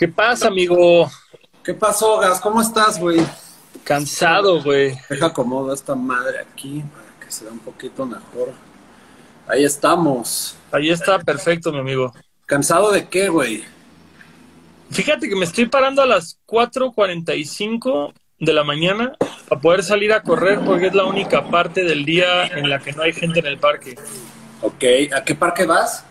¿Qué pasa, amigo? ¿Qué pasó, Gas? ¿Cómo estás, güey? Cansado, güey. Deja acomodo esta madre aquí para que se vea un poquito mejor. Ahí estamos. Ahí está perfecto, mi amigo. ¿Cansado de qué, güey? Fíjate que me estoy parando a las 4.45 de la mañana para poder salir a correr porque es la única parte del día en la que no hay gente en el parque. Ok, ¿a qué parque vas?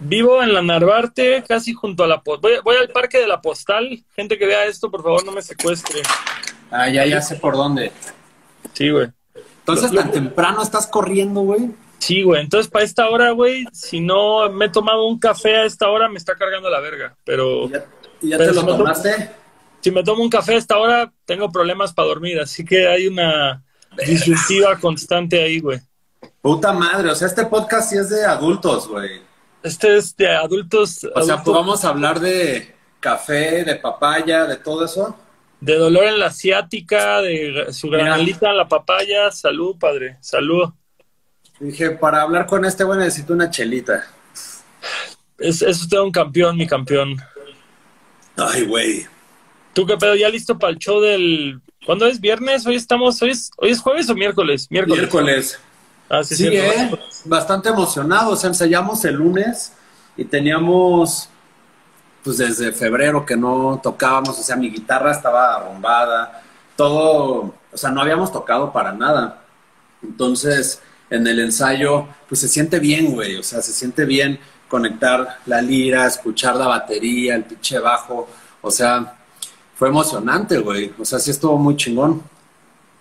Vivo en la Narvarte, casi junto a la... Voy, voy al parque de la Postal. Gente que vea esto, por favor, no me secuestre. Ah, ya, ya sé por dónde. Sí, güey. Entonces, tan temprano estás corriendo, güey. Sí, güey. Entonces, para esta hora, güey, si no me he tomado un café a esta hora, me está cargando la verga. Pero ¿Y ya, y ya Pero te lo si me to- tomaste? si me tomo un café a esta hora, tengo problemas para dormir. Así que hay una disyuntiva constante ahí, güey. Puta madre, o sea, este podcast sí es de adultos, güey. Este es de adultos, O sea, adultos a hablar de café, de papaya, de todo eso. de dolor en la ciática, de su granalita en la papaya. Salud, padre. Salud. Dije, para hablar con este güey necesito una chelita. Es, es usted un campeón, mi campeón. Ay, güey. ¿Tú qué pedo? ¿Ya listo para el show del... ¿Cuándo es? ¿Viernes? Hoy estamos... ¿Hoy es, hoy es jueves o miércoles? Miércoles. Miércoles. Ah, sí, Sí. ¿eh? Bastante emocionado. O sea, ensayamos el lunes y teníamos, pues desde febrero que no tocábamos. O sea, mi guitarra estaba arrumbada. Todo, o sea, no habíamos tocado para nada. Entonces, en el ensayo, pues se siente bien, güey. O sea, se siente bien conectar la lira, escuchar la batería, el pinche bajo. O sea, fue emocionante, güey. O sea, sí estuvo muy chingón.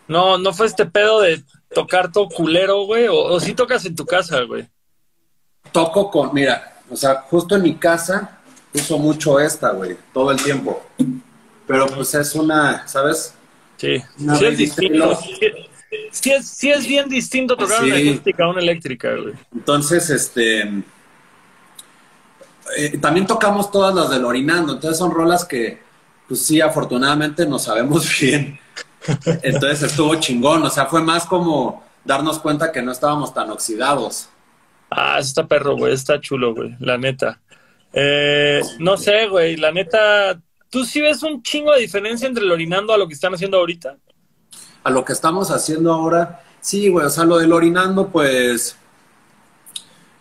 No, no fue este pedo de tocar todo culero, güey. O, o sí tocas en tu casa, güey. toco con, mira, o sea, justo en mi casa uso mucho esta, güey, todo el tiempo. Pero pues es una, ¿sabes? Sí. Una sí es distinto. Sí, sí es, sí es bien distinto tocar una acústica a una eléctrica, güey. Entonces, este, eh, también tocamos todas las del Orinando, entonces son rolas que, pues sí, afortunadamente nos sabemos bien. Entonces estuvo chingón, o sea, fue más como darnos cuenta que no estábamos tan oxidados. Ah, está perro, güey. Está chulo, güey. La neta. Eh, no sé, güey. La neta. ¿Tú sí ves un chingo de diferencia entre el orinando a lo que están haciendo ahorita? a lo que estamos haciendo ahora, sí, güey, o sea, lo del Orinando, pues,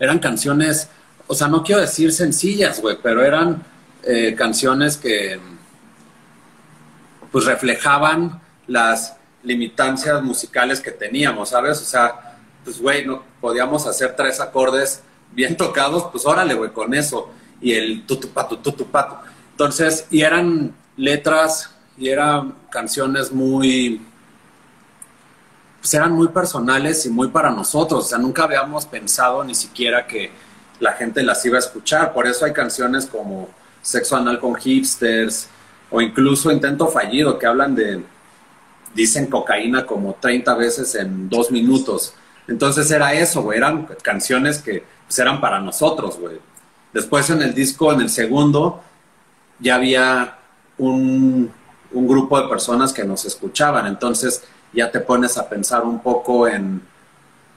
eran canciones, o sea, no quiero decir sencillas, güey, pero eran eh, canciones que, pues, reflejaban las limitancias musicales que teníamos, ¿sabes? O sea, pues, güey, no podíamos hacer tres acordes bien tocados, pues, órale, güey, con eso, y el tutupato, tutupato. Entonces, y eran letras y eran canciones muy pues eran muy personales y muy para nosotros. O sea, nunca habíamos pensado ni siquiera que la gente las iba a escuchar. Por eso hay canciones como Sexo Anal con Hipsters o incluso Intento Fallido que hablan de, dicen cocaína como 30 veces en dos minutos. Entonces era eso, güey. Eran canciones que pues, eran para nosotros, güey. Después en el disco, en el segundo, ya había un, un grupo de personas que nos escuchaban. Entonces ya te pones a pensar un poco en,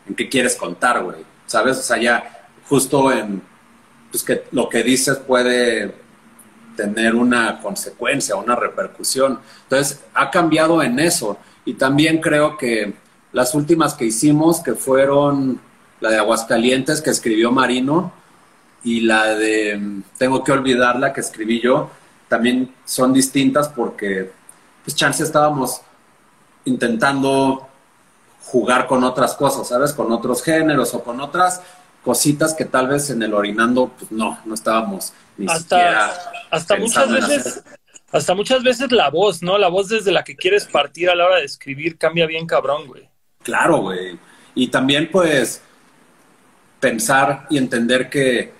en qué quieres contar, güey. ¿Sabes? O sea, ya justo en pues que lo que dices puede tener una consecuencia, una repercusión. Entonces, ha cambiado en eso. Y también creo que las últimas que hicimos, que fueron la de Aguascalientes, que escribió Marino, y la de Tengo que olvidarla, que escribí yo, también son distintas porque, pues, chance estábamos intentando jugar con otras cosas, ¿sabes? Con otros géneros o con otras cositas que tal vez en el orinando, pues no, no estábamos ni siquiera Hasta, hasta muchas veces. Hasta muchas veces la voz, ¿no? La voz desde la que quieres partir a la hora de escribir cambia bien cabrón, güey. Claro, güey. Y también, pues, pensar y entender que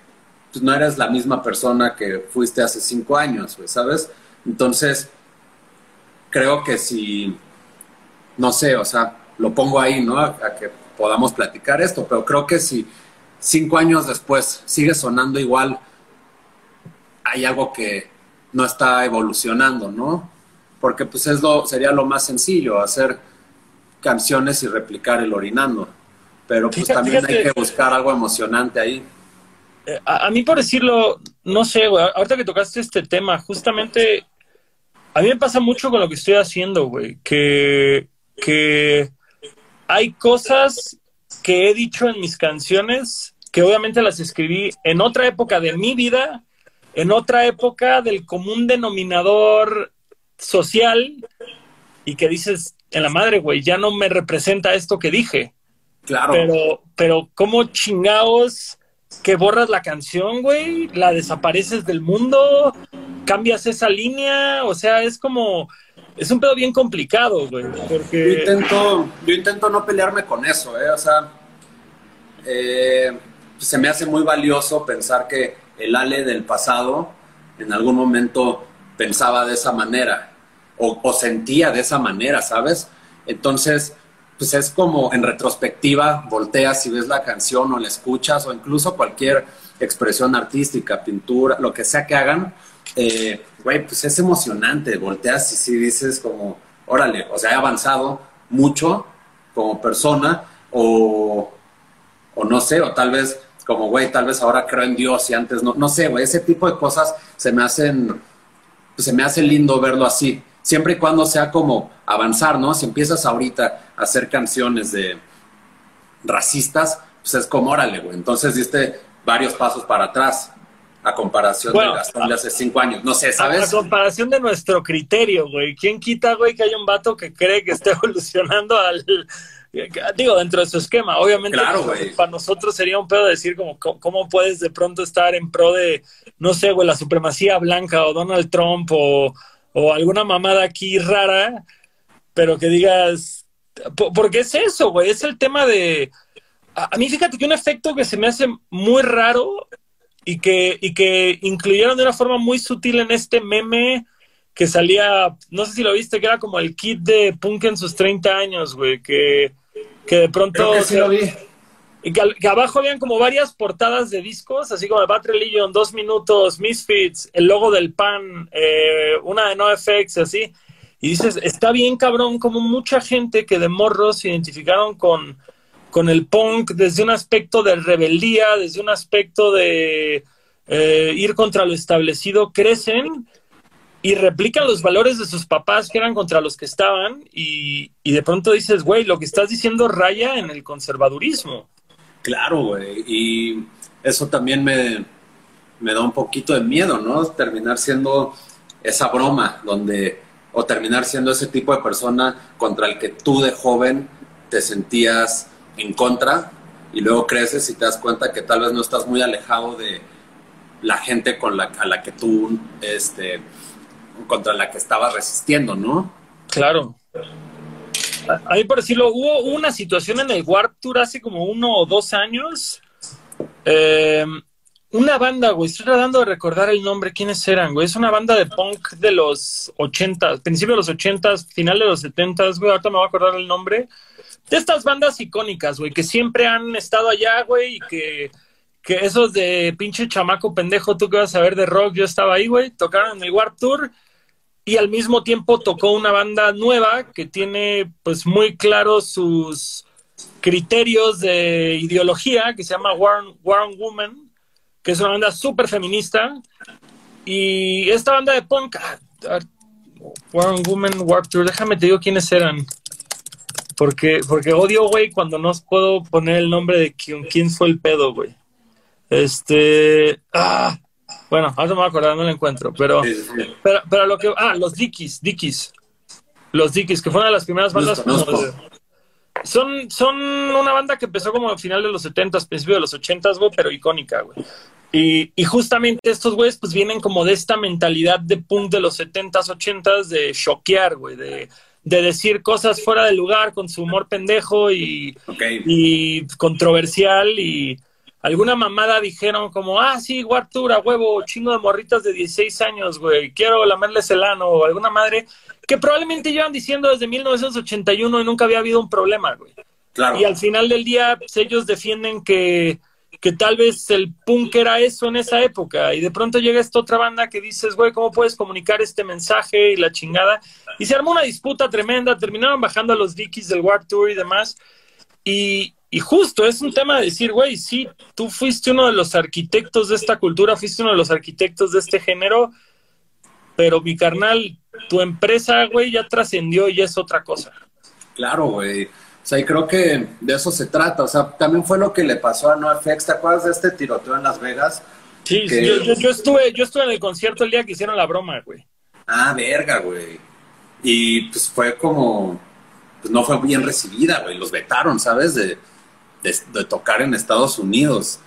pues, no eres la misma persona que fuiste hace cinco años, güey, ¿sabes? Entonces, creo que si, no sé, o sea, lo pongo ahí, ¿no? A, a que podamos platicar esto, pero creo que si cinco años después sigue sonando igual, hay algo que no está evolucionando, ¿no? Porque pues es lo, sería lo más sencillo, hacer canciones y replicar el orinando. Pero pues Fíjate- también hay fíjate- que buscar algo emocionante ahí. eh, a, mí por decirlo, no sé, güey, ahorita que tocaste este tema, justamente a mí me pasa mucho con lo que estoy haciendo, güey, que, que hay cosas que he dicho en mis canciones que obviamente las escribí en otra época de mi vida, en otra época del común denominador social y que dices, en la madre, güey, ya no me representa esto que dije. Claro. Pero, pero ¿cómo chingados que borras la canción, güey? La desapareces del mundo, cambias esa línea, o sea, es como, es un pedo bien complicado, güey, porque... Yo intento, yo intento no pelearme con eso, ¿eh? O sea, eh, se me hace muy valioso pensar que el Ale del pasado en algún momento pensaba de esa manera o, sentía de esa manera, ¿sabes? Entonces, pues es como en retrospectiva, volteas y ves la canción o la escuchas o incluso cualquier expresión artística, pintura, lo que sea que hagan, eh, güey, pues es emocionante, volteas y sí dices como, órale, o sea, he avanzado mucho como persona o, o no sé, o tal vez como, güey, tal vez ahora creo en Dios y antes no, no sé, güey, ese tipo de cosas se me hacen, pues se me hace lindo verlo así, siempre y cuando sea como avanzar, ¿no? Si empiezas ahorita a hacer canciones de racistas, pues es como, órale, güey, entonces diste varios pasos para atrás a comparación de Gastón de hace cinco años. No sé, ¿sabes? A, comparación de nuestro criterio, güey. ¿Quién quita, güey, que hay un vato que cree que está evolucionando al... Digo, dentro de su esquema. Obviamente, claro, para nosotros sería un pedo decir como, ¿cómo puedes de pronto estar en pro de, no sé, güey, la supremacía blanca o Donald Trump o, o alguna mamada aquí rara, pero que digas, porque es eso, güey, es el tema de... A, a mí fíjate que un efecto que se me hace muy raro y que, y que incluyeron de una forma muy sutil en este meme que salía, no sé si lo viste, que era como el kit de Punk en sus 30 años, güey, que, que de pronto... Que sí lo vi. Y que, abajo habían como varias portadas de discos, así como Bad Religion, Dos Minutos, Misfits, el logo del PAN, eh, una de NoFX, así. Y dices, está bien cabrón, como mucha gente que de morros se identificaron con con el punk desde un aspecto de rebeldía, desde un aspecto de eh, ir contra lo establecido, crecen y replican los valores de sus papás que eran contra los que estaban y, de pronto dices, güey, lo que estás diciendo raya en el conservadurismo. Claro, güey, y eso también me, me da un poquito de miedo, ¿no? Terminar siendo esa broma donde, o terminar siendo ese tipo de persona contra el que tú de joven te sentías en contra y luego creces y te das cuenta que tal vez no estás muy alejado de la gente con la, a la que tú, este, contra la que estabas resistiendo, ¿no? Claro. A mí, por decirlo, hubo una situación en el Warp Tour hace como uno o dos años. Eh, una banda, güey, estoy tratando de recordar el nombre, quiénes eran, güey. Es una banda de punk de los 80, principio de los 80, final de los 70, güey. Ahorita me voy a acordar el nombre de estas bandas icónicas, güey, que siempre han estado allá, güey, y que, que esos de pinche chamaco pendejo, tú que vas a ver de rock, yo estaba ahí, güey, tocaron en el Warp Tour y al mismo tiempo tocó una banda nueva que tiene pues muy claros sus criterios de ideología, que se llama Warm, Warm Woman, que es una banda súper feminista. Y esta banda de punk, ah, ah, Warm Woman Warp Tour, déjame te digo quiénes eran. Porque, porque odio, güey, cuando no puedo poner el nombre de quién, quién fue el pedo, güey. Este. Ah, bueno, ahora me voy a acordar, no lo encuentro. Pero, pero, pero lo que. Ah, los Dickies, Dickies. Los Dickies, que fueron de las primeras bandas. son, son una banda que empezó como al final de los 70s, principio de los 80s, güey, pero icónica, güey. Y, y, justamente estos güeyes, pues vienen como de esta mentalidad de punk de los 70s, 80s, de choquear, güey, de de decir cosas fuera de lugar con su humor pendejo y, y controversial y alguna mamada dijeron como, ah, sí, Guartura, huevo, chingo de morritas de 16 años, güey, quiero lamerles el ano o alguna madre que probablemente llevan diciendo desde 1981 y nunca había habido un problema, güey. Y al final del día, pues, ellos defienden que que tal vez el punk era eso en esa época y de pronto llega esta otra banda que dices, güey, ¿cómo puedes comunicar este mensaje y la chingada? Y se armó una disputa tremenda, terminaron bajando a los Dickies del Warp Tour y demás. Y, y justo es un tema de decir, güey, sí, tú fuiste uno de los arquitectos de esta cultura, fuiste uno de los arquitectos de este género, pero mi carnal, tu empresa, güey, ya trascendió y es otra cosa. Claro, güey. O sea, y creo que de eso se trata. O sea, también fue lo que le pasó a NoFX. ¿Te acuerdas de este tiroteo en Las Vegas? Sí, yo, estuve, yo estuve en el concierto el día que hicieron la broma, güey. Ah, verga, güey. Y pues fue como, pues no fue bien recibida, güey. Los vetaron, ¿sabes? De, de, tocar en Estados Unidos.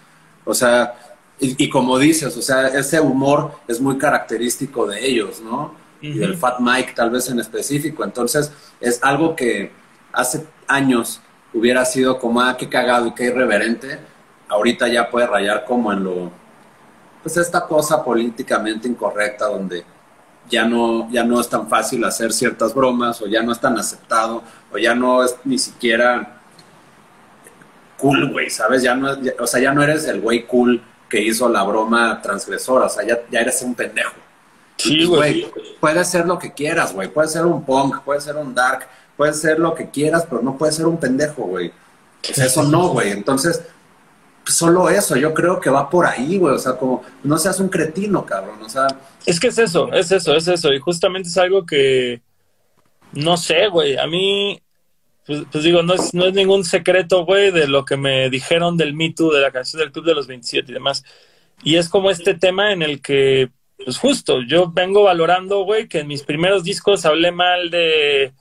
O sea, y, como dices, o sea, ese humor es muy característico de ellos, ¿no? Y del Fat Mike tal vez en específico. Entonces, es algo que hace años hubiera sido como, ah, qué cagado y qué irreverente. Ahorita ya puede rayar como en lo, pues esta cosa políticamente incorrecta donde ya no, ya no es tan fácil hacer ciertas bromas o ya no es tan aceptado o ya no es ni siquiera cool, güey, ¿sabes? Ya no, o sea, ya no eres el güey cool que hizo la broma transgresora, o sea, ya, ya eres un pendejo. Sí, pues, güey. Puede ser lo que quieras, güey. Puede ser un punk, puede ser un dark, puede ser lo que quieras, pero no puede ser un pendejo, güey. Pues eso no, güey. Entonces, solo eso, yo creo que va por ahí, güey. O sea, como no seas un cretino, cabrón. O sea. Es que es eso, es eso, es eso. Y justamente es algo que. No sé, güey. A mí. Pues, pues, digo, no es, no es ningún secreto, güey, de lo que me dijeron del Me Too, de la canción del Club de los 27 y demás. Y es como este tema en el que, pues justo, yo vengo valorando, güey, que en mis primeros discos hablé mal de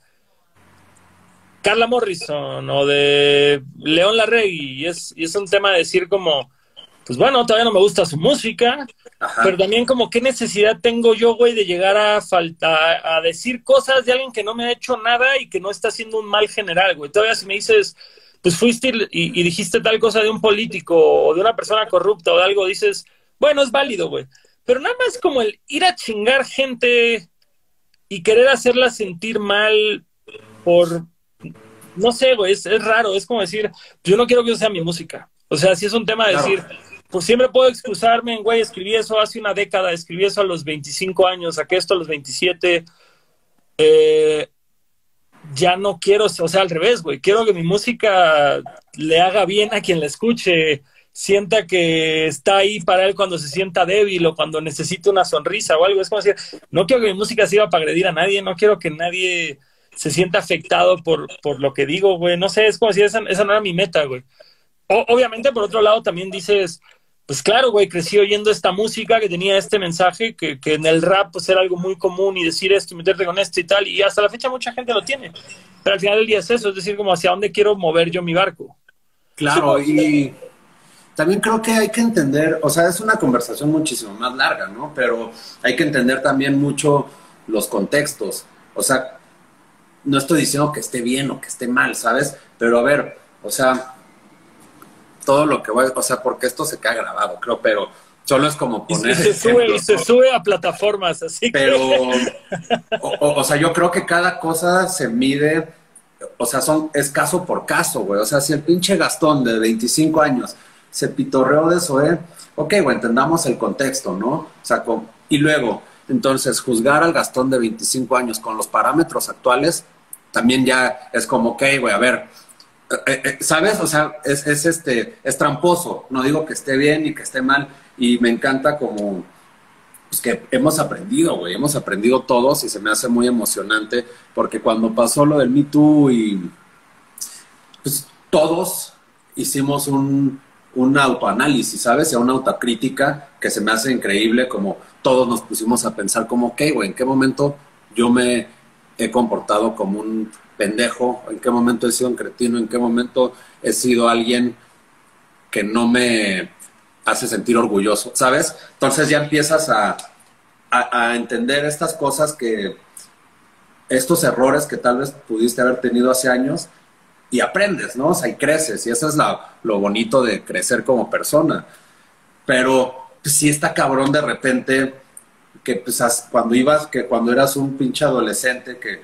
Carla Morrison o de León Larregui. Y es, y es un tema de decir como, pues bueno, todavía no me gusta su música, pero también como qué necesidad tengo yo, güey, de llegar a, a, a decir cosas de alguien que no me ha hecho nada y que no está haciendo un mal general, güey. Todavía si me dices, pues fuiste y, y, dijiste tal cosa de un político o de una persona corrupta o de algo, dices, bueno, es válido, güey. Pero nada más como el ir a chingar gente y querer hacerla sentir mal por, no sé, güey, es, es raro, es como decir, yo no quiero que eso sea mi música. O sea, si es un tema de decir, pues siempre puedo excusarme güey, escribí eso hace una década, escribí eso a los 25 años, saqué esto a los 27. Eh, ya no quiero, o sea, al revés, güey, quiero que mi música le haga bien a quien la escuche, sienta que está ahí para él cuando se sienta débil o cuando necesita una sonrisa o algo. Es como decir, no quiero que mi música sirva para agredir a nadie, no quiero que nadie se sienta afectado por, por lo que digo, güey. No sé, es como si esa no era mi meta, güey. obviamente, por otro lado, también dices, pues claro, güey, crecí oyendo esta música que tenía este mensaje, que, que, en el rap pues era algo muy común y decir esto y meterte con esto y tal, y hasta la fecha mucha gente lo tiene. Pero al final del día es eso, es decir, como hacia dónde quiero mover yo mi barco. Claro, y también creo que hay que entender, o sea, es una conversación muchísimo más larga, ¿no? Pero hay que entender también mucho los contextos. O sea, no estoy diciendo que esté bien o que esté mal, ¿sabes? Pero a ver, o sea, todo lo que voy, o sea, porque esto se queda grabado, creo, pero solo es como poner. se, sube, se sube a plataformas, así pero, o, sea, yo creo que cada cosa se mide, o sea, son, es caso por caso, güey. O sea, si el pinche Gastón de 25 años se pitorreó de eso, ¿eh? Ok, güey, entendamos el contexto, ¿no? O sea, y luego, entonces, juzgar al Gastón de 25 años con los parámetros actuales, también ya es como, ok, güey, a ver, ¿sabes? O sea, es, es, este, es tramposo. No digo que esté bien ni que esté mal. Y me encanta como, pues que hemos aprendido, güey, hemos aprendido todos y se me hace muy emocionante porque cuando pasó lo del Me Too y pues todos hicimos un, un autoanálisis, ¿sabes? Y una autocrítica que se me hace increíble, como todos nos pusimos a pensar como, ok, güey, ¿en qué momento yo me he comportado como un pendejo? ¿En qué momento he sido un cretino? ¿En qué momento he sido alguien que no me hace sentir orgulloso? ¿Sabes? Entonces ya empiezas a, a, entender estas cosas que, estos errores que tal vez pudiste haber tenido hace años, y aprendes, ¿no? O sea, y creces, y eso es la, lo bonito de crecer como persona. Pero pues, sí está cabrón de repente que pues cuando ibas, que cuando eras un pinche adolescente que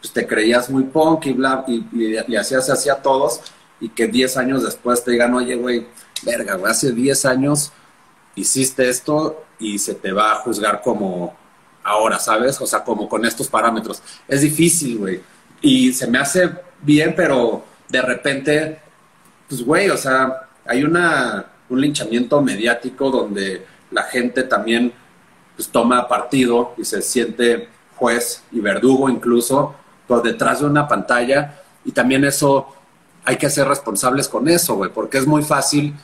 pues, te creías muy punk y bla, y, y, hacías así a todos, y que 10 años después te digan, oye, güey, verga, güey, hace 10 años hiciste esto y se te va a juzgar como ahora, ¿sabes? O sea, como con estos parámetros. Es difícil, güey. Y se me hace bien, pero de repente pues, güey, o sea, hay una, un linchamiento mediático donde la gente también pues, toma partido y se siente juez y verdugo incluso por detrás de una pantalla y también eso hay que ser responsables con eso, güey, porque es muy fácil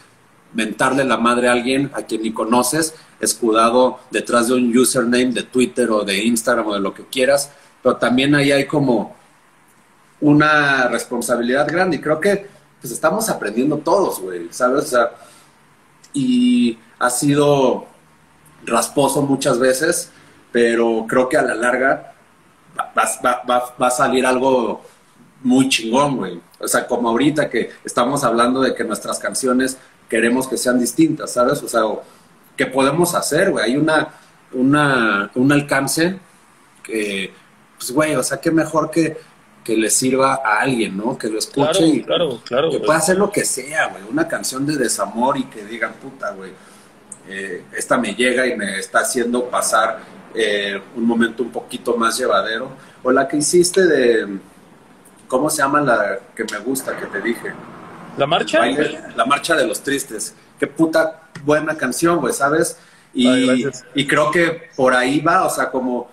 mentarle la madre a alguien a quien ni conoces, escudado detrás de un username de Twitter o de Instagram o de lo que quieras, pero también ahí hay como una responsabilidad grande y creo que pues estamos aprendiendo todos, güey, ¿sabes? O sea, y ha sido rasposo muchas veces, pero creo que a la larga va, a salir algo muy chingón, güey. O sea, como ahorita que estamos hablando de que nuestras canciones queremos que sean distintas, ¿sabes? O sea, ¿qué podemos hacer, güey? Hay una, una, un alcance que, pues, güey, o sea, qué mejor que, que le sirva a alguien, ¿no? Que lo escuche y claro, claro, que pueda hacer lo que sea, güey. Una canción de desamor y que digan, puta, güey eh, esta me llega y me está haciendo pasar eh, un momento un poquito más llevadero. O la que hiciste de, ¿cómo se llama la que me gusta, que te dije? ¿La marcha? la marcha de los tristes. Qué puta buena canción, güey, ¿sabes? Y, y creo que por ahí va, o sea, como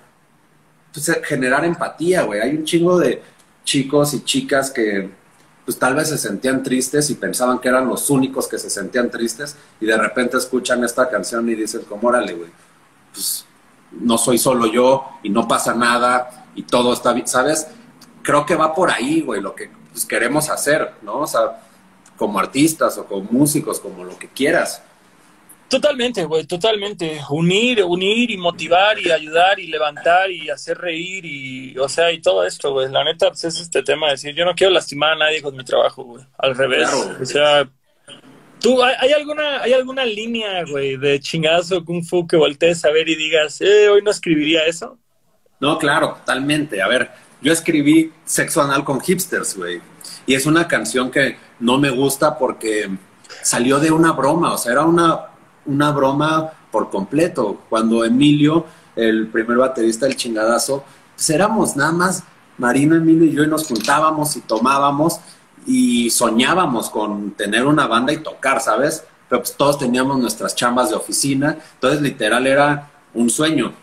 pues, generar empatía, güey. Hay un chingo de chicos y chicas que pues tal vez se sentían tristes y pensaban que eran los únicos que se sentían tristes y de repente escuchan esta canción y dicen como, órale, güey, pues no soy solo yo y no pasa nada y todo está bien, ¿sabes? Creo que va por ahí, güey, lo que pues, queremos hacer, ¿no? O sea, como artistas o como músicos, como lo que quieras. Totalmente, güey, totalmente. Unir, unir y motivar y ayudar y levantar y hacer reír y, o sea, y todo esto, güey. La neta, pues es este tema de decir, yo no quiero lastimar a nadie con mi trabajo, güey. Al revés. o sea, ¿tú, hay, alguna, hay alguna línea, güey, de chingazo kung fu que voltees a ver y digas, eh, hoy no escribiría eso? No, claro, totalmente. A ver, yo escribí Sexo Anal con Hipsters, güey. Y es una canción que no me gusta porque salió de una broma, o sea, era una una broma por completo. Cuando Emilio, el primer baterista del chingadazo, pues éramos nada más Marino, Emilio y yo y nos juntábamos y tomábamos y soñábamos con tener una banda y tocar, ¿sabes? Pero pues todos teníamos nuestras chambas de oficina, entonces literal era un sueño.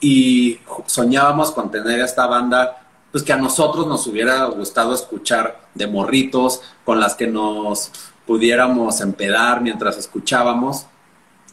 Y soñábamos con tener esta banda, pues que a nosotros nos hubiera gustado escuchar de morritos, con las que nos pudiéramos empedar mientras escuchábamos.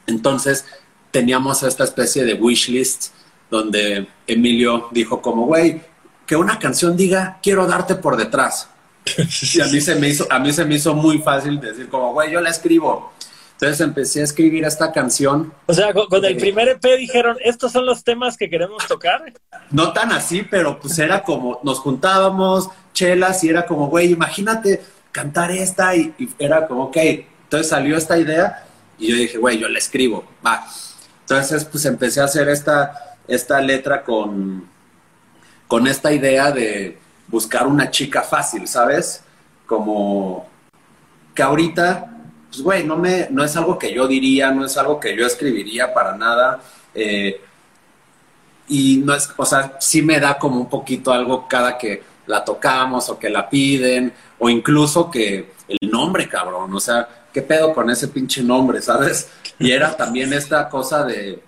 Entonces teníamos esta especie de wish list donde Emilio dijo como, güey, que una canción diga, quiero darte por detrás. y a mí se me hizo, a mí se me hizo muy fácil decir como, güey, yo la escribo. Entonces empecé a escribir esta canción. O sea, con, el primer EP dijeron, estos son los temas que queremos tocar. No tan así, pero pues era como, nos juntábamos, chelas, y era como, güey, imagínate cantar esta, y, y era como, ok, entonces salió esta idea y yo dije, güey, yo la escribo, va. Entonces, pues empecé a hacer esta, esta letra con, con esta idea de buscar una chica fácil, ¿sabes? Como que ahorita, pues, güey, no, me, no es algo que yo diría, no es algo que yo escribiría para nada. Eh, y no es, o sea, sí me da como un poquito algo cada que la tocamos o que la piden, o incluso que el nombre, cabrón, o sea, ¿qué pedo con ese pinche nombre, sabes? Y era también esta cosa de,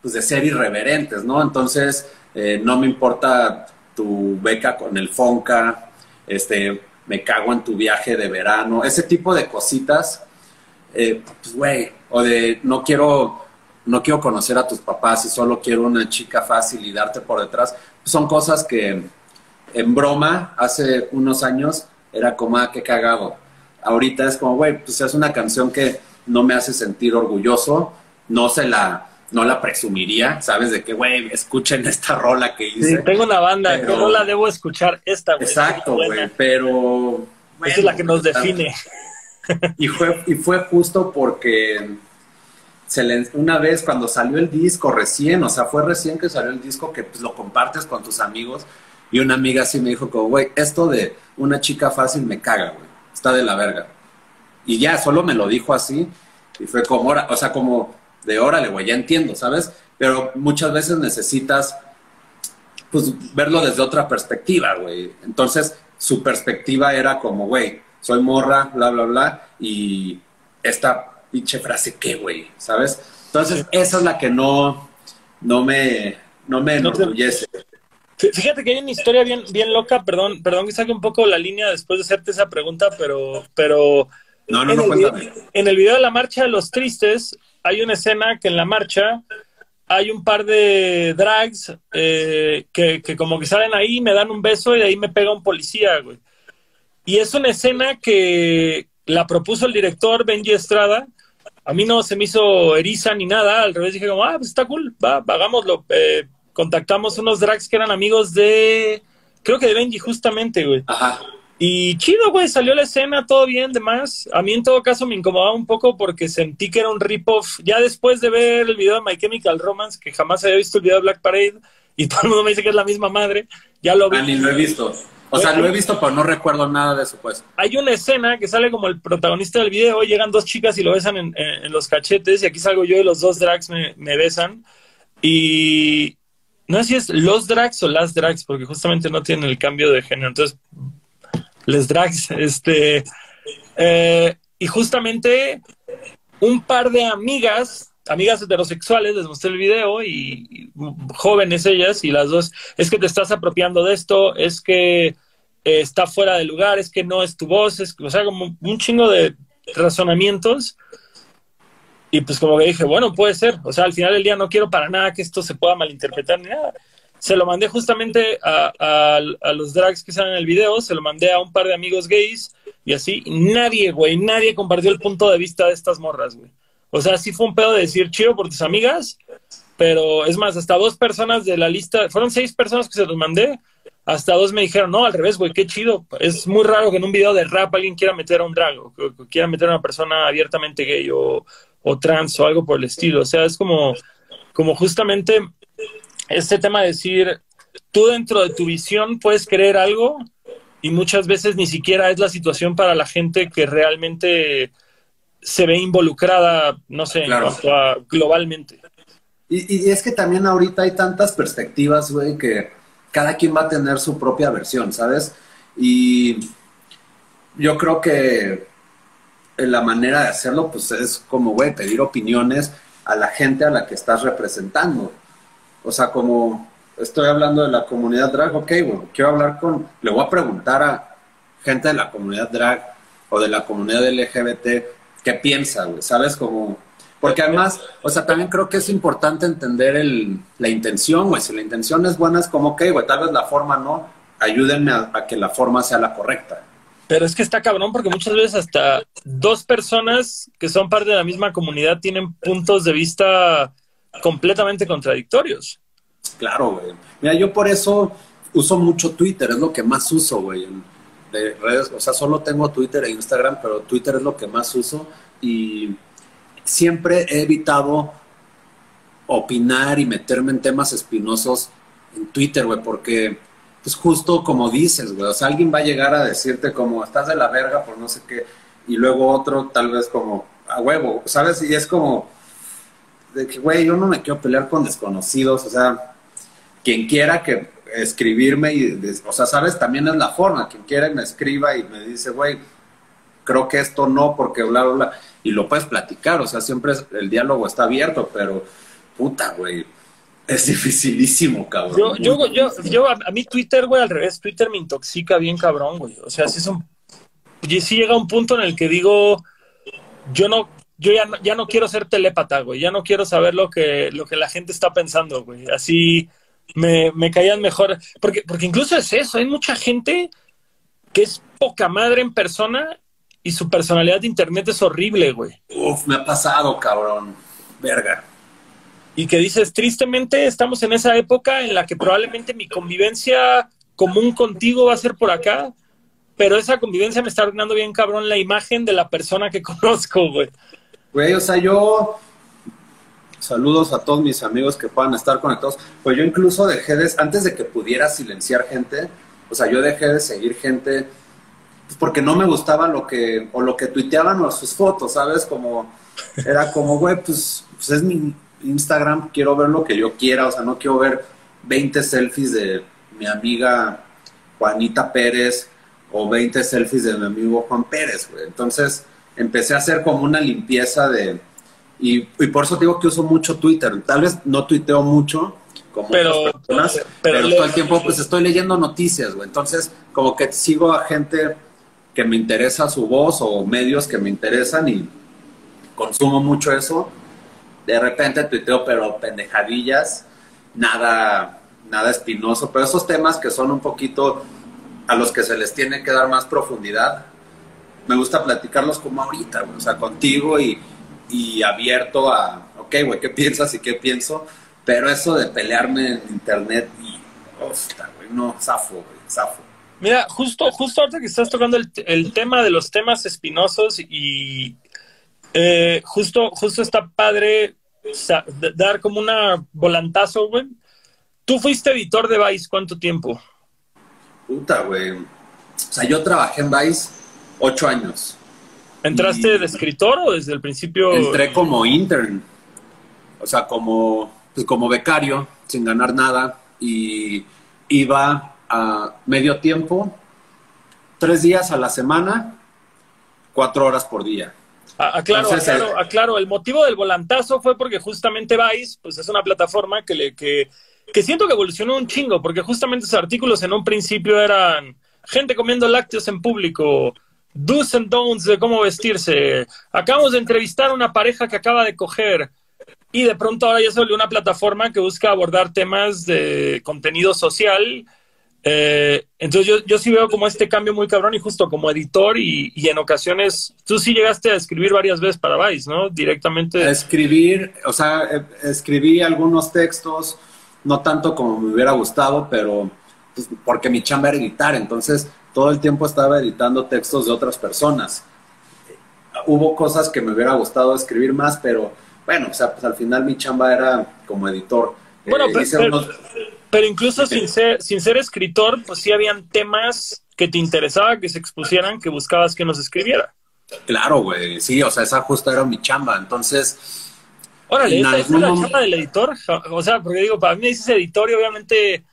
pues de ser irreverentes, ¿no? Entonces, eh, no me importa tu beca con el Fonca, este, me cago en tu viaje de verano, ese tipo de cositas, eh, pues, güey, o de no quiero, no quiero conocer a tus papás y solo quiero una chica fácil y darte por detrás, son cosas que en broma hace unos años era como, ah, qué cagado ahorita es como, güey, pues es una canción que no me hace sentir orgulloso, no se la, no la presumiría, ¿sabes? De que, güey, escuchen esta rola que hice. Sí, tengo una banda, pero... no la debo escuchar? Esta, güey. Exacto, güey, pero... Esa es la que nos define. Y fue, y fue justo porque se le, una vez cuando salió el disco recién, o sea, fue recién que salió el disco que pues, lo compartes con tus amigos y una amiga así me dijo como, güey, esto de una chica fácil me caga, güey está de la verga. Y ya, solo me lo dijo así y fue como, o sea, como de órale, güey, ya entiendo, ¿sabes? Pero muchas veces necesitas, pues, verlo desde otra perspectiva, güey. Entonces, su perspectiva era como, güey, soy morra, bla, bla, bla, y esta pinche frase, ¿qué, güey? ¿Sabes? Entonces, esa es la que no, no me, no me enorgullece. Fíjate que hay una historia bien, bien loca, perdón, perdón que saque un poco la línea después de hacerte esa pregunta, pero, pero no, no, en, no, el video, en el video de la marcha de los tristes hay una escena que en la marcha hay un par de drags eh, que, que, como que salen ahí, me dan un beso y de ahí me pega un policía, güey. Y es una escena que la propuso el director Benji Estrada. A mí no se me hizo eriza ni nada, al revés dije como, ah, pues está cool, va, hagámoslo. Eh, contactamos unos drags que eran amigos de, creo que de Benji justamente, güey. Ajá. Y chido, güey, salió la escena, todo bien, demás. A mí en todo caso me incomodaba un poco porque sentí que era un rip-off. Ya después de ver el video de My Chemical Romance, que jamás había visto el video de Black Parade, y todo el mundo me dice que es la misma madre, ya lo vi. Ah, ni lo he visto. O sea, lo he visto, pero no recuerdo nada de eso, pues. Hay una escena que sale como el protagonista del video, llegan dos chicas y lo besan en, en, los cachetes, y aquí salgo yo y los dos drags me, me besan. Y no sé si es los drags o las drags, porque justamente no tienen el cambio de género. Entonces, les drags, este, eh, y justamente un par de amigas, amigas heterosexuales, les mostré el video y, jóvenes ellas, y las dos, es que te estás apropiando de esto, es que eh, está fuera de lugar, es que no es tu voz, es, o sea, como un chingo de razonamientos. Y pues como que dije, bueno, puede ser, o sea, al final del día no quiero para nada que esto se pueda malinterpretar ni nada se lo mandé justamente a, los drags que salen en el video, se lo mandé a un par de amigos gays y así. Nadie, güey, nadie compartió el punto de vista de estas morras, güey. O sea, sí fue un pedo de decir chido por tus amigas, pero es más, hasta dos personas de la lista, fueron seis personas que se los mandé, hasta dos me dijeron, no, al revés, güey, qué chido. Es muy raro que en un video de rap alguien quiera meter a un drag o que, quiera meter a una persona abiertamente gay o, o trans o algo por el estilo. O sea, es como, como justamente este tema de decir, tú dentro de tu visión puedes creer algo y muchas veces ni siquiera es la situación para la gente que realmente se ve involucrada, no sé, globalmente. Y, es que también ahorita hay tantas perspectivas, güey, que cada quien va a tener su propia versión, ¿sabes? Y yo creo que la manera de hacerlo, pues es como, güey, pedir opiniones a la gente a la que estás representando. O sea, como estoy hablando de la comunidad drag, ok, bueno, quiero hablar con, le voy a preguntar a gente de la comunidad drag o de la comunidad LGBT qué piensa, güey, ¿sabes? Como, porque además, o sea, también creo que es importante entender el, la intención, güey, si la intención es buena es como, ok, güey, tal vez la forma no, ayúdenme a, a que la forma sea la correcta. Pero es que está cabrón porque muchas veces hasta dos personas que son parte de la misma comunidad tienen puntos de vista completamente contradictorios. Claro, güey. Mira, yo por eso uso mucho Twitter, es lo que más uso, güey. De redes, o sea, solo tengo Twitter e Instagram, pero Twitter es lo que más uso y siempre he evitado opinar y meterme en temas espinosos en Twitter, güey, porque pues justo como dices, güey, o sea, alguien va a llegar a decirte como estás de la verga por no sé qué, y luego otro tal vez como a huevo, ¿sabes? Y es como, de que, güey, yo no me quiero pelear con desconocidos, o sea, quien quiera que escribirme, y, o sea, sabes, también es la forma, quien quiera me escriba y me dice, güey, creo que esto no, porque bla, bla, bla, y lo puedes platicar, o sea, siempre el diálogo está abierto, pero, puta, güey, es dificilísimo, cabrón. Yo, yo, yo, a, mí Twitter, güey, al revés, Twitter me intoxica bien cabrón, güey, o sea, si es un, si llega un punto en el que digo, yo no yo ya no, ya no quiero ser telépata, güey. Ya no quiero saber lo que, lo que la gente está pensando, güey. Así me, me caían mejor. Porque, porque incluso es eso. Hay mucha gente que es poca madre en persona y su personalidad de internet es horrible, güey. Uf, me ha pasado, cabrón. Verga. Y que dices, tristemente estamos en esa época en la que probablemente mi convivencia común contigo va a ser por acá, pero esa convivencia me está arruinando bien cabrón la imagen de la persona que conozco, güey. Güey, o sea, yo saludos a todos mis amigos que puedan estar conectados. Pues yo incluso dejé de, antes de que pudiera silenciar gente, o sea, yo dejé de seguir gente pues porque no me gustaba lo que, o lo que tuiteaban o sus fotos, ¿sabes? Como, era como, güey, pues, pues es mi Instagram, quiero ver lo que yo quiera, o sea, no quiero ver 20 selfies de mi amiga Juanita Pérez o 20 selfies de mi amigo Juan Pérez, güey. Entonces empecé a hacer como una limpieza de... Y, por eso digo que uso mucho Twitter. Tal vez no tuiteo mucho como pero, personas, pero, todo el tiempo pues estoy leyendo noticias, güey. Entonces como que sigo a gente que me interesa su voz o medios que me interesan y consumo mucho eso. De repente tuiteo, pero pendejadillas, nada, nada espinoso, pero esos temas que son un poquito a los que se les tiene que dar más profundidad, me gusta platicarlos como ahorita, o sea, contigo y, y abierto a, ok, güey, ¿qué piensas y qué pienso? Pero eso de pelearme en internet y, ostras, güey, no, zafo, güey, zafo. Mira, justo, justo ahorita que estás tocando el, el tema de los temas espinosos y eh, justo, justo está padre dar como una volantazo, güey. Tú fuiste editor de Vice, ¿cuánto tiempo? Puta, güey. O sea, yo trabajé en Vice ocho años. ¿Entraste de escritor o desde el principio? Entré como intern. O sea, como, pues como becario, sin ganar nada. Y iba a medio tiempo, tres días a la semana, cuatro horas por día. Aclaro, aclaro, aclaro, el motivo del volantazo fue porque justamente Vice, pues es una plataforma que, le, que, que siento que evolucionó un chingo, porque justamente esos artículos en un principio eran gente comiendo lácteos en público, do's and don'ts de cómo vestirse, acabamos de entrevistar a una pareja que acaba de coger, y de pronto ahora ya se volvió una plataforma que busca abordar temas de contenido social eh, entonces yo, yo sí veo como este cambio muy cabrón y justo como editor y, en ocasiones, tú sí llegaste a escribir varias veces para Vice, ¿no? Directamente. A escribir, o sea, eh, escribí algunos textos, no tanto como me hubiera gustado, pero pues, porque mi chamba era editar, entonces todo el tiempo estaba editando textos de otras personas. Hubo cosas que me hubiera gustado escribir más, pero bueno, o sea, pues al final mi chamba era como editor. Bueno, eh, pero, pero incluso sin ser, sin ser escritor, pues sí habían temas que te interesaba que se expusieran, que buscabas que nos escribiera. Claro, güey, sí, o sea, esa justo era mi chamba, entonces... Órale, ¿esa es la chamba del editor? O sea, porque digo, para mí dices editor y obviamente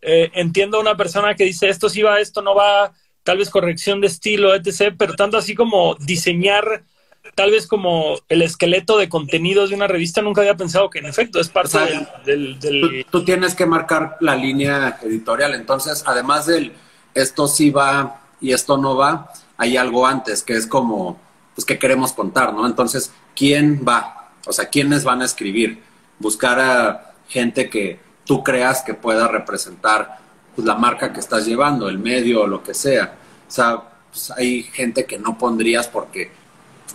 eh, entiendo a una persona que dice esto sí va, esto no va, tal vez corrección de estilo, etc., pero tanto así como diseñar tal vez como el esqueleto de contenidos de una revista, nunca había pensado que en efecto es parte del... Tú, tienes que marcar la línea editorial, entonces además del esto sí va y esto no va, hay algo antes que es como, pues que queremos contar, ¿no? Entonces, ¿quién va? O sea, ¿quiénes van a escribir? Buscar a gente que tú creas que pueda representar pues, la marca que estás llevando, el medio o lo que sea. O sea, pues, hay gente que no pondrías porque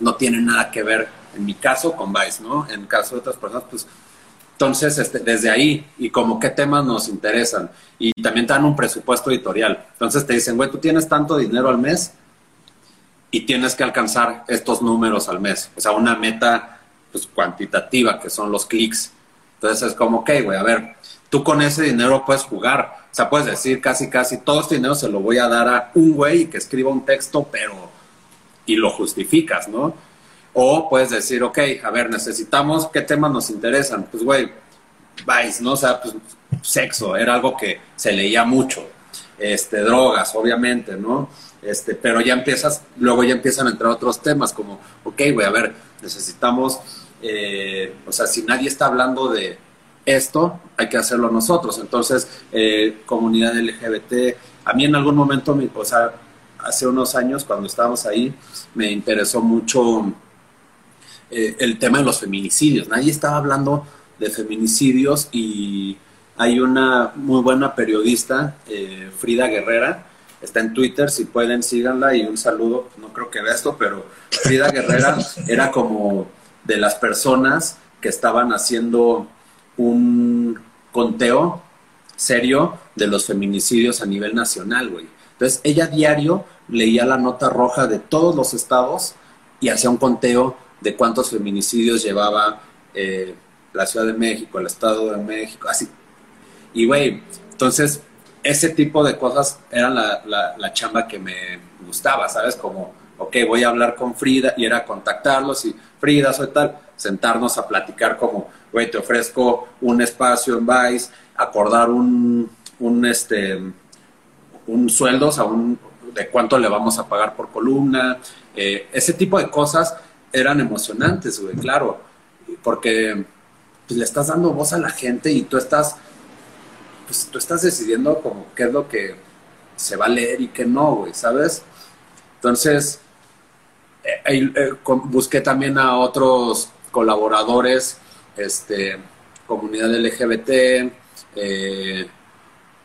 no tiene nada que ver, en mi caso, con Vice, ¿no? En caso de otras personas, pues, entonces, este, desde ahí, y como qué temas nos interesan, y también te dan un presupuesto editorial. Entonces te dicen, güey, tú tienes tanto dinero al mes y tienes que alcanzar estos números al mes. O sea, una meta pues, cuantitativa, que son los clics. Entonces es como, ok, güey, a ver, tú con ese dinero puedes jugar. O sea, puedes decir casi, casi, todo este dinero se lo voy a dar a un güey que escriba un texto, pero y lo justificas, ¿no? O puedes decir, ok, a ver, necesitamos, ¿qué temas nos interesan? Pues, güey, Vice, ¿no? O sea, pues sexo, era algo que se leía mucho. Este, drogas, obviamente, ¿no? Este, pero ya empiezas, luego ya empiezan a entrar otros temas como, ok, güey, a ver, necesitamos, eh, o sea, si nadie está hablando de esto, hay que hacerlo nosotros. Entonces, eh, comunidad LGBT, a mí en algún momento, o sea, hace unos años, cuando estábamos ahí, me interesó mucho eh, el tema de los feminicidios. Nadie estaba hablando de feminicidios y hay una muy buena periodista, eh, Frida Guerrera, está en Twitter, si pueden síganla y un saludo, no creo que vea esto, pero Frida Guerrera era como de las personas que estaban haciendo un conteo serio de los feminicidios a nivel nacional, güey. Entonces, ella diario leía la nota roja de todos los estados y hacía un conteo de cuántos feminicidios llevaba eh, la Ciudad de México, el Estado de México, así. Y, güey, entonces, ese tipo de cosas eran la, la, chamba que me gustaba, ¿sabes? Como, ok, voy a hablar con Frida y era contactarlos y, Frida, soy tal, sentarnos a platicar como, güey, te ofrezco un espacio en Vice, acordar un, un, este, un sueldo, o un, de cuánto le vamos a pagar por columna, eh, ese tipo de cosas eran emocionantes, güey, claro, porque pues, le estás dando voz a la gente y tú estás, pues tú estás decidiendo como qué es lo que se va a leer y qué no, güey, ¿sabes? Entonces, eh, eh, busqué también a otros colaboradores, este, comunidad LGBT, eh,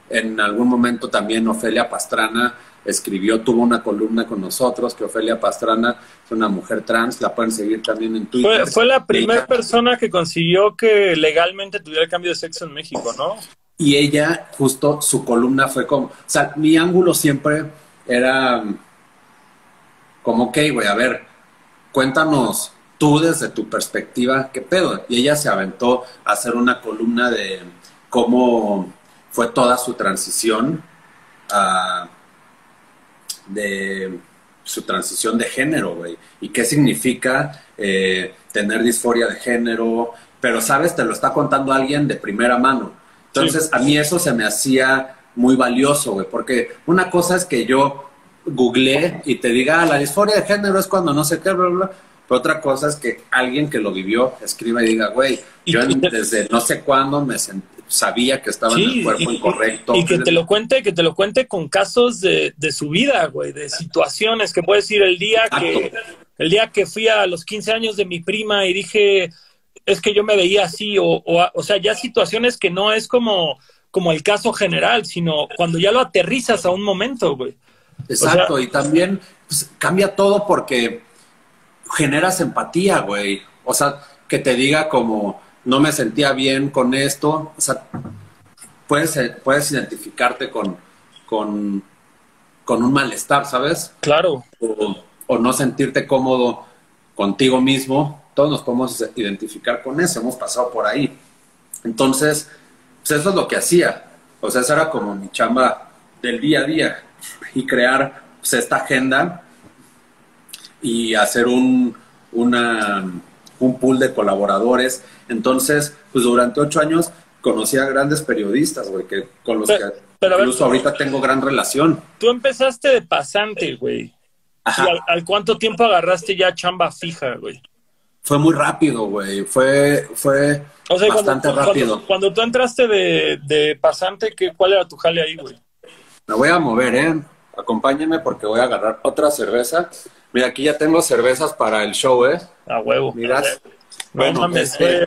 en algún momento también Ofelia Pastrana escribió, tuvo una columna con nosotros, que Ofelia Pastrana es una mujer trans, la pueden seguir también en Twitter. Fue, la primera persona que consiguió que legalmente tuviera el cambio de sexo en México, ¿no? Y ella, justo su columna fue como, o sea, mi ángulo siempre era como, ok, güey, a ver, cuéntanos tú desde tu perspectiva, ¿qué pedo? Y ella se aventó a hacer una columna de cómo fue toda su transición de su transición de género, güey, y qué significa eh, tener disforia de género, pero sabes, te lo está contando alguien de primera mano. Entonces, a mí eso se me hacía muy valioso, güey, porque una cosa es que yo googleé y te diga, ah, la disforia de género es cuando no sé qué, bla, bla, pero otra cosa es que alguien que lo vivió escriba y diga, güey, yo desde no sé cuándo me sabía que estaba en el cuerpo incorrecto. Y, que te lo cuente, que te lo cuente con casos de, su vida, güey, de situaciones que puedes decir el día que el día que fui a los 15 años de mi prima y dije, es que yo me veía así, o, o, o sea, ya situaciones que no es como, como el caso general, sino cuando ya lo aterrizas a un momento, güey. Exacto, y también pues, cambia todo porque generas empatía, güey. O sea, que te diga como, no me sentía bien con esto. O sea, puedes, puedes identificarte con, con, con un malestar, ¿sabes? Claro. O, no sentirte cómodo contigo mismo. Todos nos podemos identificar con eso, hemos pasado por ahí. Entonces, pues eso es lo que hacía. O sea, esa era como mi chamba del día a día y crear pues, esta agenda y hacer un, una, un pool de colaboradores. Entonces, pues durante ocho años conocí a grandes periodistas, güey, que con los que incluso ahorita tengo gran relación. Tú empezaste de pasante, güey. Al, al, cuánto tiempo agarraste ya chamba fija, güey? Fue muy rápido, güey. Fue, fue bastante rápido. Cuando, tú entraste de, de pasante, ¿qué, ¿cuál era tu jale ahí, güey? Me voy a mover, ¿eh? Acompáñenme porque voy a agarrar otra cerveza. Mira, aquí ya tengo cervezas para el show, ¿eh? A huevo. Miras. Bueno, este,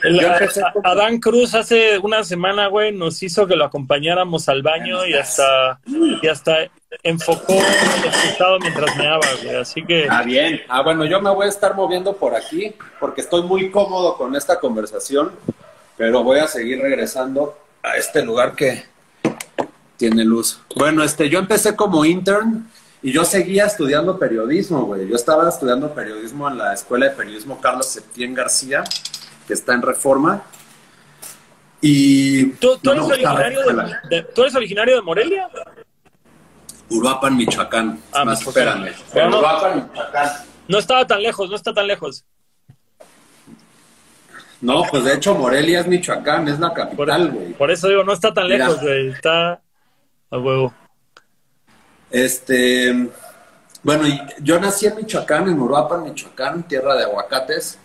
Adán Cruz hace una semana, güey, nos hizo que lo acompañáramos al baño y hasta, y hasta enfocó el estado mientras meaba, güey. Así que. Ah, bien. Ah, bueno, yo me voy a estar moviendo por aquí porque estoy muy cómodo con esta conversación, pero voy a seguir regresando a este lugar que tiene luz. Bueno, este, yo empecé como intern y yo seguía estudiando periodismo, güey. Yo estaba estudiando periodismo en la Escuela de Periodismo Carlos Septién García, que está en Reforma. Y... ¿Tú, eres, originario de, ¿tú eres originario de Morelia? Uruapan, Michoacán. Ah, Más, espérame. Uruapan, Michoacán. No estaba tan lejos, no está tan lejos. No, pues de hecho Morelia es Michoacán, es la capital, güey. Por, eso digo, no está tan lejos, güey. Está a huevo. Este, bueno, yo nací en Michoacán, en Uruapan, Michoacán, tierra de aguacates.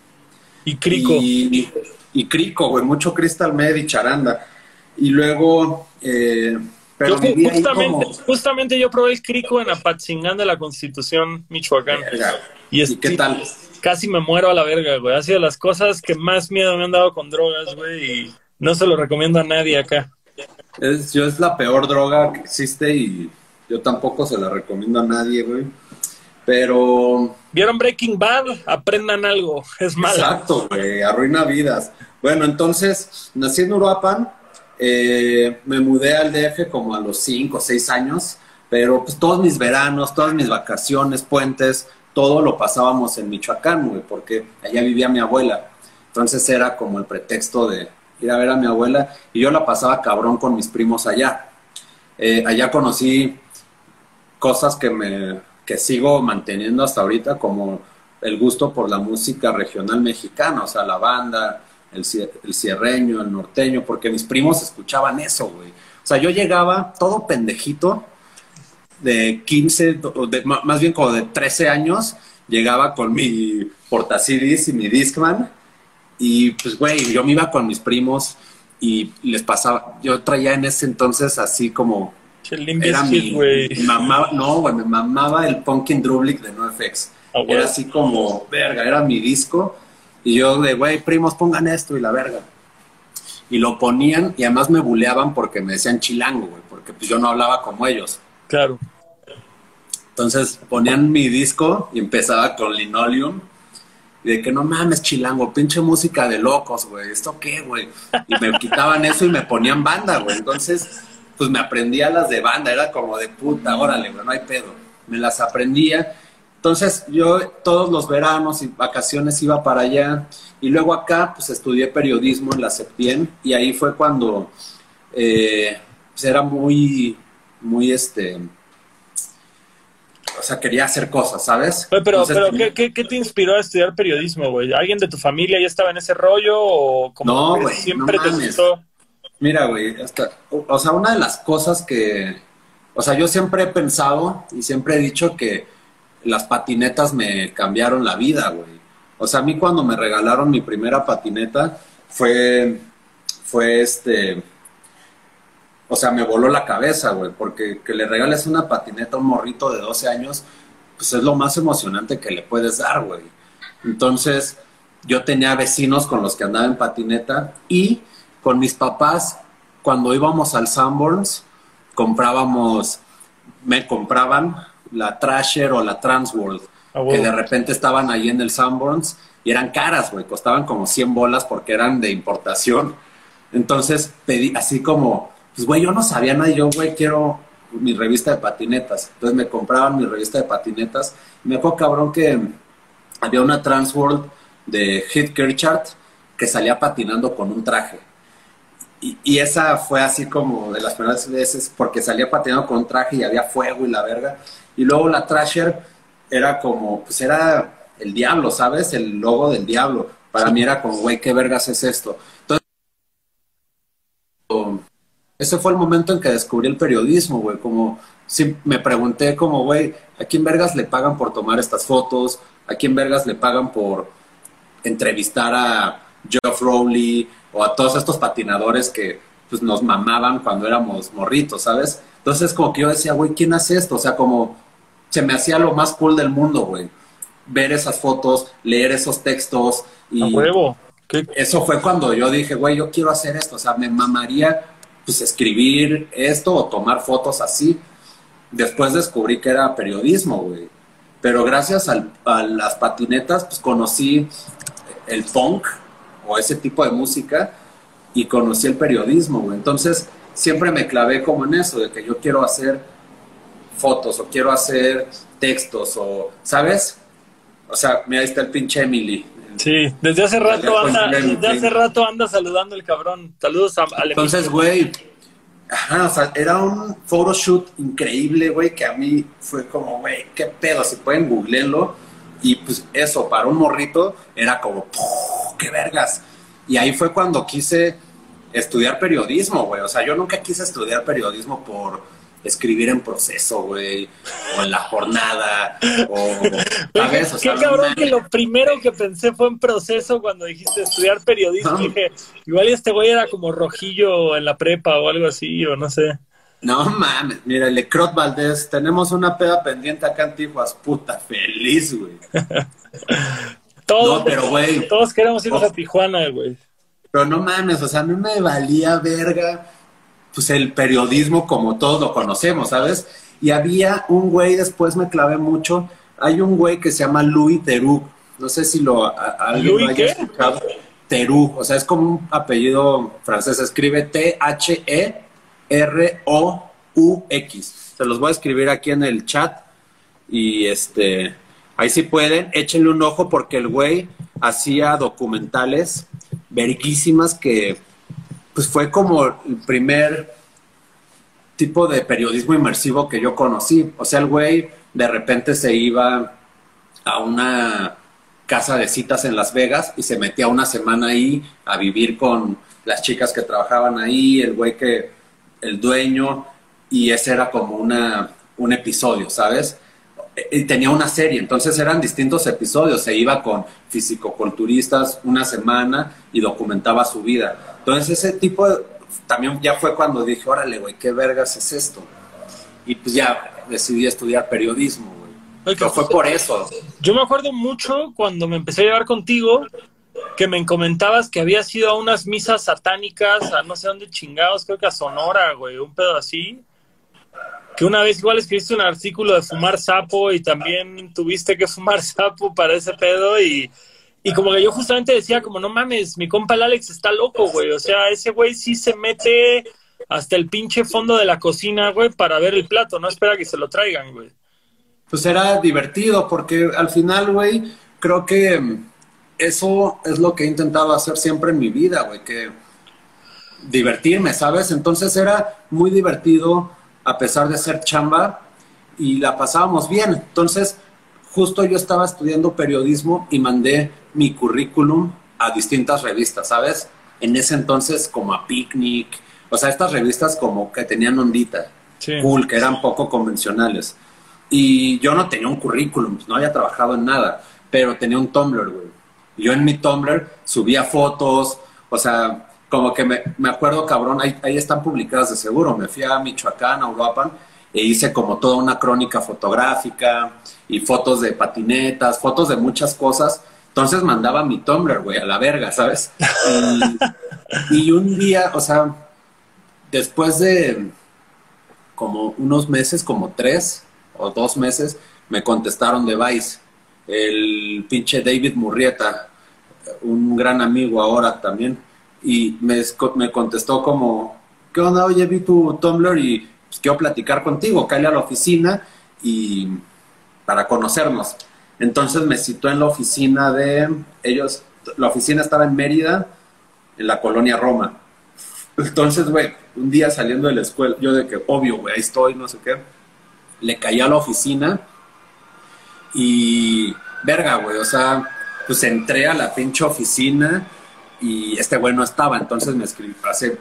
Y crico. Y, crico, güey, mucho cristal med y charanda. Y luego, eh, pero justamente, justamente yo probé el crico en Apatzingán de la Constitución Michoacán. y, qué tal? Casi me muero a la verga, güey. Ha sido las cosas que más miedo me han dado con drogas, güey, y no se lo recomiendo a nadie acá. Es, yo es la peor droga que existe y yo tampoco se la recomiendo a nadie, güey. Pero. ¿Vieron Breaking Bad? Aprendan algo. Es malo. Exacto, güey. Arruina vidas. Bueno, entonces, nací en Uruapan. Eh, me mudé al DF como a los 5 o 6 años. Pero pues todos mis veranos, todas mis vacaciones, puentes, todo lo pasábamos en Michoacán, güey, porque allá vivía mi abuela. Entonces era como el pretexto de ir a ver a mi abuela y yo la pasaba cabrón con mis primos allá. Eh, allá conocí cosas que me que sigo manteniendo hasta ahorita, como el gusto por la música regional mexicana, o sea, la banda, el, el cierreño, el norteño, porque mis primos escuchaban eso, güey. O sea, yo llegaba todo pendejito, de 15, más bien como de 13 años, llegaba con mi portacidis y mi Discman. Y pues, güey, yo me iba con mis primos y les pasaba. Yo traía en ese entonces así como. Era mi, mamá, no, güey, me mamaba el Pumpkin Drublic de NoFX. Ah, era así como, verga, era mi disco. Y yo de, güey, primos, pongan esto y la verga. Y lo ponían y además me buleaban porque me decían chilango, güey, porque pues yo no hablaba como ellos. Claro. Entonces ponían mi disco y empezaba con Linoleum. Y de que no mames, chilango, pinche música de locos, güey. ¿Esto qué, güey? Y me quitaban eso y me ponían banda, güey. Entonces, pues me aprendía las de banda. Era como de puta, órale, güey, no hay pedo. Me las aprendía. Entonces, yo todos los veranos y vacaciones iba para allá. Y luego acá, pues estudié periodismo en la Septien. Y ahí fue cuando eh, pues, era muy, muy este o sea, quería hacer cosas, ¿sabes? pero, pero ¿qué, te inspiró a estudiar periodismo, güey? ¿Alguien de tu familia ya estaba en ese rollo o como no, güey, siempre te gustó? Mira, güey, o sea, una de las cosas que, o sea, yo siempre he pensado y siempre he dicho que las patinetas me cambiaron la vida, güey. O sea, a mí cuando me regalaron mi primera patineta fue, fue este, o sea, me voló la cabeza, güey, porque que le regales una patineta a un morrito de 12 años, pues es lo más emocionante que le puedes dar, güey. Entonces, yo tenía vecinos con los que andaba en patineta y con mis papás, cuando íbamos al Sanborns, comprábamos, me compraban la Trasher o la Transworld, ah, que de repente estaban ahí en el Sanborns y eran caras, güey, costaban como 100 bolas porque eran de importación. Entonces pedí así como pues, güey, yo no sabía nada yo, güey, quiero mi revista de patinetas. Entonces me compraban mi revista de patinetas. Y me acuerdo, cabrón, que había una Transworld de Heath Kirchart que salía patinando con un traje. Y, esa fue así como de las primeras veces, porque salía patinando con traje y había fuego y la verga. Y luego la Trasher era como, pues era el diablo, ¿sabes? El logo del diablo. Para mí era como, güey, ¿qué vergas es esto? Entonces, ese fue el momento en que descubrí el periodismo, güey, como me pregunté como, güey, ¿a quién vergas le pagan por tomar estas fotos? ¿A quién vergas le pagan por entrevistar a Geoff Rowley o a todos estos patinadores que pues nos mamaban cuando éramos morritos, ¿sabes? Entonces como que yo decía, güey, ¿quién hace esto? O sea, como se me hacía lo más cool del mundo, güey. Ver esas fotos, leer esos textos y... A huevo. Eso fue cuando yo dije, güey, yo quiero hacer esto. O sea, me mamaría pues escribir esto o tomar fotos así. Después descubrí que era periodismo, güey. Pero gracias a las patinetas, pues conocí el punk o ese tipo de música y conocí el periodismo, güey. Entonces, siempre me clavé como en eso, de que yo quiero hacer fotos o quiero hacer textos o, ¿sabes? O sea, mira, ahí está el pinche Emily, Sí, desde hace rato anda, desde hace rato anda saludando el cabrón. Saludos a, al Entonces, güey, o sea, era un photoshoot increíble, güey, que a mí fue como, güey, qué pedo, si pueden googlearlo. Y pues eso, para un morrito, era como, qué vergas. Y ahí fue cuando quise estudiar periodismo, güey. O sea, yo nunca quise estudiar periodismo por escribir en proceso, güey, o en la jornada, o, ¿sabes? O sea, Qué cabrón que lo primero que pensé fue en proceso cuando dijiste estudiar periodismo. Dije, igual este güey era como rojillo en la prepa o algo así, o no sé. No mames, mira, el Lecrot Valdés, tenemos una peda pendiente acá en Tijuas, puta, feliz, güey. todos, no, pero, güey. Todos queremos irnos a Tijuana, güey. Pero no mames, o sea, a mí me valía verga pues el periodismo como todos lo conocemos, ¿sabes? Y había un güey, después me clavé mucho, hay un güey que se llama Louis Theroux, no sé si lo alguien lo haya escuchado. Theroux, o sea, es como un apellido francés, escribe T-H-E-R-O-U-X. Se los voy a escribir aquí en el chat y este, ahí sí pueden, échenle un ojo porque el güey hacía documentales veriquísimas que pues fue como el primer tipo de periodismo inmersivo que yo conocí. O sea, el güey de repente se iba a una casa de citas en Las Vegas y se metía una semana ahí a vivir con las chicas que trabajaban ahí, el güey que, el dueño, y ese era como una un episodio, ¿sabes? Y tenía una serie, entonces eran distintos episodios. Se iba con fisicoculturistas una semana y documentaba su vida. Entonces, ese tipo de, también ya fue cuando dije, órale, güey, ¿qué vergas es esto? Y pues ya decidí estudiar periodismo, güey. Pero fue por eso. Yo me acuerdo mucho cuando me empecé a llevar contigo que me comentabas que habías ido a unas misas satánicas a no sé dónde chingados, creo que a Sonora, güey, un pedo así. Que una vez igual escribiste un artículo de fumar sapo y también tuviste que fumar sapo para ese pedo y, y como que yo justamente decía como no mames, mi compa el Alex está loco, güey, o sea, ese güey sí se mete hasta el pinche fondo de la cocina, güey, para ver el plato, no espera que se lo traigan, güey. Pues era divertido porque al final, güey, creo que eso es lo que he intentado hacer siempre en mi vida, güey, que divertirme, ¿sabes? Entonces era muy divertido a pesar de ser chamba y la pasábamos bien. Entonces, justo yo estaba estudiando periodismo y mandé mi currículum a distintas revistas, ¿sabes? En ese entonces como a Picnic, o sea, estas revistas como que tenían ondita, cool, que eran poco convencionales. Y yo no tenía un currículum, no había trabajado en nada, pero tenía un Tumblr, güey. Yo en mi Tumblr subía fotos, o sea, como que me, me acuerdo, cabrón, ahí, ahí, están publicadas de seguro. Me fui a Michoacán, a Uruapan, e hice como toda una crónica fotográfica y fotos de patinetas, fotos de muchas cosas. Entonces mandaba mi Tumblr, güey, a la verga, ¿sabes? Y, y un día, o sea, después de como unos meses, como tres o dos meses, me contestaron de Vice el pinche David Murrieta, un gran amigo ahora también, y me, me contestó como, ¿qué onda? Oye, vi tu Tumblr y pues, quiero platicar contigo, cállate a la oficina y para conocernos. Entonces me citó en la oficina de ellos, la oficina estaba en Mérida, en la colonia Roma. Entonces, güey, un día saliendo de la escuela, yo de que, obvio, güey, ahí estoy, no sé qué, le caí a la oficina y, verga, güey, o sea, pues entré a la pinche oficina y este güey no estaba, entonces me,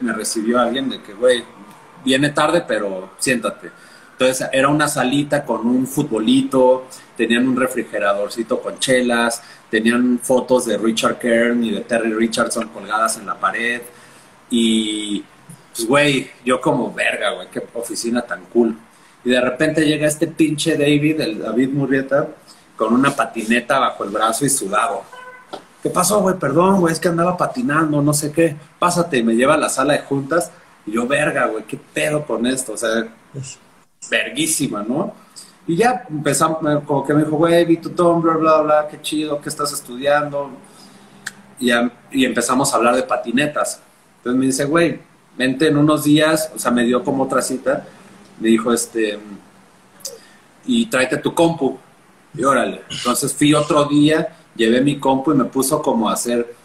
me recibió alguien de que, güey, viene tarde, pero siéntate. Entonces era una salita con un futbolito, tenían un refrigeradorcito con chelas, tenían fotos de Richard Kern y de Terry Richardson colgadas en la pared. Y, pues, güey, yo como verga, güey, qué oficina tan cool. Y de repente llega este pinche David, el David Murrieta, con una patineta bajo el brazo y sudado. ¿Qué pasó, güey? Perdón, güey, es que andaba patinando, no sé qué. Pásate, y me lleva a la sala de juntas. Y yo, verga, güey, ¿qué pedo con esto? O sea, verguísima, ¿no? Y ya empezamos, como que me dijo, güey, vi tu Tumblr, bla, bla, qué chido, ¿qué estás estudiando? Y, y empezamos a hablar de patinetas. Entonces me dice, güey, vente en unos días, o sea, me dio como otra cita. Me dijo, este, y tráete tu compu. Y órale. Entonces fui otro día, llevé mi compu y me puso como a hacer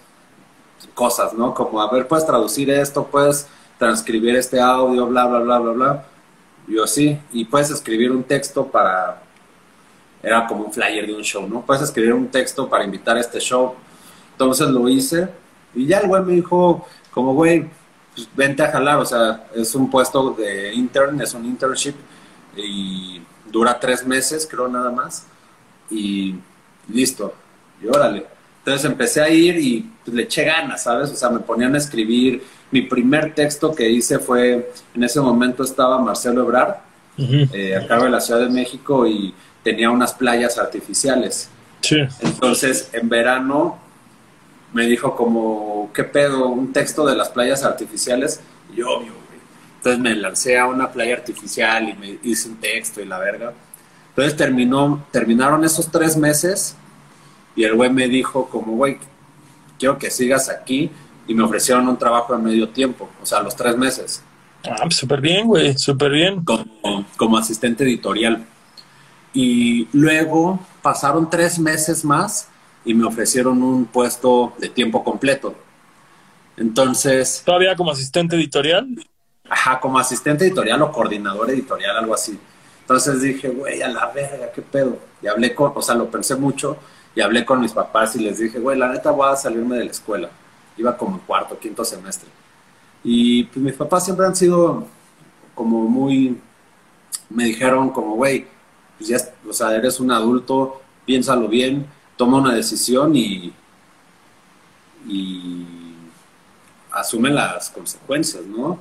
cosas, ¿no? Como, a ver, puedes traducir esto, puedes transcribir este audio, bla, bla, bla, bla, bla. Yo sí, y puedes escribir un texto para, era como un flyer de un show, ¿no? Puedes escribir un texto para invitar a este show. Entonces lo hice y ya el güey me dijo, como güey, pues vente a jalar, o sea, es un puesto de intern, es un internship y dura tres meses, creo nada más y listo, y órale. Entonces empecé a ir y pues, le eché ganas, ¿sabes? O sea, me ponían a escribir. Mi primer texto que hice fue, en ese momento estaba Marcelo Ebrard, eh, acá de la Ciudad de México, y tenía unas playas artificiales. Sí. Entonces, en verano me dijo como, ¿qué pedo? Un texto de las playas artificiales. Y yo, obvio, güey. Entonces me lancé a una playa artificial y me hice un texto y la verga. Entonces terminó, terminaron esos tres meses y el güey me dijo como, güey, quiero que sigas aquí y me ofrecieron un trabajo de medio tiempo, o sea, los tres meses. Ah, pues, súper bien, güey, súper bien. Como, como asistente editorial. Y luego pasaron tres meses más y me ofrecieron un puesto de tiempo completo. Entonces... ¿Todavía como asistente editorial? Ajá, como asistente editorial o coordinador editorial, algo así. Entonces dije, güey, a la verga, qué pedo. Y hablé con, o sea, lo pensé mucho y hablé con mis papás y les dije, güey, la neta voy a salirme de la escuela. Iba como en cuarto, quinto semestre. Y pues mis papás siempre han sido como muy me dijeron como, güey, pues ya, o sea, eres un adulto, piénsalo bien, toma una decisión y, y asume las consecuencias, ¿no?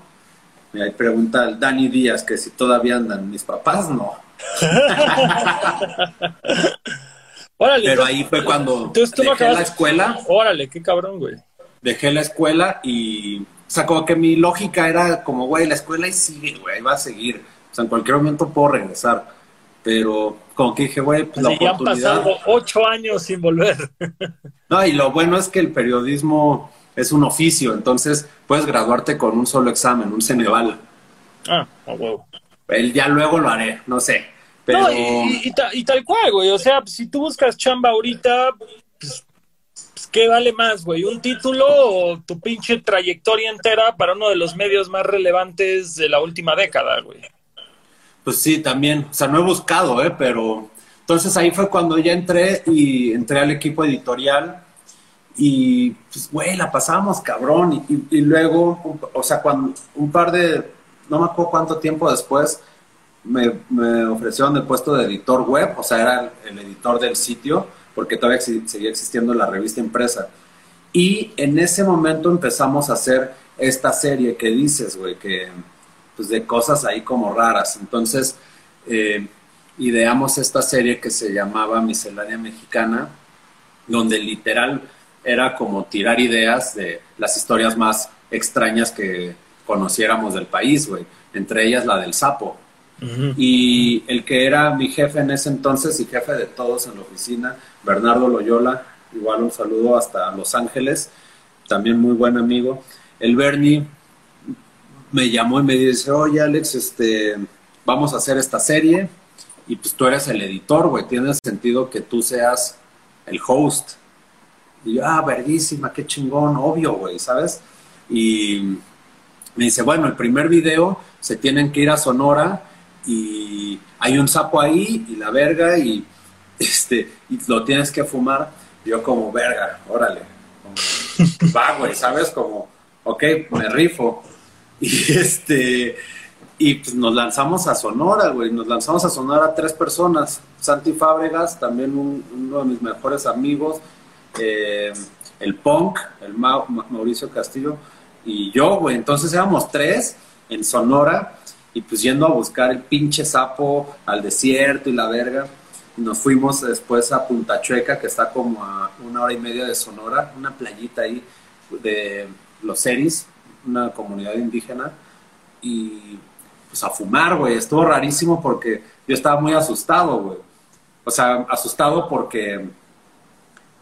Me pregunta Dani Díaz que si todavía andan mis papás, no. Pero ahí fue cuando dejé la escuela. Órale, qué cabrón, güey. Dejé la escuela y, o sea, como que mi lógica era como, güey, la escuela y sigue, güey, va a seguir. O sea, en cualquier momento puedo regresar. Pero como que dije, güey, pues la oportunidad... han pasado ocho años sin volver. no, y lo bueno es que el periodismo es un oficio, entonces puedes graduarte con un solo examen, un Ceneval. Ah, a huevo. Él ya luego lo haré, no sé. Pero... No, y, tal cual, güey. O sea, si tú buscas chamba ahorita, pues, pues, ¿qué vale más, güey? ¿Un título o tu pinche trayectoria entera para uno de los medios más relevantes de la última década, güey? Pues sí, también. O sea, no he buscado, ¿eh? Pero entonces ahí fue cuando ya entré y entré al equipo editorial y pues, güey, la pasamos cabrón. Y, luego, o sea, cuando un par de, no me acuerdo cuánto tiempo después, me, ofrecieron el puesto de editor web, o sea, era el, editor del sitio, porque todavía seguía existiendo la revista impresa. Y en ese momento empezamos a hacer esta serie que dices, güey, que pues de cosas ahí como raras. Entonces, eh, ideamos esta serie que se llamaba Miscelánea Mexicana, donde literal era como tirar ideas de las historias más extrañas que conociéramos del país, güey. Entre ellas la del sapo. Y el que era mi jefe en ese entonces y jefe de todos en la oficina, Bernardo Loyola, igual un saludo hasta Los Ángeles, también muy buen amigo. El Bernie me llamó y me dice, oye Alex, este, vamos a hacer esta serie y pues tú eres el editor, güey, tiene sentido que tú seas el host. Y yo, ah, verguísima, qué chingón, obvio, güey, ¿sabes? Y me dice, bueno, el primer video se tienen que ir a Sonora y hay un sapo ahí y la verga y, este, y lo tienes que fumar. yo como, verga, órale, va, güey, ¿sabes? Como, ok, me rifo. Y este, y pues nos lanzamos a Sonora, güey, nos lanzamos a Sonora tres personas, Santi Fábregas, también uno de mis mejores amigos, eh, el Punk, el Mauricio Castillo y yo, güey. Entonces éramos tres en Sonora y pues yendo a buscar el pinche sapo al desierto y la verga. Nos fuimos después a Punta Chueca, que está como a una hora y media de Sonora, una playita ahí de los Seris, una comunidad indígena. Y pues a fumar, güey. Estuvo rarísimo porque yo estaba muy asustado, güey. O sea, asustado porque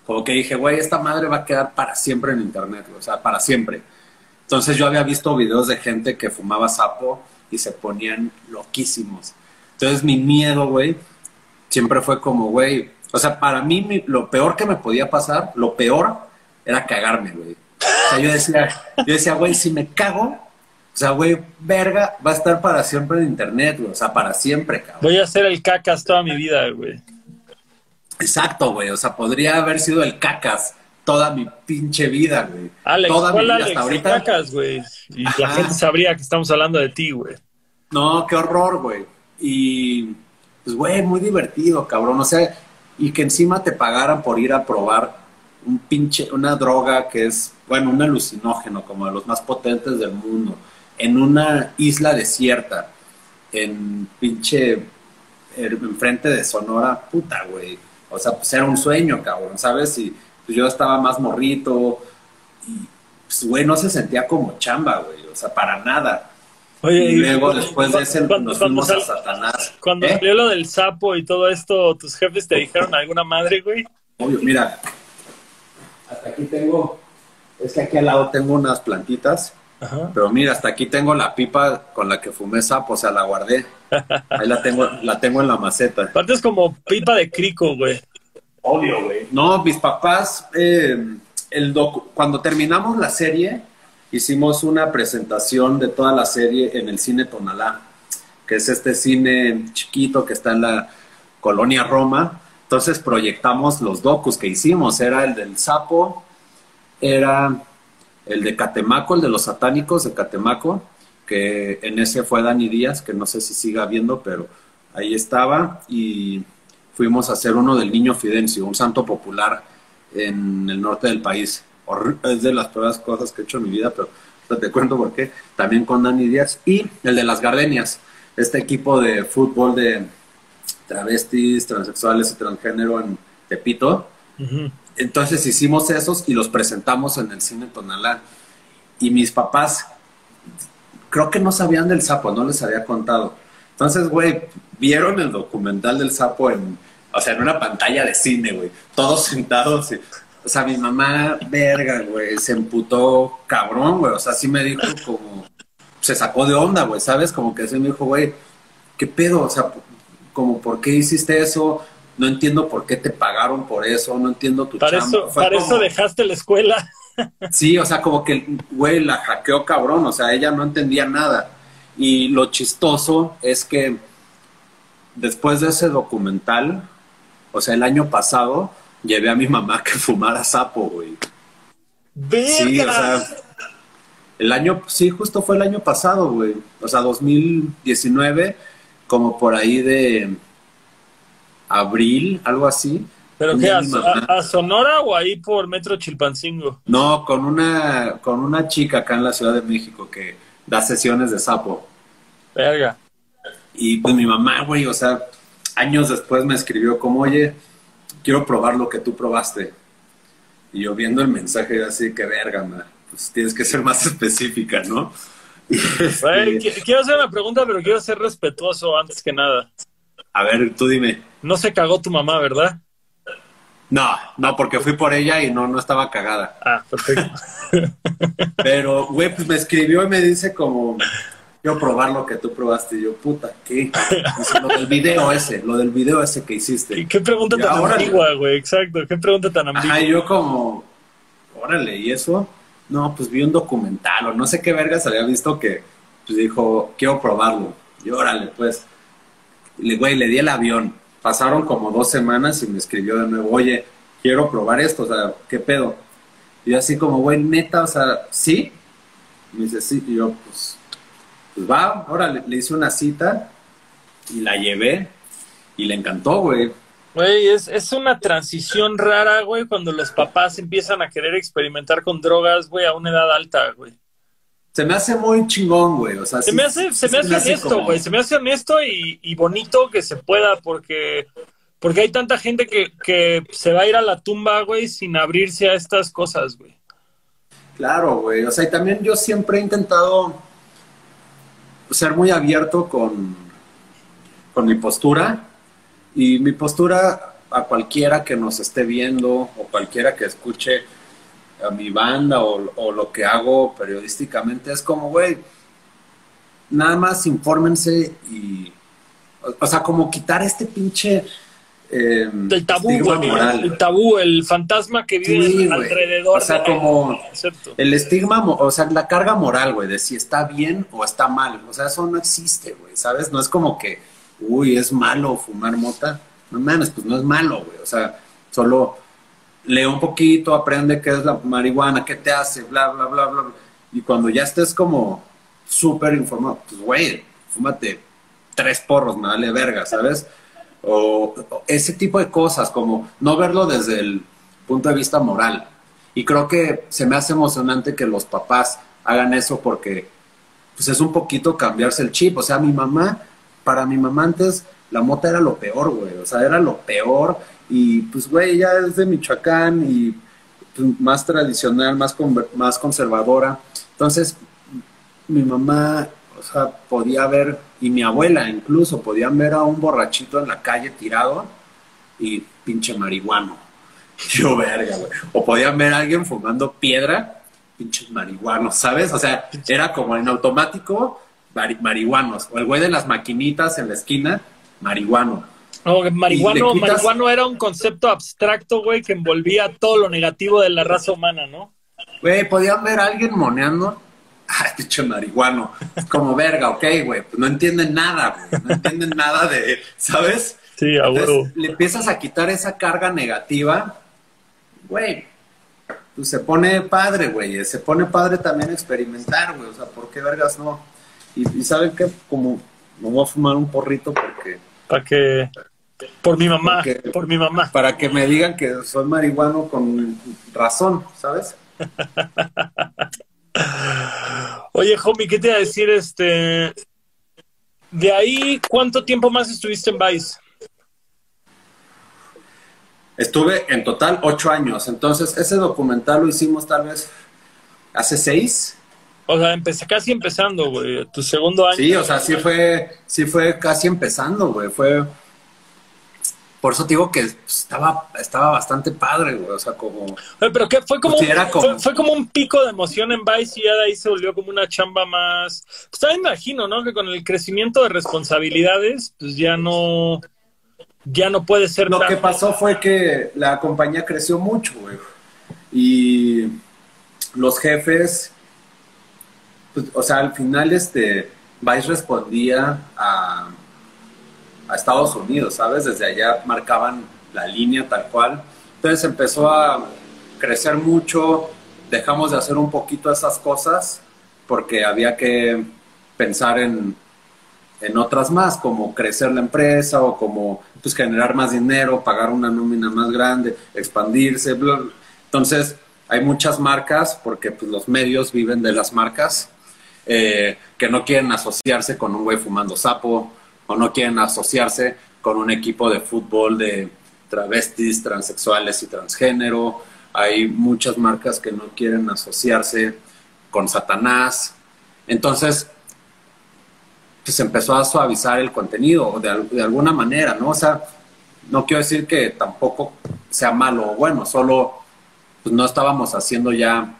como que dije, güey, esta madre va a quedar para siempre en internet, o sea, para siempre. Entonces yo había visto videos de gente que fumaba sapo y se ponían loquísimos. Entonces mi miedo, güey, siempre fue como, güey, o sea, para mí lo peor que me podía pasar, lo peor era cagarme, güey. O sea, yo decía, yo decía, güey, si me cago, o sea, güey, verga, va a estar para siempre en internet, güey. O sea, para siempre, cabrón. Voy a hacer el cacas toda mi vida, güey. Exacto, güey. O sea, podría haber sido el cacas toda mi pinche vida, güey. Alex, toda mi vida hasta ahorita. Cacas, güey. Y la gente sabría que estamos hablando de ti, güey. No, qué horror, güey. Y pues, güey, muy divertido, cabrón. O sea, y que encima te pagaran por ir a probar un pinche, una droga que es, bueno, un alucinógeno, como de los más potentes del mundo, en una isla desierta, en pinche, enfrente de Sonora, puta, güey o sea, pues era un sueño, cabrón, ¿sabes? Y pues yo estaba más morrito y, pues, güey, no se sentía como chamba, güey, o sea, para nada. Oye, y luego después de ese nos fuimos a Satanás. Cuando ¿Eh? salió lo del sapo y todo esto, ¿tus jefes te dijeron alguna madre, güey? Obvio, mira, aquí tengo, es que aquí al lado tengo unas plantitas, pero mira, hasta aquí tengo la pipa con la que fumé sapo, o sea, la guardé. Ahí la tengo, la tengo en la maceta. Aparte es como pipa de crico, güey. Obvio, güey. No, mis papás, eh, el cuando terminamos la serie, hicimos una presentación de toda la serie en el cine Tonalá, que es este cine chiquito que está en la colonia Roma. Entonces proyectamos los docus que hicimos. Era el del sapo, era el de Catemaco, el de los satánicos de Catemaco, que en ese fue Dani Díaz, que no sé si siga viendo, pero ahí estaba y fuimos a hacer uno del Niño Fidencio, un santo popular en el norte del país. Es de las peores cosas que he hecho en mi vida, pero te cuento por qué. También con Dani Díaz y el de las Gardenias, este equipo de fútbol de travestis, transexuales y transgénero en Tepito. Entonces hicimos esos y los presentamos en el cine Tonalá. Y mis papás, creo que no sabían del sapo, no les había contado. Entonces, güey, vieron el documental del sapo en, o sea, en una pantalla de cine, güey, todos sentados. o sea, mi mamá, verga, güey, se emputó cabrón, güey. O sea, sí me dijo como, se sacó de onda, güey, ¿sabes? Como que así me dijo, güey, ¿qué pedo? O sea, como, ¿por qué hiciste eso? No entiendo por qué te pagaron por eso, no entiendo tu Para, eso, para eso dejaste la escuela. Sí, o sea, como que, güey, la hackeó cabrón, o sea, ella no entendía nada. Y lo chistoso es que después de ese documental, o sea, el año pasado, llevé a mi mamá que fumara sapo, güey. Sí, o sea, el año, sí, justo fue el año pasado, güey. O sea, 2019, como por ahí de abril, algo así. ¿Pero qué? A, Sonora o ahí por Metro Chilpancingo? No, con una, con una chica acá en la Ciudad de México que da sesiones de sapo. Verga. Y pues mi mamá, güey, o sea, años después me escribió como, oye, quiero probar lo que tú probaste. Y yo viendo el mensaje así, que verga, ma, pues tienes que ser más específica, ¿no? Este, quiero hacer una pregunta, pero quiero ser respetuoso antes que nada. A ver, tú dime. No se cagó tu mamá, ¿verdad? No, no, porque fui por ella y no, no estaba cagada. Ah, perfecto. Pero, güey, pues me escribió y me dice como, quiero probar lo que tú probaste. Y yo, puta, ¿qué? Dice, lo del video ese, lo del video ese que hiciste. ¿Y qué pregunta tan ambigua, güey? Exacto, qué pregunta tan ambigua. Ajá, yo como, órale, ¿y eso? No, pues vi un documental o no sé qué vergas había visto que, pues dijo, quiero probarlo. Y órale, pues. Y, güey, le di el avión pasaron como dos semanas y me escribió de nuevo, oye, quiero probar esto, o sea, ¿qué pedo? Y yo así como, güey, neta, o sea, ¿sí? Me dice, sí, y yo, pues, pues va, ahora le, hice una cita y la llevé y le encantó, güey. Güey, es, es una transición rara, güey, cuando los papás empiezan a querer experimentar con drogas, güey, a una edad alta, güey se me hace muy chingón, güey. O sea, se, me hace, se, me hace, honesto, güey. Se me hace honesto y, bonito que se pueda, porque, porque hay tanta gente que, que se va a ir a la tumba, güey, sin abrirse a estas cosas, güey. Claro, güey. O sea, y también yo siempre he intentado ser muy abierto con, con mi postura. Y mi postura a cualquiera que nos esté viendo o cualquiera que escuche a mi banda o, lo que hago periodísticamente es como, güey, nada más infórmense y, o, sea, como quitar este pinche... Eh, el tabú, el tabú, el fantasma que vive alrededor. O sea, como el estigma, o sea, la carga moral, güey, de si está bien o está mal. O sea, eso no existe, güey, ¿sabes? No es como que, uy, es malo fumar mota. No mames, pues no es malo, güey. O sea, solo lee un poquito, aprende qué es la marihuana, qué te hace, bla, bla, bla, bla. Y cuando ya estés como súper informado, pues, güey, fúmate tres porros, me vale verga, ¿sabes? O, ese tipo de cosas, como no verlo desde el punto de vista moral. Y creo que se me hace emocionante que los papás hagan eso porque pues es un poquito cambiarse el chip. O sea, mi mamá, para mi mamá antes, la mota era lo peor, güey. O sea, era lo peor y pues, güey, ella es de Michoacán y pues, más tradicional, más, más conservadora. Entonces, mi mamá, o sea, podía ver, y mi abuela incluso, podían ver a un borrachito en la calle tirado y pinche marihuano. Yo, verga, güey. O podían ver a alguien fumando piedra, pinche marihuano, ¿sabes? O sea, era como en automático, marihuanos. O el güey de las maquinitas en la esquina, marihuano no, marihuano, marihuano era un concepto abstracto, güey, que envolvía todo lo negativo de la raza humana, ¿no? Güey, podían ver a alguien moneando. Ay, pinche marihuano. Como verga, ok, güey. Pues no entienden nada, güey. No entienden nada de, ¿sabes? Sí, a Le empiezas a quitar esa carga negativa, güey. Pues se pone padre, güey. Se pone padre también experimentar, güey. O sea, ¿por qué vergas no? Y, ¿saben qué? Como me voy a fumar un porrito porque... Para que... Por mi mamá, por mi mamá. Para que me digan que soy marihuano con razón, ¿sabes? Oye, homie, ¿qué te iba a decir? Este, de ahí, ¿cuánto tiempo más estuviste en Vice? Estuve en total ocho años. Entonces, ese documental lo hicimos tal vez hace seis. O sea, empecé casi empezando, güey, tu segundo año. Sí, o sea, sí fue, sí fue casi empezando, güey. Fue, por eso te digo que estaba, estaba bastante padre, güey. O sea, como. pero que fue como, un, Fue, como un pico de emoción en Vice y ya de ahí se volvió como una chamba más. Pues también imagino, ¿no? Que con el crecimiento de responsabilidades, pues ya no. Ya no puede ser. Lo que pasó fue que la compañía creció mucho, güey. Y los jefes pues, o sea, al final este, Vice respondía a, Estados Unidos, ¿sabes? Desde allá marcaban la línea tal cual. Entonces empezó a crecer mucho, dejamos de hacer un poquito esas cosas porque había que pensar en, en otras más, como crecer la empresa o como pues, generar más dinero, pagar una nómina más grande, expandirse. Entonces, hay muchas marcas porque pues, los medios viven de las marcas eh, que no quieren asociarse con un güey fumando sapo o no quieren asociarse con un equipo de fútbol de travestis, transexuales y transgénero. Hay muchas marcas que no quieren asociarse con Satanás. Entonces, pues empezó a suavizar el contenido de, de alguna manera, ¿no? O sea, no quiero decir que tampoco sea malo o bueno, solo pues no estábamos haciendo ya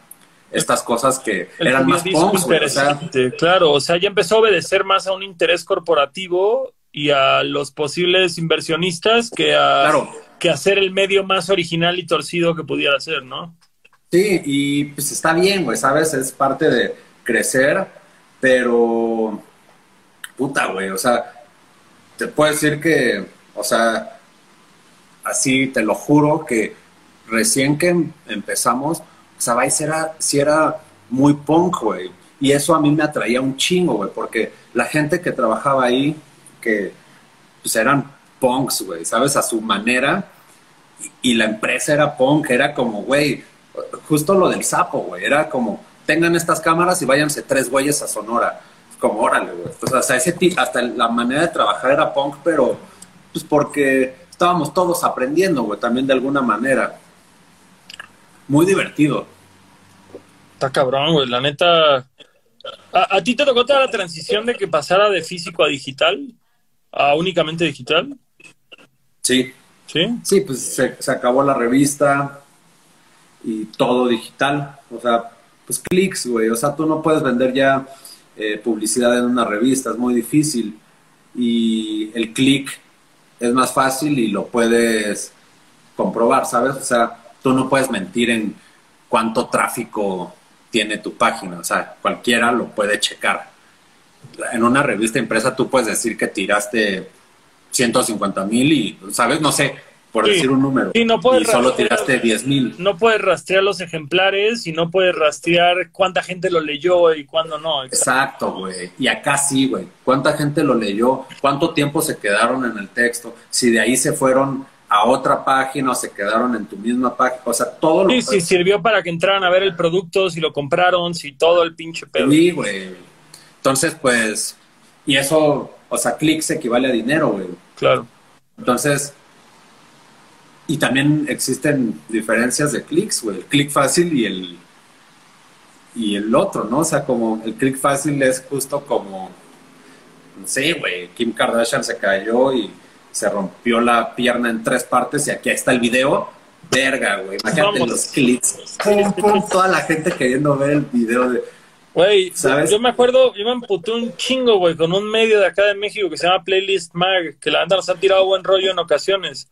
estas cosas que eran más punks, Claro, o sea, ya empezó a obedecer más a un interés corporativo y a los posibles inversionistas que a, que ser el medio más original y torcido que pudiera ser, ¿no? Sí, y pues está bien, güey, ¿sabes? Es parte de crecer, pero puta, güey, o sea, te puedo decir que, o sea, así te lo juro que recién que empezamos, Vice era, sí era muy punk, güey. Y eso a mí me atraía un chingo, güey, porque la gente que trabajaba ahí, que pues eran punks, güey, ¿sabes? A su manera. Y, la empresa era punk, era como, güey, justo lo del sapo, güey. Era como, tengan estas cámaras y váyanse tres güeyes a Sonora. Como, órale, güey. Pues hasta, ese, hasta la manera de trabajar era punk, pero pues porque estábamos todos aprendiendo, güey, también de alguna manera muy divertido. Está cabrón, güey. La neta. ¿A, ti te tocó toda la transición de que pasara de físico a digital? ¿A únicamente digital? Sí. ¿Sí? Sí, pues se, acabó la revista y todo digital. O sea, pues clics, güey. O sea, tú no puedes vender ya eh, publicidad en una revista, es muy difícil. Y el clic es más fácil y lo puedes comprobar, ¿sabes? O sea, tú no puedes mentir en cuánto tráfico tiene tu página, o sea, cualquiera lo puede checar. En una revista impresa tú puedes decir que tiraste 150 mil y, ¿sabes? No sé, por decir un número. Y, no puedes solo tiraste 10 mil. No puedes rastrear los ejemplares y no puedes rastrear cuánta gente lo leyó y cuándo no. Exacto, güey. Y acá sí, güey. ¿Cuánta gente lo leyó? ¿Cuánto tiempo se quedaron en el texto? Si de ahí se fueron a otra página o se quedaron en tu misma página. O sea, todo lo Sí, sí, sirvió para que entraran a ver el producto, si lo compraron, si todo el pinche pedo. Sí, güey. Entonces, pues, y eso, o sea, clics equivale a dinero, güey. Claro. Entonces, y también existen diferencias de clics, güey. El clic fácil y el y el otro, ¿no? O sea, como el clic fácil es justo como, no sé, güey, Kim Kardashian se cayó y se rompió la pierna en tres partes y aquí está el video. Verga, güey. Imagínate los clics. toda la gente queriendo ver el video de. Güey, yo me acuerdo, yo me emputé un chingo, güey, con un medio de acá de México que se llama Playlist Mag, que la banda nos ha tirado buen rollo en ocasiones.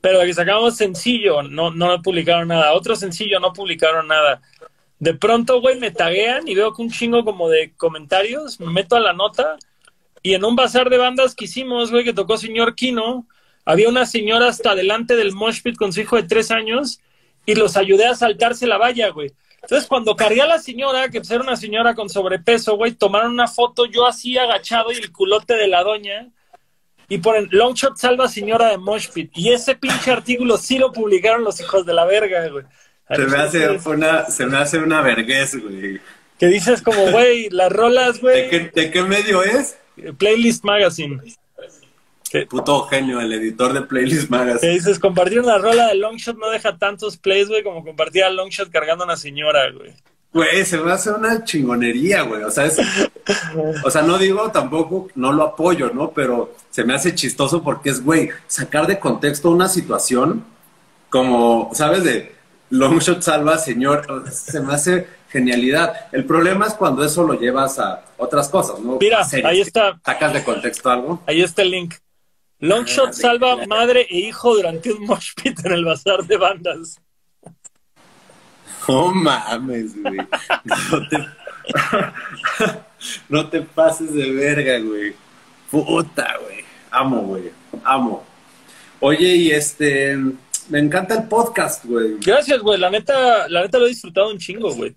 Pero que sacamos sencillo, no, no publicaron nada. Otro sencillo, no publicaron nada. De pronto, güey, me taguean y veo que un chingo como de comentarios, me meto a la nota y en un bazar de bandas que hicimos, güey, que tocó señor Kino, había una señora hasta delante del mosh pit con su hijo de tres años y los ayudé a saltarse la valla, güey. Entonces, cuando cargué a la señora, que pues era una señora con sobrepeso, güey, tomaron una foto yo así agachado y el culote de la doña y ponen Longshot salva señora de Moshpit. Y ese pinche artículo sí lo publicaron los hijos de la verga, güey. Se me hace una, se me hace una vergüenza, güey. Que dices como, güey, las rolas, güey. ¿De qué, ¿De qué medio es? Playlist Magazine. ¿Qué? Puto genio, el editor de Playlist Magazine. Que dices, compartir una rola de Longshot no deja tantos plays, güey, como compartir a Longshot cargando a una señora, güey. Güey, se me hace una chingonería, güey. O sea, es, o sea, no digo tampoco, no lo apoyo, ¿no? Pero se me hace chistoso porque es, güey, sacar de contexto una situación como, ¿sabes? De Longshot salva, señor, se me hace genialidad. El problema es cuando eso lo llevas a otras cosas, ¿no? Mira, ahí está. Sacas de contexto algo. Ahí está el link. Longshot ah, salva madre e hijo durante un mosh pit en el bazar de bandas. No mames, güey. No te, pases de verga, güey. Puta, güey. Amo, güey. Amo. Oye, y este, me encanta el podcast, güey. Gracias, güey. La neta, la neta lo he disfrutado un chingo, güey.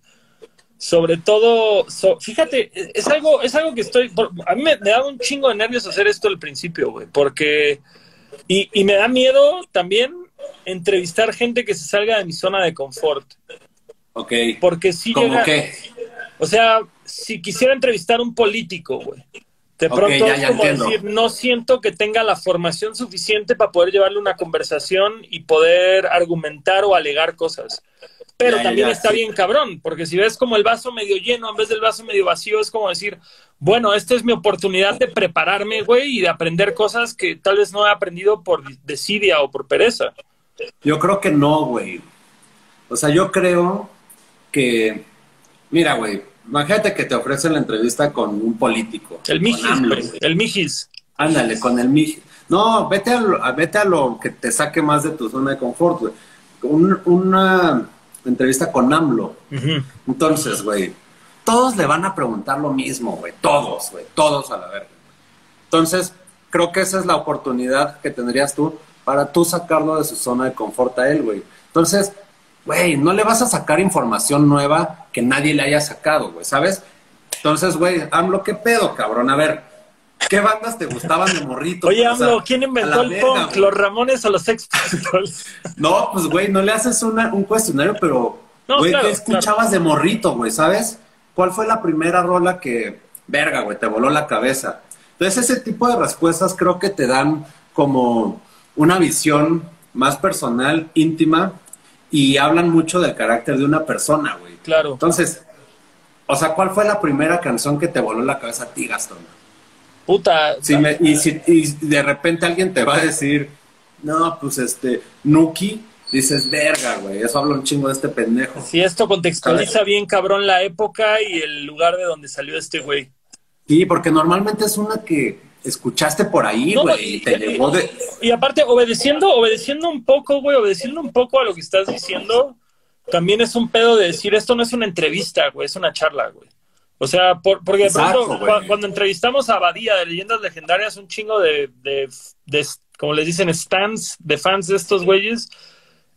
Sobre todo, fíjate, es algo, es algo que estoy, a mí me, me, da un chingo de nervios hacer esto al principio, güey, porque, y, y me da miedo también entrevistar gente que se salga de mi zona de confort. Ok. Porque si ¿Cómo qué? O sea, si quisiera entrevistar a un político, güey. De pronto es como decir, no siento que tenga la formación suficiente para poder llevarle una conversación y poder argumentar o alegar cosas. Pero también está bien cabrón, porque si ves como el vaso medio lleno en vez del vaso medio vacío, es como decir, bueno, esta es mi oportunidad de prepararme, güey, y de aprender cosas que tal vez no he aprendido por desidia o por pereza. Yo creo que no, güey. O sea, yo creo que, mira, güey, imagínate que te ofrecen la entrevista con un político. El Mijis, el Mijis. Ándale, con el Mijis. No, vete a, lo, vete a lo que te saque más de tu zona de confort, güey. una entrevista con AMLO. Entonces, güey, todos le van a preguntar lo mismo, güey. Todos, güey. Todos a la verga. Entonces, creo que esa es la oportunidad que tendrías tú para tú sacarlo de su zona de confort a él, güey. Entonces, güey, no le vas a sacar información nueva que nadie le haya sacado, güey, ¿sabes? Entonces, güey, AMLO, ¿qué pedo, cabrón? A ver, ¿qué bandas te gustaban de morrito? Oye, AMLO, ¿quién inventó el punk? ¿Los Ramones o los Sex no, pues, güey, no le haces un cuestionario, pero, güey, ¿qué escuchabas de morrito, güey, sabes? ¿Cuál fue la primera rola que, verga, güey, te voló la cabeza? Entonces, ese tipo de respuestas creo que te dan como una visión más personal, íntima, y hablan mucho del carácter de una persona, güey. Claro. Entonces, o sea, ¿cuál fue la primera canción que te voló la cabeza a ti, Gastón? Puta. y, si, y de repente alguien te va a decir, no, pues este, Nuki, dices, verga, güey, eso habla un chingo de este pendejo. Si esto contextualiza bien, cabrón, la época y el lugar de donde salió este güey. Sí, porque normalmente es una que escuchaste por ahí, güey, y, te llevó de... Y aparte, obedeciendo, obedeciendo un poco, güey, obedeciendo un poco a lo que estás diciendo, también es un pedo de decir, esto no es una entrevista, güey, es una charla, güey. O sea, por, porque cuando entrevistamos a Abadía de Leyendas Legendarias, un chingo de, de, de, como les dicen, stands de fans de estos güeyes,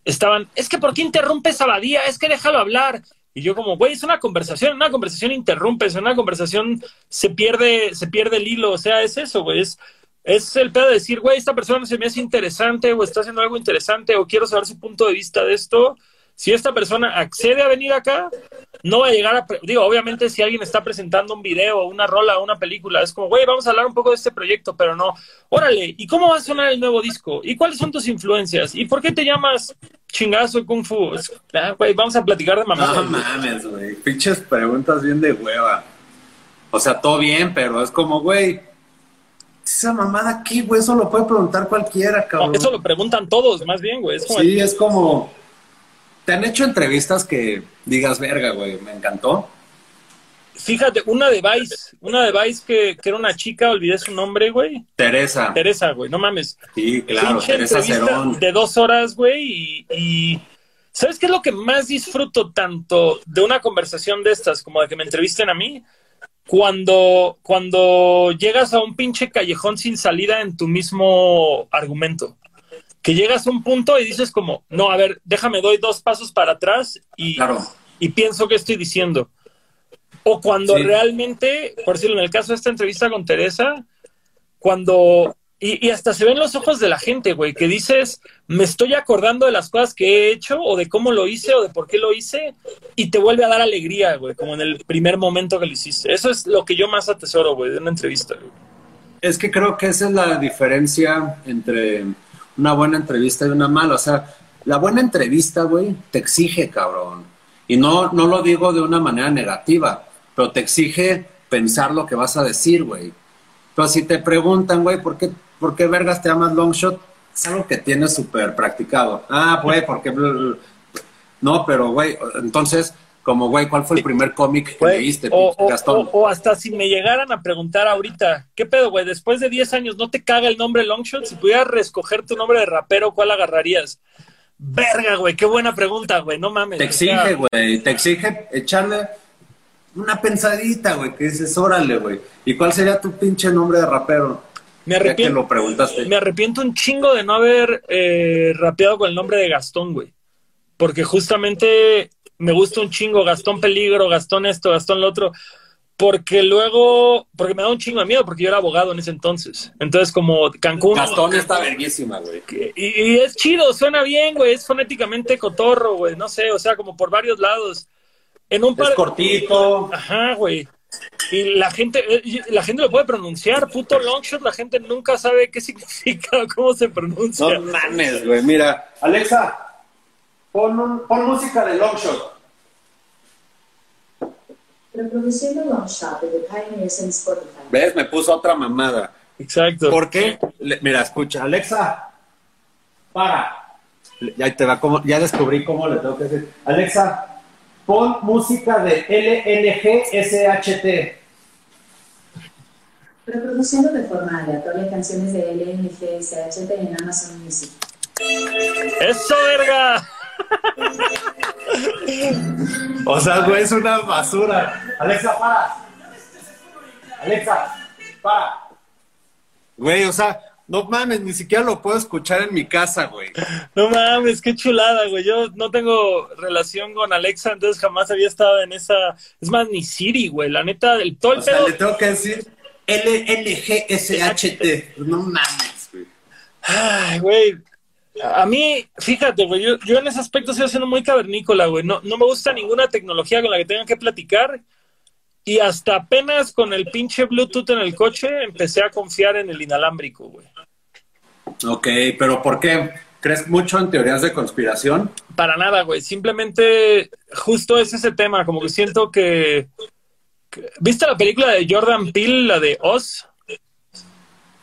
estaban, es que ¿por qué interrumpes a Abadía? Es que déjalo hablar. Y yo como, güey, es una conversación, una conversación interrumpes, una conversación se pierde, se pierde el hilo, o sea, es eso, güey, es, es el pedo de decir, güey, esta persona se me hace interesante o está haciendo algo interesante o quiero saber su punto de vista de esto. Si esta persona accede a venir acá, no va a llegar a... Digo, obviamente si alguien está presentando un video, una rola, una película, es como, güey, vamos a hablar un poco de este proyecto, pero no. Órale, ¿y cómo va a sonar el nuevo disco? ¿Y cuáles son tus influencias? ¿Y por qué te llamas chingazo Kung Fu? Ah, güey, vamos a platicar de mamá. No mames, güey. Pinches preguntas bien de hueva. O sea, todo bien, pero es como, güey, esa mamada aquí, güey, eso lo puede preguntar cualquiera, cabrón. eso lo preguntan todos, más bien, güey. sí, es como ¿Te han hecho entrevistas que digas, verga, güey, me encantó? Fíjate, una de Vice, una de Vice que, era una chica, olvidé su nombre, güey. Teresa. Teresa, güey, no mames. Sí, claro, Teresa Cerón. De dos horas, güey, y, ¿sabes qué es lo que más disfruto tanto de una conversación de estas como de que me entrevisten a mí? Cuando, cuando llegas a un pinche callejón sin salida en tu mismo argumento que llegas a un punto y dices como, no, a ver, déjame, doy dos pasos para atrás y, y pienso que estoy diciendo. O cuando Sí. realmente, por decirlo, en el caso de esta entrevista con Teresa, cuando. Y, y hasta se ven los ojos de la gente, güey, que dices, me estoy acordando de las cosas que he hecho, o de cómo lo hice, o de por qué lo hice, y te vuelve a dar alegría, güey, como en el primer momento que lo hiciste. Eso es lo que yo más atesoro, güey, de una entrevista, güey. Es que creo que esa es la diferencia entre una buena entrevista y una mala. O sea, la buena entrevista, güey, te exige, cabrón. Y no, no lo digo de una manera negativa, pero te exige pensar lo que vas a decir, güey. Pero si te preguntan, güey, ¿por qué, ¿por qué vergas te llamas Longshot? Es algo que tienes súper practicado. Ah, güey, ¿por qué? bla, bla, bla? No, pero, güey, entonces, como, güey, ¿cuál fue el primer cómic que Güey, leíste, o, Gastón? o- o hasta si me llegaran a preguntar ahorita, ¿qué pedo, güey? Después de 10 años, ¿no te caga el nombre Longshot? Si pudieras reescoger tu nombre de rapero, ¿cuál agarrarías? Verga, güey, qué buena pregunta, güey, no mames. Te exige, güey, te exige echarle una pensadita, güey, que dices, órale, güey. ¿Y cuál sería tu pinche nombre de rapero? me Ya que arrepiento, lo preguntaste. me arrepiento un chingo de no haber eh, rapeado con el nombre de Gastón, güey. Porque justamente me gusta un chingo Gastón Peligro, Gastón esto, Gastón lo otro. Porque luego, porque me da un chingo de miedo, porque yo era abogado en ese entonces. Entonces, como Cancún. Gastón está verguísima, güey. Y, y es chido, suena bien, güey. Es fonéticamente cotorro, güey. No sé, o sea, como por varios lados. En un par. Es cortito. Ajá, güey. Y la gente, eh, la gente lo puede pronunciar, puto longshot, la gente nunca sabe qué significa, cómo se pronuncia. No mames, güey. Mira, Alexa, pon, un- pon música de Longshot. Reproduciendo Longshot de The Pioneers en Spotify. ¿Ves? Me puso otra mamada. Exacto. ¿Por qué? Le- mira, escucha, Alexa, para. Ya te va como, ya descubrí cómo le tengo que decir. Alexa, pon música de LNGSHT. Reproduciendo de forma aleatoria canciones de LNGSHT en Amazon Music. ¡Eso, verga! O sea, güey, es una basura. Alexa, para. Alexa, para. Güey, o sea, no mames, ni siquiera lo puedo escuchar en mi casa, güey. No mames, qué chulada, güey. Yo no tengo relación con Alexa, entonces jamás había estado en esa. Es más, ni Siri, güey. La neta, el todo el O sea, le tengo que decir LNGSHT. No mames, güey. Ay, güey. A mí, fíjate, güey, yo, yo en ese aspecto estoy siendo muy cavernícola, güey. No, no me gusta ninguna tecnología con la que tengan que platicar. Y hasta apenas con el pinche Bluetooth en el coche empecé a confiar en el inalámbrico, güey. Ok, pero ¿por qué? ¿Crees mucho en teorías de conspiración? Para nada, güey. Simplemente justo es ese tema. Como que siento que... que- ¿Viste la película de Jordan Peele, la de Oz?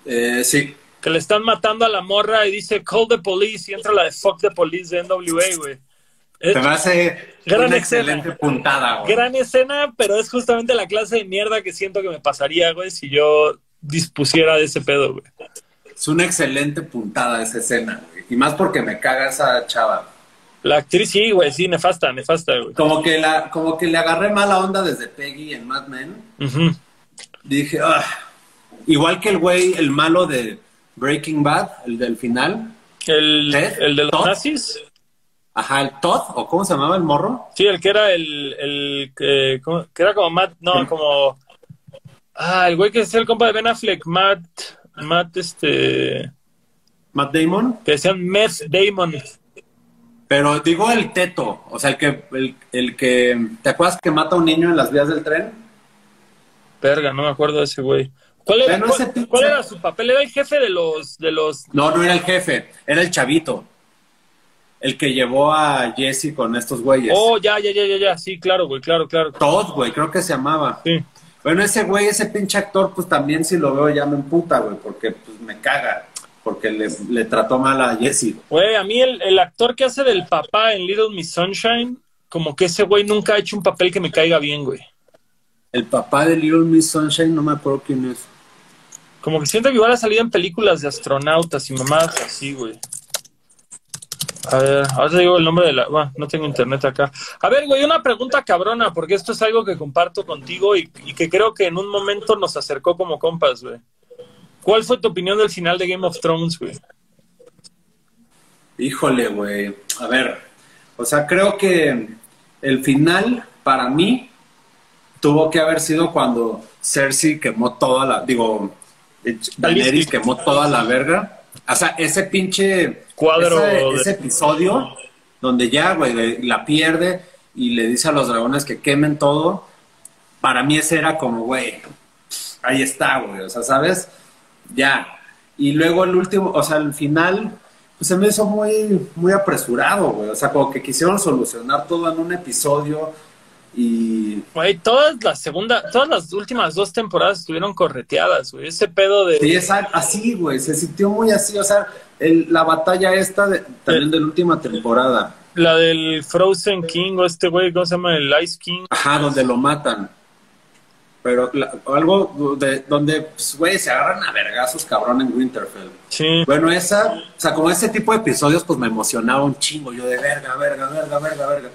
Eh, sí. Que le están matando a la morra y dice call the police y entra la de fuck the police de NWA, güey. Es- Se me hace Gran una escena. excelente puntada, güey. gran escena, pero es justamente la clase de mierda que siento que me pasaría, güey, si yo dispusiera de ese pedo, güey. Es una excelente puntada esa escena, güey. Y más porque me caga esa chava. La actriz sí, güey, sí, nefasta, nefasta, güey. Como que, la, como que le agarré mala onda desde Peggy en Mad Men. Ujú. Dije, ah. Igual que el güey, el malo de Breaking Bad, el del final. el, ¿Ted? el de los ¿Todd? nazis. Ajá, el Todd, o cómo se llamaba el morro. Sí, el que era el, el que, era como Matt, no, como... Ah, el güey que es el compa de Ben Affleck, Matt, Matt, este... Matt Damon. Que decían Meth Damon. Pero digo el teto, o sea, el que, el, el que, ¿te acuerdas que mata a un niño en las vías del tren? Verga, no me acuerdo de ese güey. ¿Cuál era, cuál, cuál su papel? Era el jefe de los, de los... No, no era el jefe, era el chavito. El que llevó a Jesse con estos güeyes. Oh, ya, ya, ya, ya, ya, sí, claro, güey, claro, claro. Todd, güey, creo que se llamaba. Sí. Bueno, ese güey, ese pinche actor, pues también si lo veo ya me emputa, güey, porque pues me caga, porque le, le trató mal a Jesse. Güey, a mí el, el actor que hace del papá en Little Miss Sunshine, como que ese güey nunca ha hecho un papel que me caiga bien, güey. El papá de Little Miss Sunshine, no me acuerdo quién es. Como que siento que igual ha salido en películas de astronautas y mamadas así, güey. A ver, ahora te digo el nombre de la... Bueno, no tengo internet acá. A ver, güey, una pregunta cabrona, porque esto es algo que comparto contigo y, que creo que en un momento nos acercó como compas, güey. ¿Cuál fue tu opinión del final de Game of Thrones, güey? Híjole, güey. A ver, o sea, creo que el final, para mí, tuvo que haber sido cuando Cersei quemó toda la, digo, Daenerys quemó toda la verga. O sea, ese pinche Cuadro ese, de- ese episodio donde ya, güey, la pierde y le dice a los dragones que quemen todo. Para mí ese era como, güey, ahí está, güey. O sea, ¿sabes? Ya. Y luego el último, o sea, el final, pues se me hizo muy, muy apresurado, güey. O sea, como que quisieron solucionar todo en un episodio y Güey, todas las segunda, todas las últimas dos temporadas estuvieron correteadas, güey. Ese pedo de. Sí, es a- así, güey, se sintió muy así, o sea, el- la batalla esta de- también de la última temporada, La del Frozen King o este güey, ¿cómo se llama? El Ice King. ajá, donde lo matan, pero la- algo de, donde, pues, güey, se agarran a vergazos cabrón en Winterfell. Sí. Bueno, esa, o sea, como ese tipo de episodios, pues me emocionaba un chingo, yo de verga, verga, verga, verga, verga.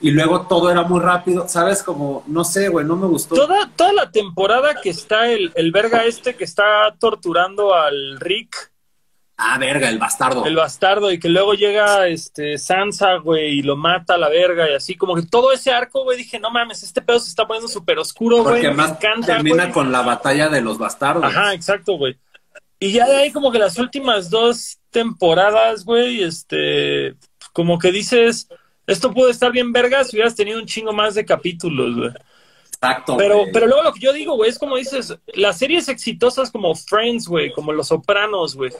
Y luego todo era muy rápido, ¿sabes? Como, no sé, güey, no me gustó. Toda, toda la temporada que está el, el verga este que está torturando al Rick, Ah, verga, el bastardo. el bastardo, y que luego llega este Sansa, güey, y lo mata a la verga, y así, como que todo ese arco, güey, dije, no mames, este pedo se está poniendo súper oscuro, güey. Porque más encanta, termina güey. con la batalla de los bastardos. Ajá, exacto, güey. Y ya de ahí como que las últimas dos temporadas, güey, este, como que dices, esto pudo estar bien verga si hubieras tenido un chingo más de capítulos, güey. Exacto. Pero, güey. pero luego lo que yo digo, güey, es como dices, las series exitosas como Friends, güey, como Los Sopranos, güey,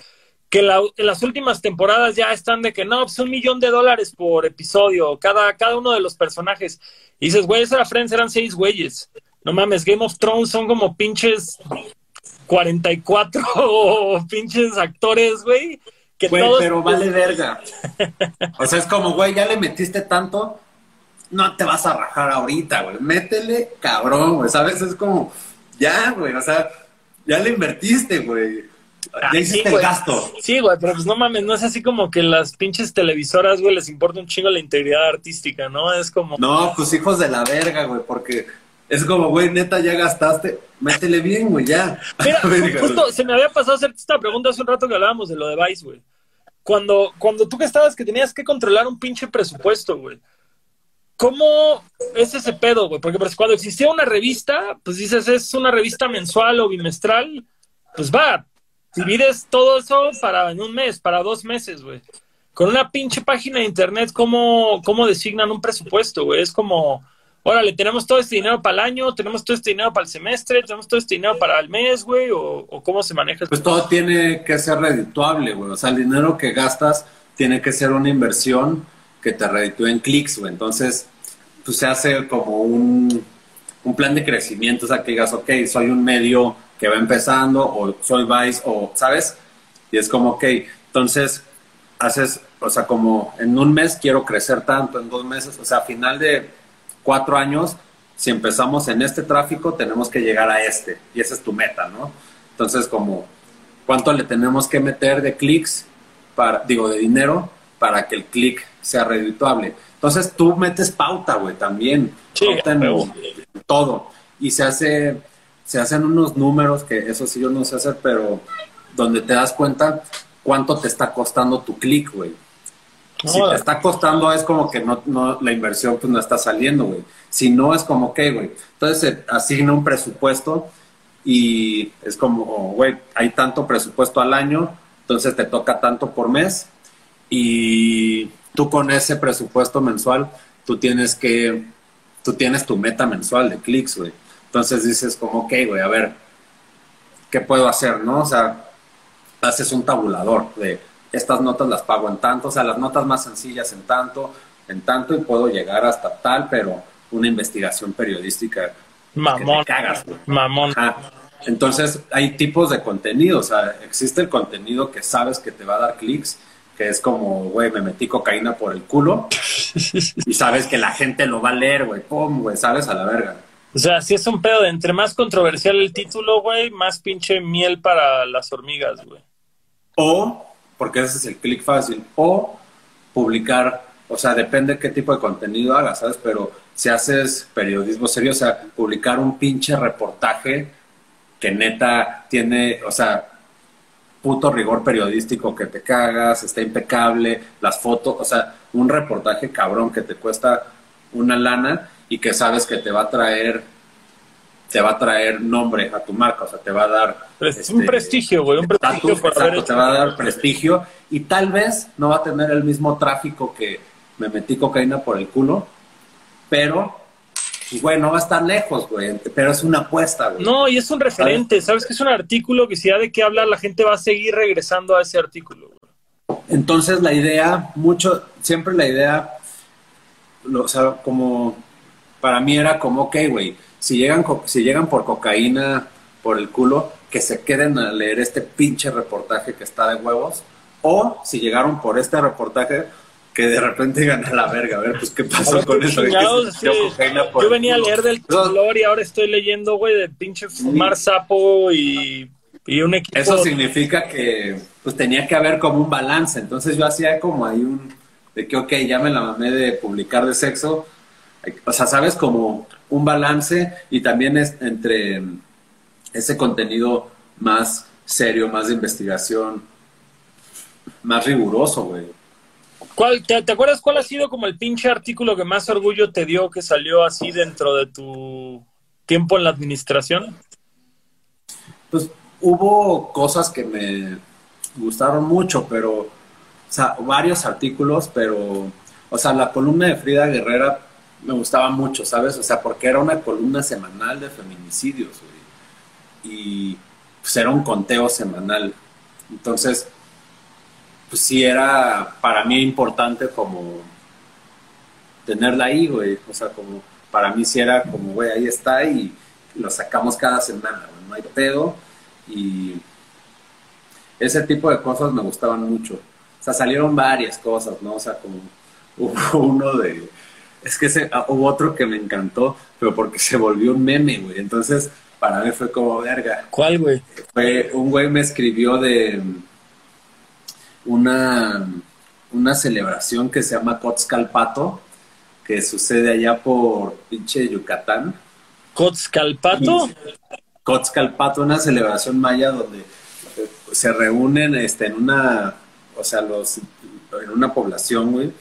que la- en las últimas temporadas ya están de que no, pues un millón de dólares por episodio, cada, cada uno de los personajes. Y dices, güey, esa era Friends, eran seis güeyes. No mames, Game of Thrones son como pinches 44 pinches actores, güey, que Güey, todos... pero vale verga. O sea, es como, güey, ya le metiste tanto, no te vas a rajar ahorita, güey. Métele cabrón, güey. ¿Sabes? Es como, ya, güey. O sea, ya le invertiste, güey. Ah, Ya sí, hiciste el güey. gasto. Sí, güey, pero pues no mames, no es así como que las pinches televisoras, güey, les importa un chingo la integridad artística, ¿no? Es como... No, pues hijos de la verga, güey, porque es como, güey, neta, ya gastaste. Métele bien, güey, ya. Mira, Verga, justo güey. se me había pasado hacerte esta pregunta hace un rato que hablábamos de lo de Vice, güey. Cuando, cuando tú que estabas que tenías que controlar un pinche presupuesto, güey. ¿Cómo es ese pedo, güey? Porque pues, cuando existía una revista, pues dices, es una revista mensual o bimestral, pues va, divides todo eso para en un mes, para dos meses, güey. Con una pinche página de internet, ¿cómo, cómo designan un presupuesto, güey? Es como, órale, tenemos todo este dinero para el año, tenemos todo este dinero para el semestre, tenemos todo este dinero para el mes, güey, o, o cómo se maneja. Pues todo tiene que ser redituable, güey. O sea, el dinero que gastas tiene que ser una inversión que te reditúe en clics, güey. Entonces, pues se hace como un, un plan de crecimiento. O sea, que digas, ok, soy un medio que va empezando, o soy Vice, o, ¿sabes? Y es como, ok, entonces haces, o sea, como en un mes quiero crecer tanto, en dos meses, o sea, a final de cuatro años, si empezamos en este tráfico, tenemos que llegar a este, y esa es tu meta, ¿no? Entonces, como, ¿cuánto le tenemos que meter de clics, para, digo, de dinero, para que el clic sea redituable? Entonces, tú metes pauta, güey, también. Sí, pauta en todo. Y se hace, se hacen unos números, que eso sí yo no sé hacer, pero donde te das cuenta cuánto te está costando tu clic, güey. Si te está costando es como que no, no la inversión pues no está saliendo, güey. Si no es como que, güey. Entonces se asigna un presupuesto y es como, oh, güey, hay tanto presupuesto al año, entonces te toca tanto por mes y tú con ese presupuesto mensual, tú tienes que, tú tienes tu meta mensual de clics, güey. Entonces dices como, ok, güey, a ver, ¿qué puedo hacer, no? O sea, haces un tabulador de estas notas las pago en tanto, o sea, las notas más sencillas en tanto, en tanto y puedo llegar hasta tal, pero una investigación periodística que mamón, te cagas, güey. mamón. Ajá. Entonces, hay tipos de contenido, o sea, existe el contenido que sabes que te va a dar clics, que es como, güey, me metí cocaína por el culo y sabes que la gente lo va a leer, güey, pum, güey, sabes a la verga. O sea, si es un pedo de entre más controversial el título, güey, más pinche miel para las hormigas, güey. O, porque ese es el clic fácil, o publicar, o sea, depende qué tipo de contenido hagas, ¿sabes? Pero si haces periodismo serio, o sea, publicar un pinche reportaje que neta tiene, o sea, puto rigor periodístico que te cagas, está impecable, las fotos, o sea, un reportaje cabrón que te cuesta una lana y que sabes que te va a traer te va a traer nombre a tu marca, o sea, te va a dar Pres- un este, prestigio, güey, un prestigio exacto, hecho- te va a dar prestigio y tal vez no va a tener el mismo tráfico que me metí cocaína por el culo, pero pues, güey, no va a estar lejos, güey, pero es una apuesta, güey. No, y es un referente, ¿sabes? Que es un artículo que si da de qué hablar, la gente va a seguir regresando a ese artículo. güey. Entonces la idea, mucho, siempre la idea, o sea, como para mí era como, ok, güey, si llegan, si llegan por cocaína por el culo, que se queden a leer este pinche reportaje que está de huevos, o si llegaron por este reportaje, que de repente digan a la verga, a ver, pues qué pasó ver, con eso. ¿De qué chingados, se metió sí. Yo venía a leer del color y ahora estoy leyendo, güey, de pinche fumar sapo y, y un equipo. Eso significa que pues tenía que haber como un balance. Entonces yo hacía como ahí un de que ok, ya me la mamé de publicar de sexo. O sea, sabes, como un balance y también es entre ese contenido más serio, más de investigación, más riguroso, güey. ¿Cuál, te, te acuerdas cuál ha sido como el pinche artículo que más orgullo te dio que salió así dentro de tu tiempo en la administración? Pues hubo cosas que me gustaron mucho, pero, o sea, varios artículos, pero, o sea, la columna de Frida Guerrera me gustaba mucho, ¿sabes? O sea, porque era una columna semanal de feminicidios, güey. Y pues era un conteo semanal. Entonces, pues sí era para mí importante como tenerla ahí, güey. O sea, como para mí sí era como, güey, ahí está y lo sacamos cada semana, güey. No hay pedo. Y ese tipo de cosas me gustaban mucho. O sea, salieron varias cosas, ¿no? O sea, como hubo uno de... Es que ese- ah, hubo otro que me encantó, pero porque se volvió un meme, güey. Entonces, para mí fue como, verga. ¿Cuál, güey? Fue, un güey me escribió de una, una celebración que se llama Cotzcalpato, que sucede allá por pinche Yucatán. ¿Cotzcalpato? Cotzcalpato, una celebración maya donde eh, se reúnen este, en una, o sea, los, en una población, güey,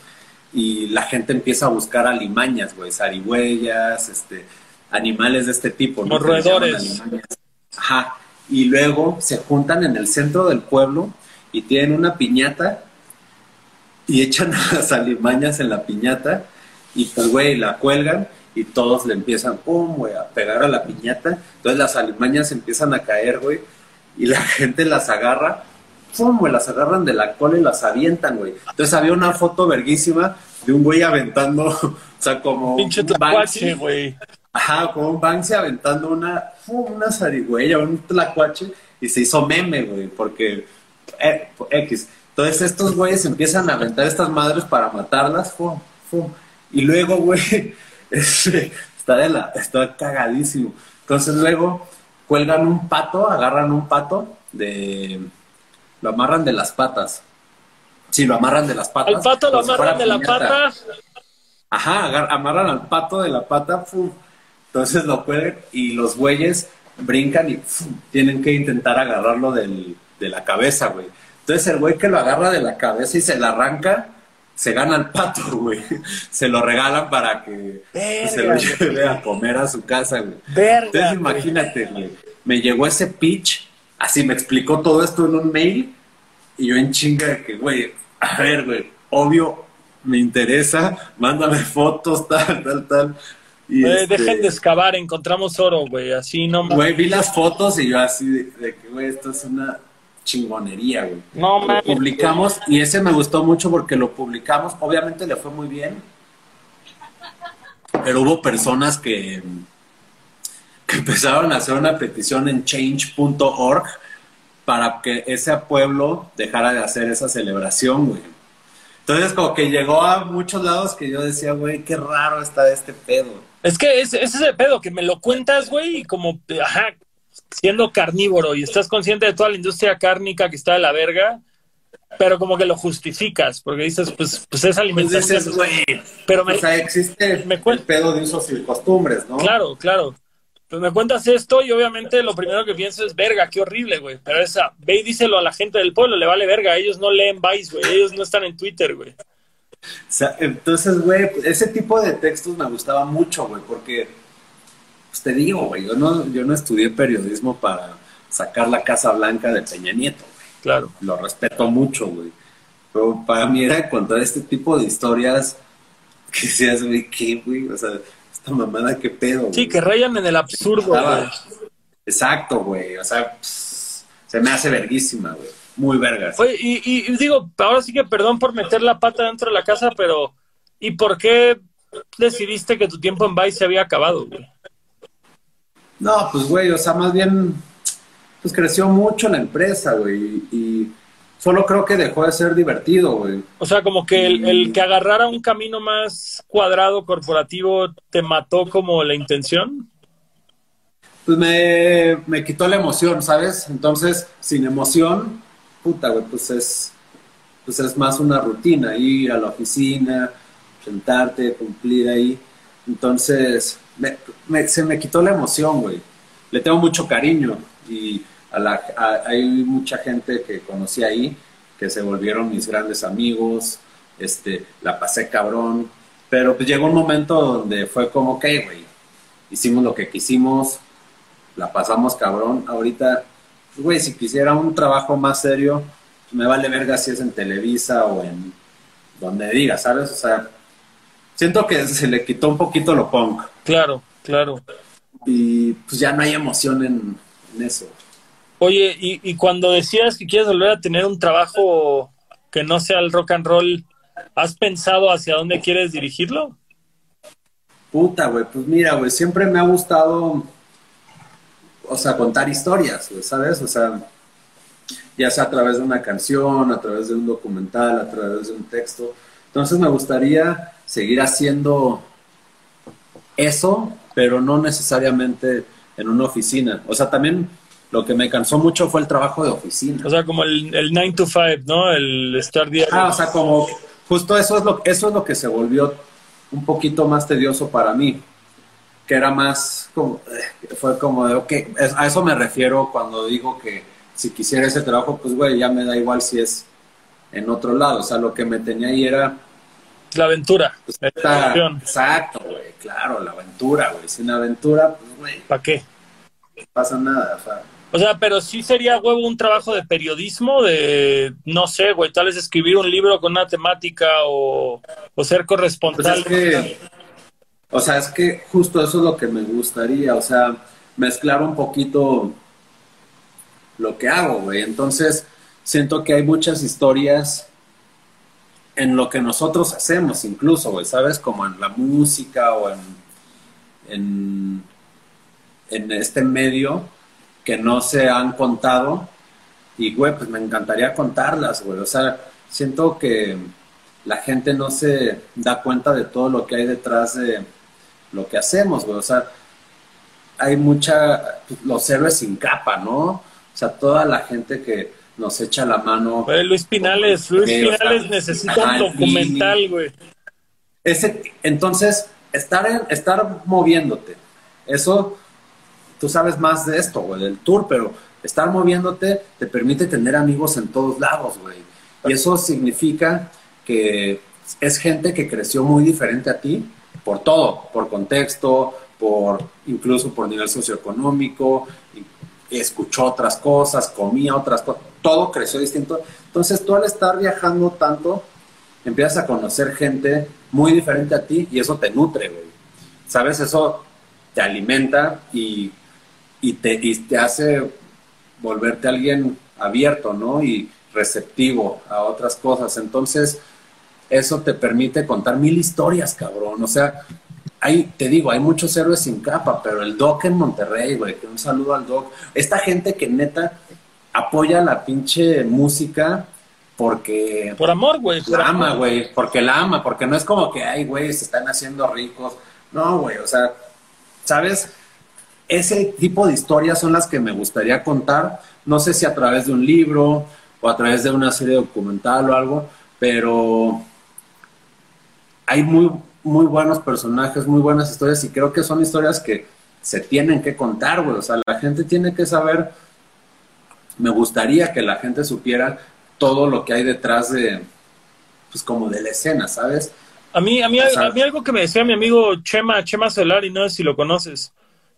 y la gente empieza a buscar alimañas, güey, zarigüeyas, este, animales de este tipo, ¿no? Llaman roedores. Ajá. Y luego se juntan en el centro del pueblo y tienen una piñata y echan a las alimañas en la piñata y pues, güey, la cuelgan y todos le empiezan, pum, güey, a pegar a la piñata. Entonces las alimañas empiezan a caer, güey, y la gente las agarra, pum, güey, las agarran de la cola y las avientan, güey. Entonces había una foto verguísima de un güey aventando, o sea, como Pinche un tlacuache, güey. Ajá, como un Banksy aventando una, pum, una zarigüeya, un tlacuache, y se hizo meme, güey, porque eh, X. Entonces estos güeyes empiezan a aventar estas madres para matarlas, fum, fum. Y luego, güey, este, está, de la, está cagadísimo. Entonces luego cuelgan un pato, agarran un pato, de, lo amarran de las patas. Sí, lo amarran de las patas. Al pato lo amarran de la pata. Ajá, amarran al pato de la pata, ¡fum! entonces lo cuelgan y los güeyes brincan y tienen que intentar agarrarlo del- de la cabeza, güey. Entonces el güey que lo agarra de la cabeza y se la arranca, se gana al pato, güey. Se lo regalan para que pues, se lo Verga, lleve a comer a su casa, güey. Verga, Entonces güey. imagínate, güey. Me llegó ese pitch, así me explicó todo esto en un mail y yo en chinga de que, güey, a ver, güey, obvio, me interesa, mándame fotos, tal, tal, tal. Y este, Dejen de excavar, encontramos oro, güey. Así no mames. Güey, vi las fotos y yo así de, de que, güey, esto es una chingonería, güey. No Lo mames. publicamos y ese me gustó mucho porque lo publicamos, obviamente le fue muy bien, pero hubo personas que, que empezaron a hacer una petición en change.org para que ese pueblo dejara de hacer esa celebración, güey. Entonces como que llegó a muchos lados que yo decía, güey, qué raro está este pedo. Es que es, ese es el pedo, que me lo cuentas, güey, y como, ajá, siendo carnívoro y estás consciente de toda la industria cárnica que está de la verga, pero como que lo justificas, porque dices, pues, pues es Pues alimentación. dices, güey, pero me, o sea, existe me el pedo de usos y costumbres, ¿no? claro, claro. Pues me cuentas esto y obviamente lo primero que pienso es, verga, qué horrible, güey. Pero esa, ve y díselo a la gente del pueblo, le vale verga. Ellos no leen Vice, güey. Ellos no están en Twitter, güey. sea, entonces, güey, ese tipo de textos me gustaba mucho, güey, porque, pues te digo, güey, yo no, yo no estudié periodismo para sacar la Casa Blanca de Peña Nieto, güey. Claro. Lo respeto mucho, güey. Pero para mí era contar este tipo de historias que decías, güey, ¿qué, güey? O sea, esta mamada, ¿qué pedo? Sí, güey? que rayan en el absurdo, güey. Exacto, güey. O sea, pss, se me hace verguísima, güey. Muy vergas. Oye, y, y- y digo, ahora sí que perdón por meter la pata dentro de la casa, pero ¿y por qué decidiste que tu tiempo en Vice se había acabado, güey? No, pues, güey, o sea, más bien, pues creció mucho la empresa, güey. Y solo creo que dejó de ser divertido, güey. O sea, como que el, el que agarrara un camino más cuadrado corporativo te mató como la intención. Pues me, me quitó la emoción, ¿sabes? Entonces, sin emoción, puta, güey, pues es, pues es más una rutina, ir a la oficina, sentarte, cumplir ahí. Entonces, me- me- se me quitó la emoción, güey. Le tengo mucho cariño y a la, a- hay mucha gente que conocí ahí que se volvieron mis grandes amigos, este, la pasé cabrón, pero pues llegó un momento donde fue como, ok, güey, hicimos lo que quisimos, la pasamos cabrón. Ahorita, güey, si quisiera un trabajo más serio, me vale verga si es en Televisa o en donde diga, ¿sabes? O sea, siento que se le quitó un poquito lo punk Claro, claro. y pues ya no hay emoción en, en eso. Oye, y, cuando decías que quieres volver a tener un trabajo que no sea el rock and roll, ¿has pensado hacia dónde quieres dirigirlo? Puta, güey, pues mira, güey, siempre me ha gustado, o sea, contar historias, ¿sabes? O sea, ya sea a través de una canción, a través de un documental, a través de un texto. Entonces me gustaría seguir haciendo eso, pero no necesariamente en una oficina. O sea, también lo que me cansó mucho fue el trabajo de oficina. O sea, como el, el 9 to 5, ¿no? El estar diario. Ah, o sea, como justo eso es lo eso es lo que se volvió un poquito más tedioso para mí, que era más como eh, fue como de, ok, es- a eso me refiero cuando digo que si quisiera ese trabajo, pues güey, ya me da igual si es en otro lado, o sea, lo que me tenía ahí era La aventura. pues, esta- exacto, güey, claro, la aventura, güey, sin aventura, pues güey, ¿Para qué? no pasa nada, o sea, O sea, pero sí sería huevo un trabajo de periodismo, de, no sé, güey, tal vez escribir un libro con una temática o, o ser Pues corresponsal. es que, o sea, es que justo eso es lo que me gustaría, o sea, mezclar un poquito lo que hago, güey. Entonces, siento que hay muchas historias en lo que nosotros hacemos, incluso, güey, ¿sabes? Como en la música o en, en, en este medio que no se han contado. Y, güey, pues me encantaría contarlas, güey. O sea, siento que la gente no se da cuenta de todo lo que hay detrás de lo que hacemos, güey. O sea, hay mucha, los héroes sin capa, ¿no? O sea, toda la gente que nos echa la mano. Güey, Luis Pinales, Luis o sea, Pinales necesita un documental, güey. Ese, entonces, estar, en, estar moviéndote, eso, tú sabes más de esto, güey, del tour, pero estar moviéndote te permite tener amigos en todos lados, güey. Y eso significa que es gente que creció muy diferente a ti por todo, por contexto, por incluso por nivel socioeconómico, escuchó otras cosas, comía otras cosas, todo creció distinto. Entonces tú al estar viajando tanto, empiezas a conocer gente muy diferente a ti y eso te nutre, güey. ¿Sabes? Eso te alimenta y, y, te, y te hace volverte alguien abierto, ¿no? Y receptivo a otras cosas. Entonces, eso te permite contar mil historias, cabrón. O sea, hay, te digo, hay muchos héroes sin capa, pero el Doc en Monterrey, güey, que un saludo al Doc. Esta gente que neta apoya la pinche música porque Por amor, güey. por la ama, güey, porque la ama, porque no es como que, ay, güey, se están haciendo ricos. No, güey, o sea, ¿sabes? Ese tipo de historias son las que me gustaría contar. No sé si a través de un libro o a través de una serie documental o algo, pero hay muy, muy buenos personajes, muy buenas historias y creo que son historias que se tienen que contar, güey. O sea, la gente tiene que saber, me gustaría que la gente supiera todo lo que hay detrás de, pues como de la escena, ¿sabes? A mí, a mí, O sea- a mí algo que me decía mi amigo Chema, Chema Solari, no sé si lo conoces,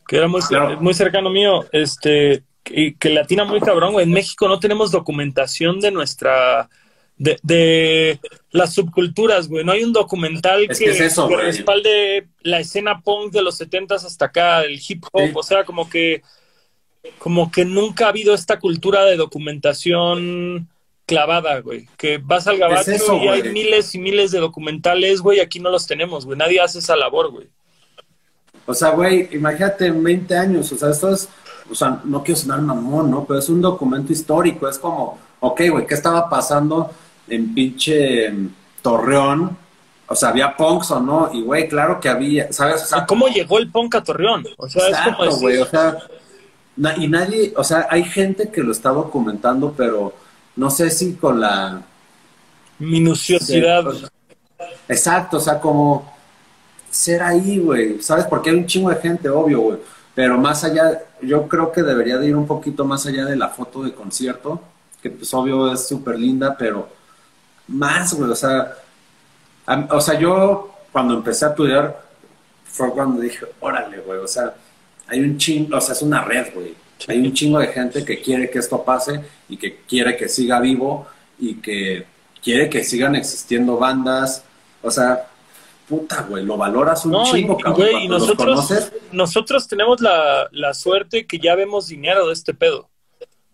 que era muy, Claro. muy cercano mío, este, y que le atina muy cabrón, güey. En México no tenemos documentación de nuestra, de, de las subculturas, güey. No hay un documental Es que, que es eso, que güey. respalde la escena punk de los setentas hasta acá, el hip hop, Sí. o sea, como que, como que nunca ha habido esta cultura de documentación clavada, güey. Que vas al gabacho eso, y hay miles y miles de documentales, güey, aquí no los tenemos, güey. Nadie hace esa labor, güey. O sea, güey, imagínate en 20 años, o sea, esto es, o sea, no quiero sonar mamón, ¿no? Pero es un documento histórico, es como, ok, güey, ¿qué estaba pasando en pinche em, Torreón? O sea, ¿había punks o no? Y, güey, claro que había, ¿sabes? O sea, ¿Cómo llegó el punk a Torreón? O sea, es como Exacto, decir, güey, o sea, na- y nadie, o sea, hay gente que lo está documentando, pero no sé si con la... minuciosidad. Sí, Exacto, o sea, como ser ahí, güey, ¿sabes? Porque hay un chingo de gente, obvio, güey. Pero más allá, yo creo que debería de ir un poquito más allá de la foto de concierto, que pues obvio es súper linda, pero más, güey, o sea, a- o sea, yo cuando empecé a estudiar fue cuando dije, órale, güey, o sea, hay un chingo, o sea, es una red, güey. Hay un chingo de gente que quiere que esto pase y que quiere que siga vivo y que quiere que sigan existiendo bandas. O sea, puta, güey, lo valoras un No, chingo, y, cabrón. güey, y nosotros, conoces. nosotros tenemos la, la suerte que ya vemos dinero de este pedo.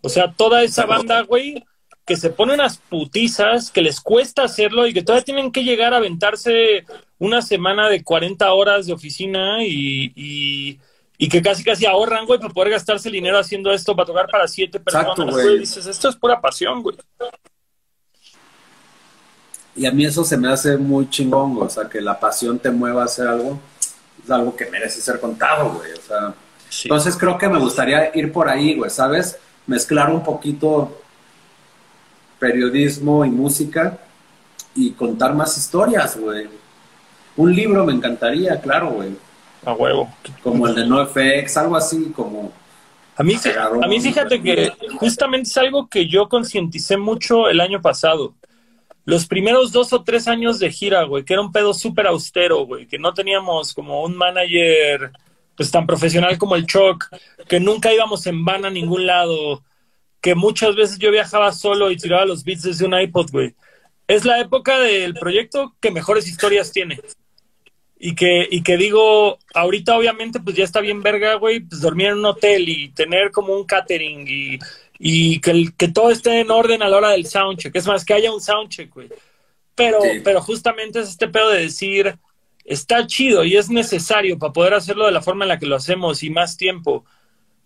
O sea, toda esa banda, güey, que se pone unas putizas, que les cuesta hacerlo y que todavía tienen que llegar a aventarse una semana de 40 horas de oficina y, y, y que casi casi ahorran, güey, para poder gastarse el dinero haciendo esto, para tocar para siete personas, Exacto, güey. Dices, esto es pura pasión, güey. Y a mí eso se me hace muy chingón. O sea, que la pasión te mueva a hacer algo, es algo que merece ser contado, güey. O sea, Sí. entonces creo que me gustaría ir por ahí, güey, ¿sabes? Mezclar un poquito periodismo y música y contar más historias, güey. Un libro me encantaría, claro, güey. A huevo. Como el de NoFX, algo así como... A mí, a mí fíjate que justamente es algo que yo concienticé mucho el año pasado. Los primeros dos o tres años de gira, güey, que era un pedo súper austero, güey, que no teníamos como un manager pues tan profesional como el Choc, que nunca íbamos en van a ningún lado, que muchas veces yo viajaba solo y tiraba los beats desde un iPod, güey. Es la época del proyecto que mejores historias tiene. Y que, y que digo, ahorita obviamente pues ya está bien verga, güey, pues dormir en un hotel y tener como un catering y, y que, el- que todo esté en orden a la hora del soundcheck. Es más, que haya un soundcheck, güey. Pero, Sí. pero justamente es este pedo de decir, está chido y es necesario para poder hacerlo de la forma en la que lo hacemos y más tiempo.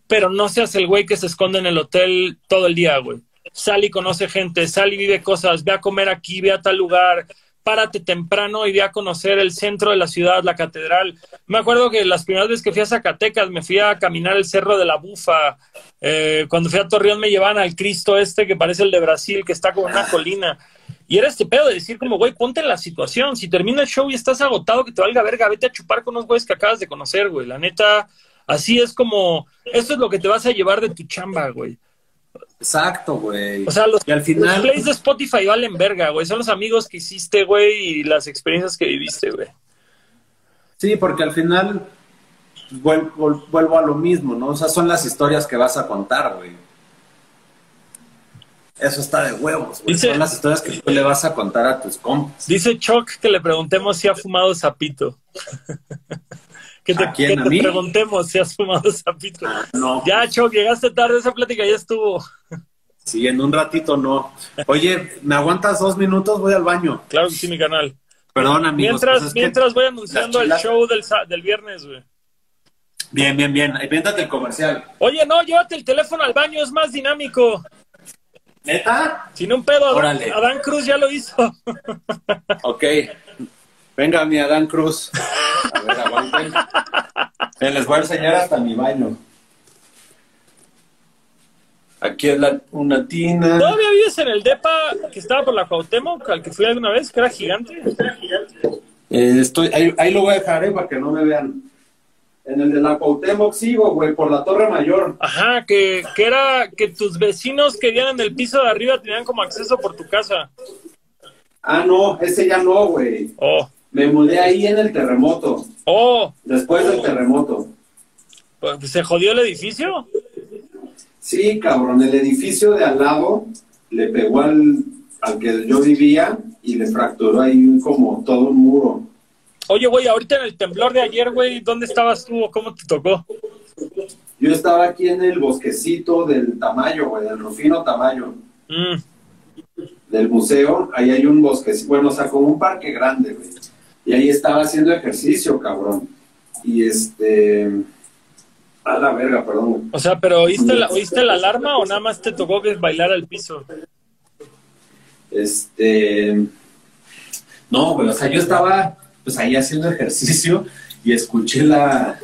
Pero no seas el güey que se esconde en el hotel todo el día, güey. Sal y conoce gente, sal y vive cosas, ve a comer aquí, ve a tal lugar, párate temprano y ve a conocer el centro de la ciudad, la catedral. Me acuerdo que las primeras veces que fui a Zacatecas me fui a caminar el Cerro de la Bufa. Eh, cuando fui a Torreón me llevaban al Cristo este que parece el de Brasil, que está como una colina. Y era este pedo de decir como, güey, ponte en la situación. Si termina el show y estás agotado, que te valga verga, vete a chupar con unos güeyes que acabas de conocer, güey. La neta, así es como, eso es lo que te vas a llevar de tu chamba, güey. Exacto, güey. O sea, los, y al los final... plays de Spotify valen verga, güey. Son los amigos que hiciste, güey, y las experiencias que viviste, güey. Sí, porque al final pues, vuel- vuel- vuelvo a lo mismo, ¿no? O sea, son las historias que vas a contar, güey. Eso está de huevos, güey. Dice- Son las historias que tú le vas a contar a tus compas. Dice Choc que le preguntemos si ha fumado sapito. que te, ¿A quién? que ¿A te mí? preguntemos si has fumado sapito. Ah, no, Ya, Choc, llegaste tarde, esa plática ya estuvo. sí, en un ratito no. Oye, ¿me aguantas dos minutos? Voy al baño. Claro que sí, mi canal. Perdón, amigos. Mientras, pues es que- mientras voy anunciando el show del, del viernes, güey. Bien, bien, bien. Ahí véntate el comercial. Oye, no, llévate el teléfono al baño, es más dinámico. ¿Neta? Sin un pedo, Adán. Adán Cruz ya lo hizo. Ok. Venga, mi Adán Cruz. A ver, aguanten. Les voy a enseñar hasta mi baño. Aquí es la, una tina. ¿Todavía vives en el depa que estaba por la Cuauhtémoc, al que fui alguna vez, que era gigante? Eh, estoy, ahí, ahí lo voy a dejar, eh, para que no me vean. En el de la Cuauhtémoc sigo, güey, por la Torre Mayor. Ajá, que, que era que tus vecinos que vivían en el piso de arriba tenían como acceso por tu casa. Ah, no, ese ya no, güey. Oh, Me mudé ahí en el terremoto, oh, después del terremoto. pues, ¿se jodió el edificio? Sí, cabrón, el edificio de al lado le pegó al, al que yo vivía y le fracturó ahí como todo un muro. Oye, güey, ahorita en el temblor de ayer, güey, ¿dónde estabas tú o cómo te tocó? Yo estaba aquí en el bosquecito del Tamayo, güey, del Rufino Tamayo, Mm, del museo. Ahí hay un bosquecito, bueno, o sea, como un parque grande, güey. Y ahí estaba haciendo ejercicio, cabrón. Y este... A la verga, perdón. O sea, ¿pero oíste la, oíste la alarma o nada más te tocó que bailar al piso? Este. No, güey, o sea, yo estaba pues ahí haciendo ejercicio y escuché la,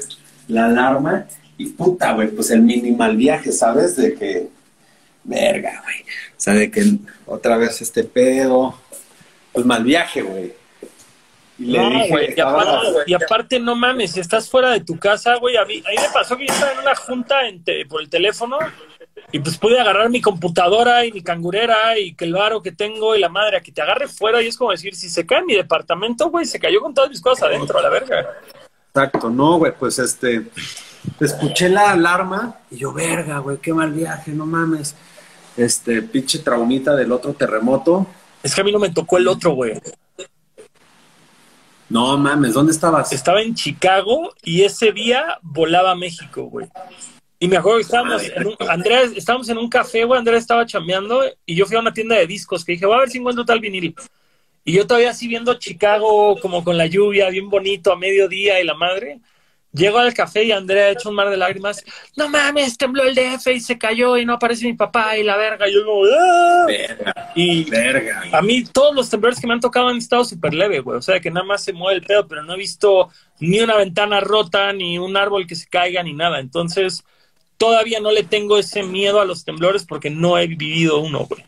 la alarma y puta, güey, pues el minimal viaje, ¿sabes? De que. Verga, güey. O sea, de que otra vez este pedo. Pues mal viaje, güey. Y le No, dije güey, que y, aparte, y aparte, no mames, si estás fuera de tu casa, güey, a mí, a mí me pasó que yo estaba en una junta en te- por el teléfono y pues pude agarrar mi computadora y mi cangurera y que el varo que tengo y la madre, a que te agarre fuera y es como decir, si se cae en mi departamento, güey, se cayó con todas mis cosas adentro, a la verga. Exacto, no, güey, pues este, escuché la alarma y yo, verga, güey, qué mal viaje, no mames. Este, pinche traumita del otro terremoto. Es que a mí no me tocó el otro, güey. No mames, ¿dónde estabas? Estaba en Chicago y ese día volaba a México, güey. Y me acuerdo que estábamos en un, Andrea, estábamos en un café, güey, Andrea estaba chambeando y yo fui a una tienda de discos que dije, voy a ver si encuentro tal vinil. Y yo todavía así viendo Chicago como con la lluvia, bien bonito, a mediodía y la madre. Llego al café y Andrea hecho un mar de lágrimas. No mames, tembló el DF y se cayó y no aparece mi papá y la verga. Y yo como, "Ah". Verga, Y verga. a mí todos los temblores que me han tocado han estado súper leve, güey. O sea, que nada más se mueve el pedo, pero no he visto ni una ventana rota, ni un árbol que se caiga, ni nada. Entonces, todavía no le tengo ese miedo a los temblores porque no he vivido uno, güey.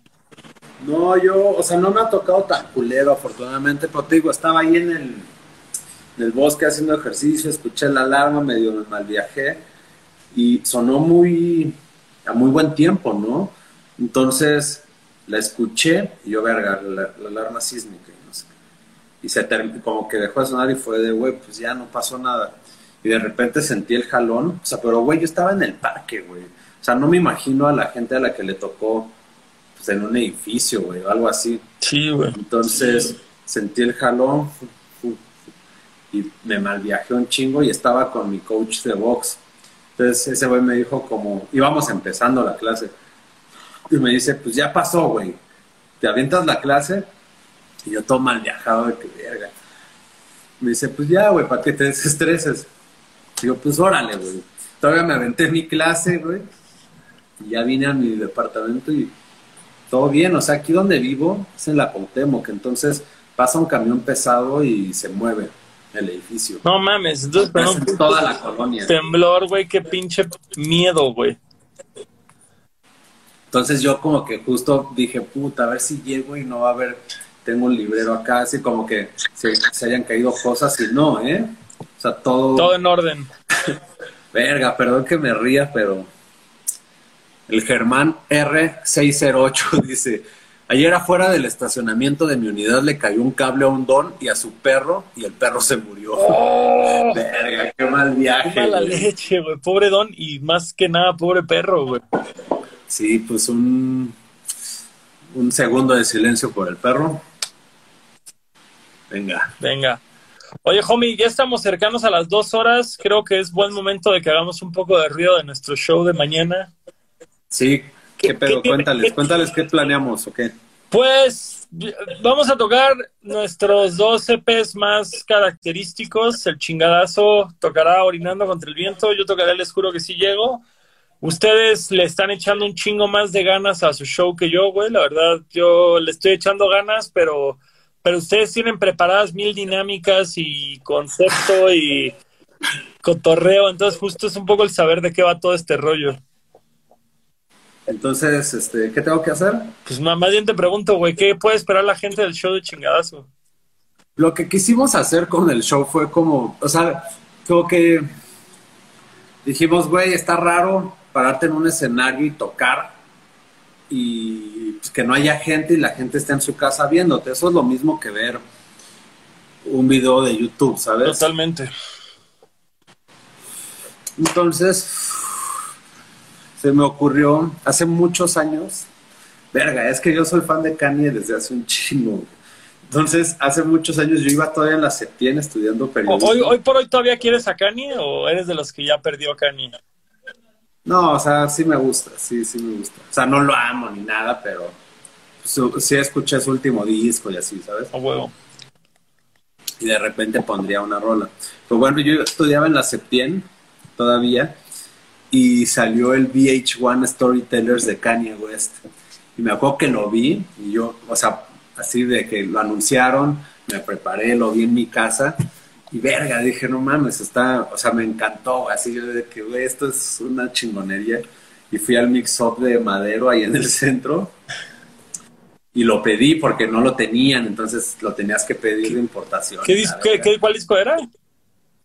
No, yo, o sea, no me ha tocado tan culero, afortunadamente, pero te digo, estaba ahí en el, en el bosque haciendo ejercicio, escuché la alarma, medio me mal viajé y sonó muy, a muy buen tiempo, ¿no? Entonces, la escuché y yo, verga, la, la alarma sísmica y no sé qué. Y se term- como que dejó de sonar y fue de, güey, pues ya no pasó nada. Y de repente sentí el jalón, o sea, pero, güey, yo estaba en el parque, güey. O sea, no me imagino a la gente a la que le tocó pues, en un edificio, güey, o algo así. Sí, güey. Entonces sentí el jalón y me malviajé un chingo y estaba con mi coach de box. Entonces ese güey me dijo como, íbamos empezando la clase. Y me dice, pues ya pasó, güey. Te avientas la clase y yo todo mal viajado de que verga. Me dice, pues ya, güey, para que te desestreses. Digo, pues órale, güey. Todavía me aventé mi clase, güey. Y ya vine a mi departamento y todo bien. O sea, aquí donde vivo es en la Cuauhtémoc. Entonces pasa un camión pesado y se mueve el edificio. No mames, entonces, pero en toda la colonia. temblor, güey, qué pinche miedo, güey. Entonces yo como que justo dije, puta, a ver si llego y no va a haber, tengo un librero acá, así como que se, se hayan caído cosas y no, ¿eh? O sea, todo, Todo en orden. verga, perdón que me ría, pero el Germán R608 dice, ayer afuera del estacionamiento de mi unidad le cayó un cable a un don y a su perro y el perro se murió. Verga, qué mal viaje. Mala güey. leche, güey. Pobre don y más que nada, pobre perro, güey. Sí, pues un, un segundo de silencio por el perro. Venga. Venga. Oye, homie, ya estamos cercanos a las dos horas. Creo que es buen momento de que hagamos un poco de ruido de nuestro show de mañana. Sí, ¿qué, ¿Qué- pedo? qué- cuéntales, qué- cuéntales qué planeamos, ¿ok? Pues vamos a tocar nuestros dos EPs más característicos. El chingadazo tocará Orinando contra el Viento. Yo tocaré El Escuro que sí llego. Ustedes le están echando un chingo más de ganas a su show que yo, güey. La verdad, yo le estoy echando ganas, pero, pero ustedes tienen preparadas mil dinámicas y concepto y cotorreo. Entonces, justo es un poco el saber de qué va todo este rollo. Entonces, este, ¿qué tengo que hacer? Pues más bien te pregunto, güey, ¿qué puede esperar la gente del show de chingadazo? Lo que quisimos hacer con el show fue como, o sea, como que dijimos, güey, está raro pararte en un escenario y tocar y pues, que no haya gente y la gente esté en su casa viéndote. Eso es lo mismo que ver un video de YouTube, ¿sabes? Totalmente. Entonces, se me ocurrió hace muchos años, verga, es que yo soy fan de Kanye desde hace un chingo. Entonces, hace muchos años yo iba todavía en la Septién estudiando periodismo. ¿Hoy, ¿Hoy por hoy todavía quieres a Kanye o eres de los que ya perdió a Kanye? No, o sea, sí me gusta, sí, sí me gusta. O sea, no lo amo ni nada, pero sí escuché su último disco y así, ¿sabes? A huevo. Y de repente pondría una rola. Pues bueno, yo estudiaba en la Septién todavía y salió el VH1 Storytellers de Kanye West. Y me acuerdo que lo vi y yo, o sea, así de que lo anunciaron, me preparé, lo vi en mi casa y verga, dije, no mames, está, o sea, me encantó, así yo de que, güey, esto es una chingonería. Y fui al mix-up de Madero ahí en el centro y lo pedí porque no lo tenían, entonces lo tenías que pedir de importación. ¿Qué disco, qué, cuál disco era?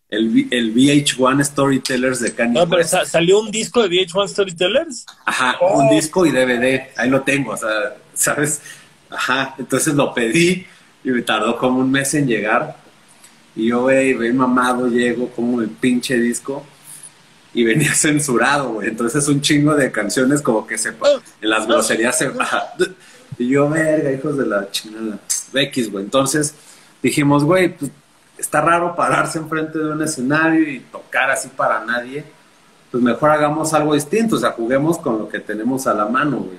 El, el VH1 Storytellers de Kanye No, pero salió un disco de VH1 Storytellers. Ajá, un oh. disco y DVD, ahí lo tengo, o sea, ¿sabes? Ajá, entonces lo pedí y me tardó como un mes en llegar. Y yo, güey, ve mamado, llego como el pinche disco y venía censurado, güey. Entonces un chingo de canciones como que se... Oh. En las groserías se... Y yo, verga, hijos de la chingada. X, güey. Entonces dijimos, güey, pues está raro pararse enfrente de un escenario y tocar así para nadie. Pues mejor hagamos algo distinto, o sea, juguemos con lo que tenemos a la mano, güey.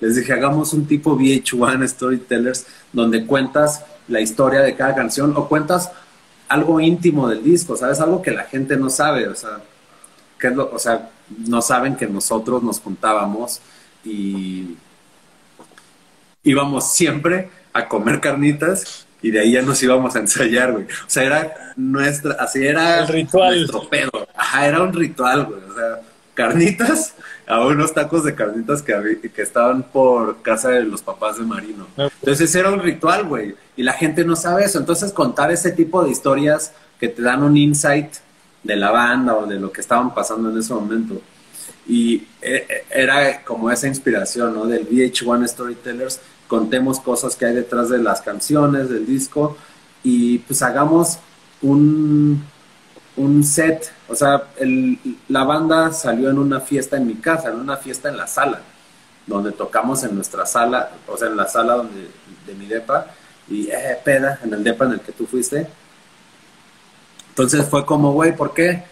Les dije, hagamos un tipo VH1 Storytellers donde cuentas la historia de cada canción o cuentas algo íntimo del disco, ¿sabes? Algo que la gente no sabe, o sea, que es lo, o sea, no saben que nosotros nos juntábamos y íbamos siempre a comer carnitas y de ahí ya nos íbamos a ensayar, güey. O sea, era nuestra, así era el ritual. nuestro pedo. Ajá, era un ritual, güey. O sea, carnitas a unos tacos de carnitas que, que estaban por casa de los papás de Marino. Entonces era un ritual, güey. Y la gente no sabe eso. Entonces contar ese tipo de historias que te dan un insight de la banda o de lo que estaban pasando en ese momento. Y eh, eh, era como esa inspiración, ¿no? Del VH1 Storytellers contemos cosas que hay detrás de las canciones, del disco, y pues hagamos un, un set. O sea, la banda salió en una fiesta en mi casa, en una fiesta en la sala, donde tocamos en nuestra sala, o sea, en la sala donde, de mi depa, y eh, peda, en el depa en el que tú fuiste. Entonces fue como, güey, ¿por qué?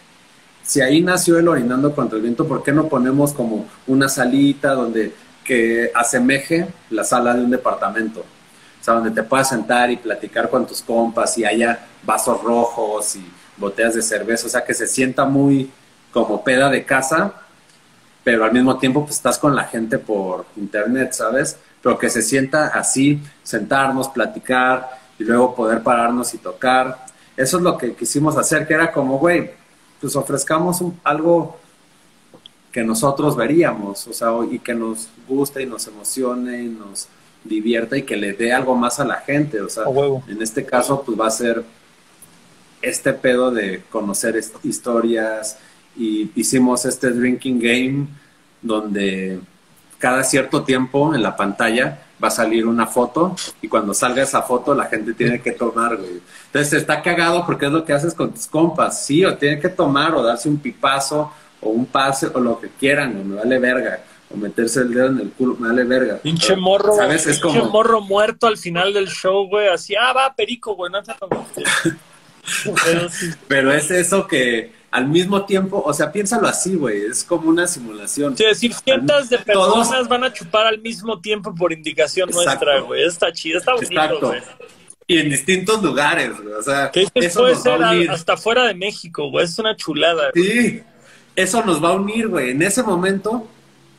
Si ahí nació el Orinando contra el Viento, ¿por qué no ponemos como una salita donde que asemeje la sala de un departamento. O sea, donde te puedas sentar y platicar con tus compas y haya vasos rojos y botellas de cerveza. O sea, que se sienta muy como peda de casa, pero al mismo tiempo pues estás con la gente por internet, ¿sabes? Pero que se sienta así, sentarnos, platicar y luego poder pararnos y tocar. Eso es lo que quisimos hacer, que era como, güey, pues ofrezcamos algo que nosotros veríamos, o sea, y que nos guste y nos emocione y nos divierta y que le dé algo más a la gente, o sea, en este caso pues va a ser este pedo de conocer historias y hicimos este drinking game donde cada cierto tiempo en la pantalla va a salir una foto y cuando salga esa foto la gente tiene que tomar, güey. Entonces está cagado porque es lo que haces con tus compas, sí, o tiene que tomar o darse un pipazo o un pase o lo que quieran, o me vale verga. O meterse el dedo en el culo, me vale verga. Pinche morro, ¿sabes? Es pinche morro muerto al final del show, güey. Así, ah, va, perico, güey. No Pero, Pero es eso que al mismo tiempo, o sea, piénsalo así, güey, es como una simulación. Sí, decir, cientos de personas van a chupar al mismo tiempo por indicación nuestra, güey. Está chido, está bonito, güey. Y en distintos lugares, güey. O sea, eso puede ser hasta fuera de México, güey. Es una chulada. Sí, eso nos va a unir, güey. En ese momento,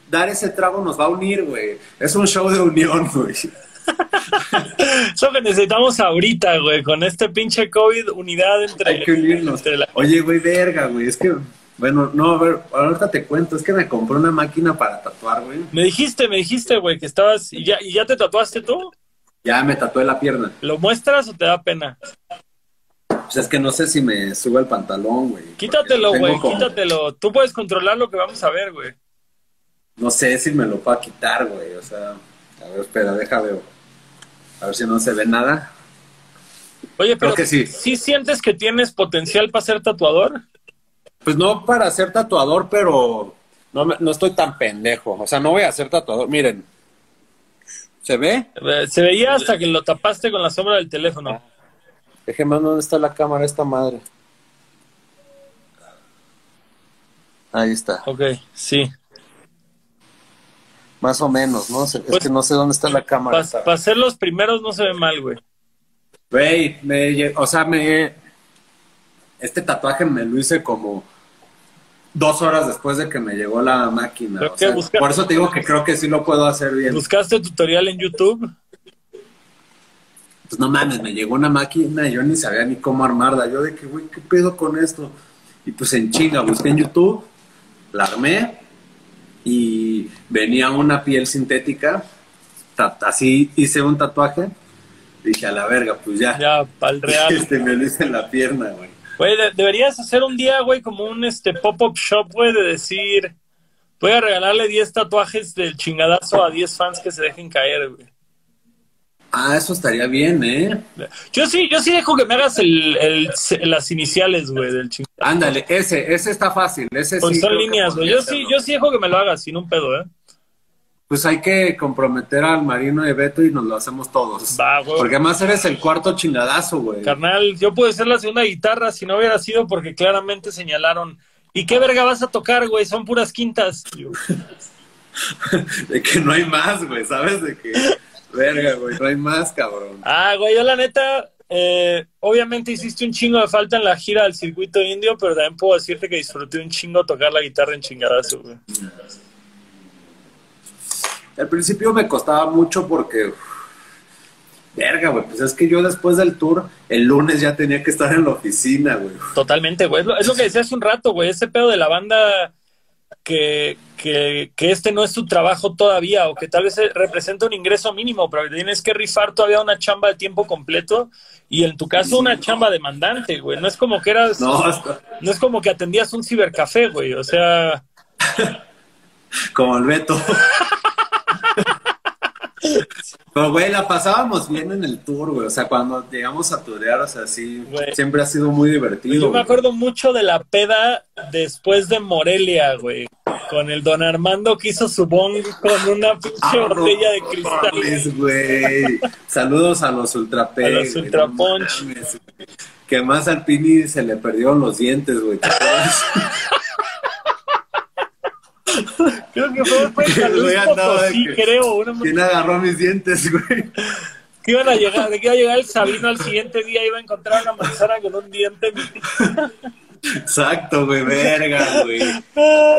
dar ese trago nos va a unir, güey. Es un show de unión, güey. Eso que necesitamos ahorita, güey, con este pinche COVID, unidad entre... Hay que unirnos. Oye, güey, verga, güey, es que... Bueno, no, a ver, ahorita te cuento, es que me compré una máquina para tatuar, güey. Me dijiste, me dijiste, güey, que estabas... ¿Y ya, ¿Y ya te tatuaste tú? Ya me tatué la pierna. ¿Lo muestras o te da pena? Pues es que no sé si me sube el pantalón, güey. Quítatelo, güey, quítatelo. Tú puedes controlar lo que vamos a ver, güey. No sé si me lo va a quitar, güey, o sea... A ver, espera, deja veo. A ver si no se ve nada. Oye, pero Creo que sí. ¿sí sientes que tienes potencial para ser tatuador? Pues no para ser tatuador, pero no, no estoy tan pendejo. O sea, no voy a ser tatuador. Miren. ¿Se ve? Eh, Se veía hasta que lo tapaste con la sombra del teléfono. Déjeme ver dónde está la cámara esta madre. Ahí está. Ok, sí. Más o menos, ¿no? Se- Pues- es que no sé dónde está la cámara. Para ser los primeros no se ve mal, güey. Güey, me o sea, me... Este tatuaje me lo hice como dos horas después de que me llegó la máquina. ¿Pero o qué sea, busca- por eso te digo que creo que sí lo puedo hacer bien. ¿Buscaste tutorial en YouTube? Pues no mames, me llegó una máquina y yo ni sabía ni cómo armarla. Yo de que, güey, ¿qué pedo con esto? Y pues en chinga, busqué en YouTube, la armé y venía una piel sintética. Así hice un tatuaje. Dije, a la verga, pues ya. Ya, para el real. Este, me lo hice en la pierna, güey. Güey, de- deberías hacer un día, güey, como un este pop-up shop, güey, de decir, voy a regalarle 10 tatuajes del chingadazo a 10 fans que se dejen caer, güey. Ah, eso estaría bien, ¿eh? Yo sí, yo sí dejo que me hagas el, el- las iniciales, güey, del chingadazo. Ándale, ese, ese está fácil. Ese Pues sí son líneas, güey. Yo sí, yo sí dejo que me lo hagas sin un pedo, ¿eh? Pues hay que comprometer al Marino y Beto y nos lo hacemos todos. Va, güey. Porque además eres el cuarto chingadazo, güey. Carnal, yo pude ser la segunda guitarra si no hubiera sido porque claramente señalaron. ¿Y qué verga vas a tocar, güey? Son puras quintas. De que no hay más, güey, ¿sabes? De que, verga, güey, no hay más, cabrón. Ah, güey, yo la neta, eh, obviamente hiciste un chingo de falta en la gira del circuito indio, pero también puedo decirte que disfruté un chingo tocar la guitarra en chingadazo, güey. Al principio me costaba mucho porque, verga, güey, pues es que yo después del tour, el lunes ya tenía que estar en la oficina, güey. Totalmente, güey. Es lo que decía hace un rato, güey. Ese pedo de la banda que, que, que este no es su trabajo todavía o que tal vez representa un ingreso mínimo, pero tienes que rifar todavía una chamba de tiempo completo y en tu caso una chamba demandante, güey. No es como que eras... No, hasta- No es como que atendías un cibercafé, güey. O sea, como el Beto. Pero, güey, la pasábamos bien en el tour, güey. O sea, cuando llegamos a turear, o sea, sí, Güey. siempre ha sido muy divertido. yo me acuerdo mucho de la peda después de Morelia, güey. Con el don Armando que hizo su bong con una pinche Ah, no botella de cristal. mames, güey. Saludos a los Ultra P, A los güey, Ultra no Punch. mames, güey. Que más al Pini se le perdieron los dientes, güey. Creo que fue, en Que Luis Potosí, que- creo. una- ¿Quién agarró mis dientes, güey? que iban a llegar, de que iba a llegar el Sabino al siguiente día, iba a encontrar una manzana con un diente. Exacto, güey, verga, güey.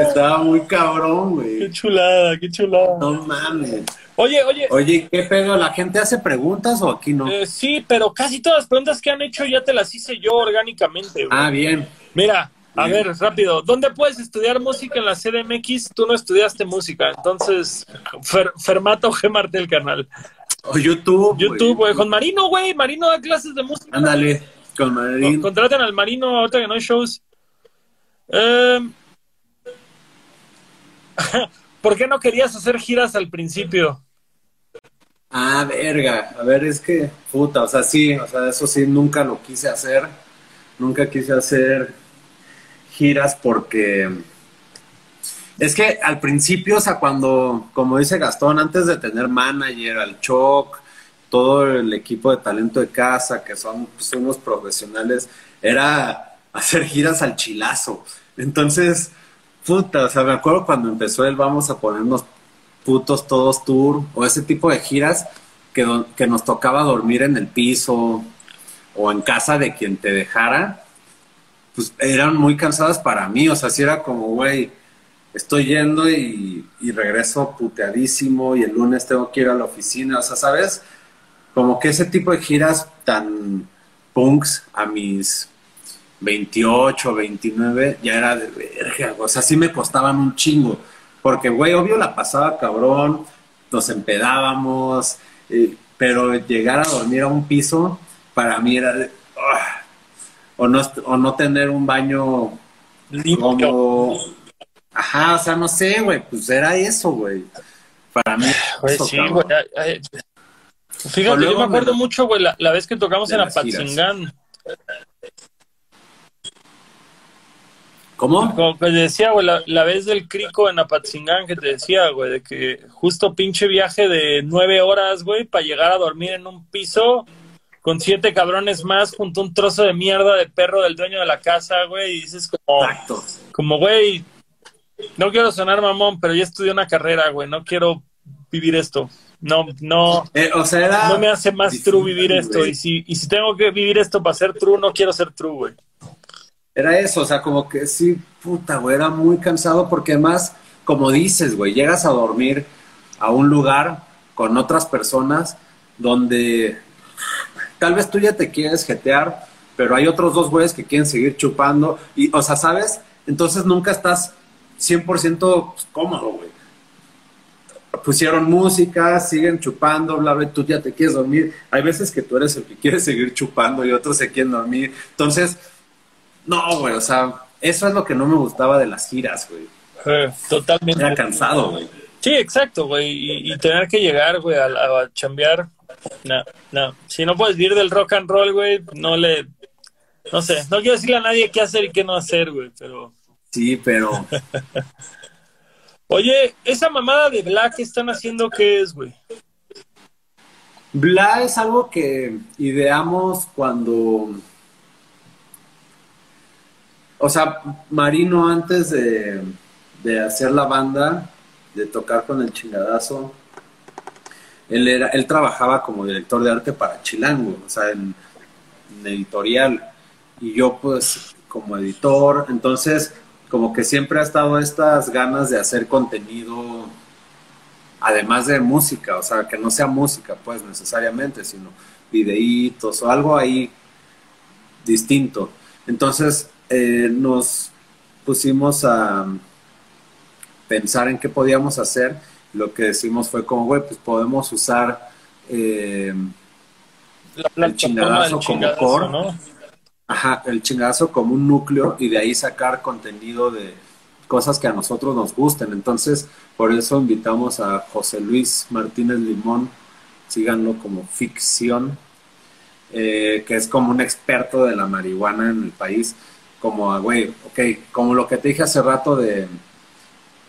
Estaba muy cabrón, Qué güey. chulada, qué chulada. No mames. Oye, oye, Oye, ¿qué pedo? ¿La gente hace preguntas o aquí no? eh, sí, pero casi todas las preguntas que han hecho ya te las hice yo orgánicamente. güey. Ah, bien. Mira, a ver, rápido. ¿Dónde puedes estudiar música en la CDMX? Tú no estudiaste música. Entonces, Fer- Fermato G. Martel, canal. O YouTube. YouTube, güey. Con Marino, güey. Marino da clases de música. Ándale, con Marín. Contraten al Marino ahorita que no hay shows. Em, ¿Por qué no querías hacer giras al principio? Ah, verga. A ver, es que, puta, o sea, sí, o sea, eso sí, nunca lo quise hacer. Nunca quise hacer giras porque. Es que al principio, o sea, cuando, como dice Gastón, antes de tener manager, al Choc, todo el equipo de talento de casa, que son pues, unos profesionales, era hacer giras al chilazo. Entonces, puta, o sea, me acuerdo cuando empezó el vamos a ponernos putos todos tour o ese tipo de giras que, que nos tocaba dormir en el piso o en casa de quien te dejara, pues eran muy cansadas para mí, o sea, si era como, güey, estoy yendo y, regreso puteadísimo y el lunes tengo que ir a la oficina, o sea, ¿sabes? Como que ese tipo de giras tan punks a mis 28, 29, ya era de verga, o sea, sí me costaban un chingo. Porque, güey, obvio la pasaba cabrón, nos empedábamos, eh, pero llegar a dormir a un piso, para mí era de. ah, o, no, o no tener un baño Limpio. como. Ajá, o sea, no sé, güey, pues era eso, güey. Para mí. Güey, sí, güey. Fíjate, yo me acuerdo mucho, güey, la, la vez que tocamos en. Apatzingán. ¿Cómo? Como que decía, güey, la, la vez del crico en Apatzingán que te decía, güey, de que justo pinche viaje de nueve horas, güey, para llegar a dormir en un piso con siete cabrones más junto a un trozo de mierda de perro del dueño de la casa, güey, y dices como, Exacto. como, güey, no quiero sonar mamón, pero ya estudié una carrera, güey, no quiero vivir esto. No, no, Eh, o sea, era. no me hace más difícil, true vivir esto. güey. Y si, y si tengo que vivir esto para ser true, no quiero ser true, güey. Era eso, o sea, como que sí, puta, güey, era muy cansado porque además, como dices, güey, llegas a dormir a un lugar con otras personas donde tal vez tú ya te quieres jetear, pero hay otros dos güeyes que quieren seguir chupando y, o sea, ¿sabes? Entonces nunca estás 100% pues, cómodo, güey. Pusieron música, siguen chupando, bla, bla, tú ya te quieres dormir. Hay veces que tú eres el que quiere seguir chupando y otros se quieren dormir. Entonces, no, güey, o sea, eso es lo que no me gustaba de las giras, güey. Eh, totalmente. Era cansado, güey. Sí, exacto, güey. Y, y tener que llegar, güey, a, a chambear. No, no. Si no puedes vivir del rock and roll, güey, no le. No sé, no quiero decirle a nadie qué hacer y qué no hacer, güey, pero. Sí, pero Oye, esa mamada de Black que están haciendo, ¿qué es, güey? Bla es algo que ideamos cuando. O sea, Marino antes de, de hacer la banda, de tocar con el chingadazo, él, era, él trabajaba como director de arte para Chilango, o sea, en, editorial. Y yo, pues, como editor, entonces, como que siempre ha estado estas ganas de hacer contenido además de música, o sea, que no sea música, pues necesariamente, sino videitos o algo ahí distinto. Entonces eh, nos pusimos a pensar en qué podíamos hacer. Lo que decimos fue como, güey, pues podemos usar eh, La El chingadazo como chingadazo, core. ¿no? ajá, el chingazo como un núcleo y de ahí sacar contenido de cosas que a nosotros nos gusten. Entonces, por eso invitamos a José Luis Martínez Limón, síganlo como ficción, eh, que es como un experto de la marihuana en el país, como, a, güey, ok, como lo que te dije hace rato de,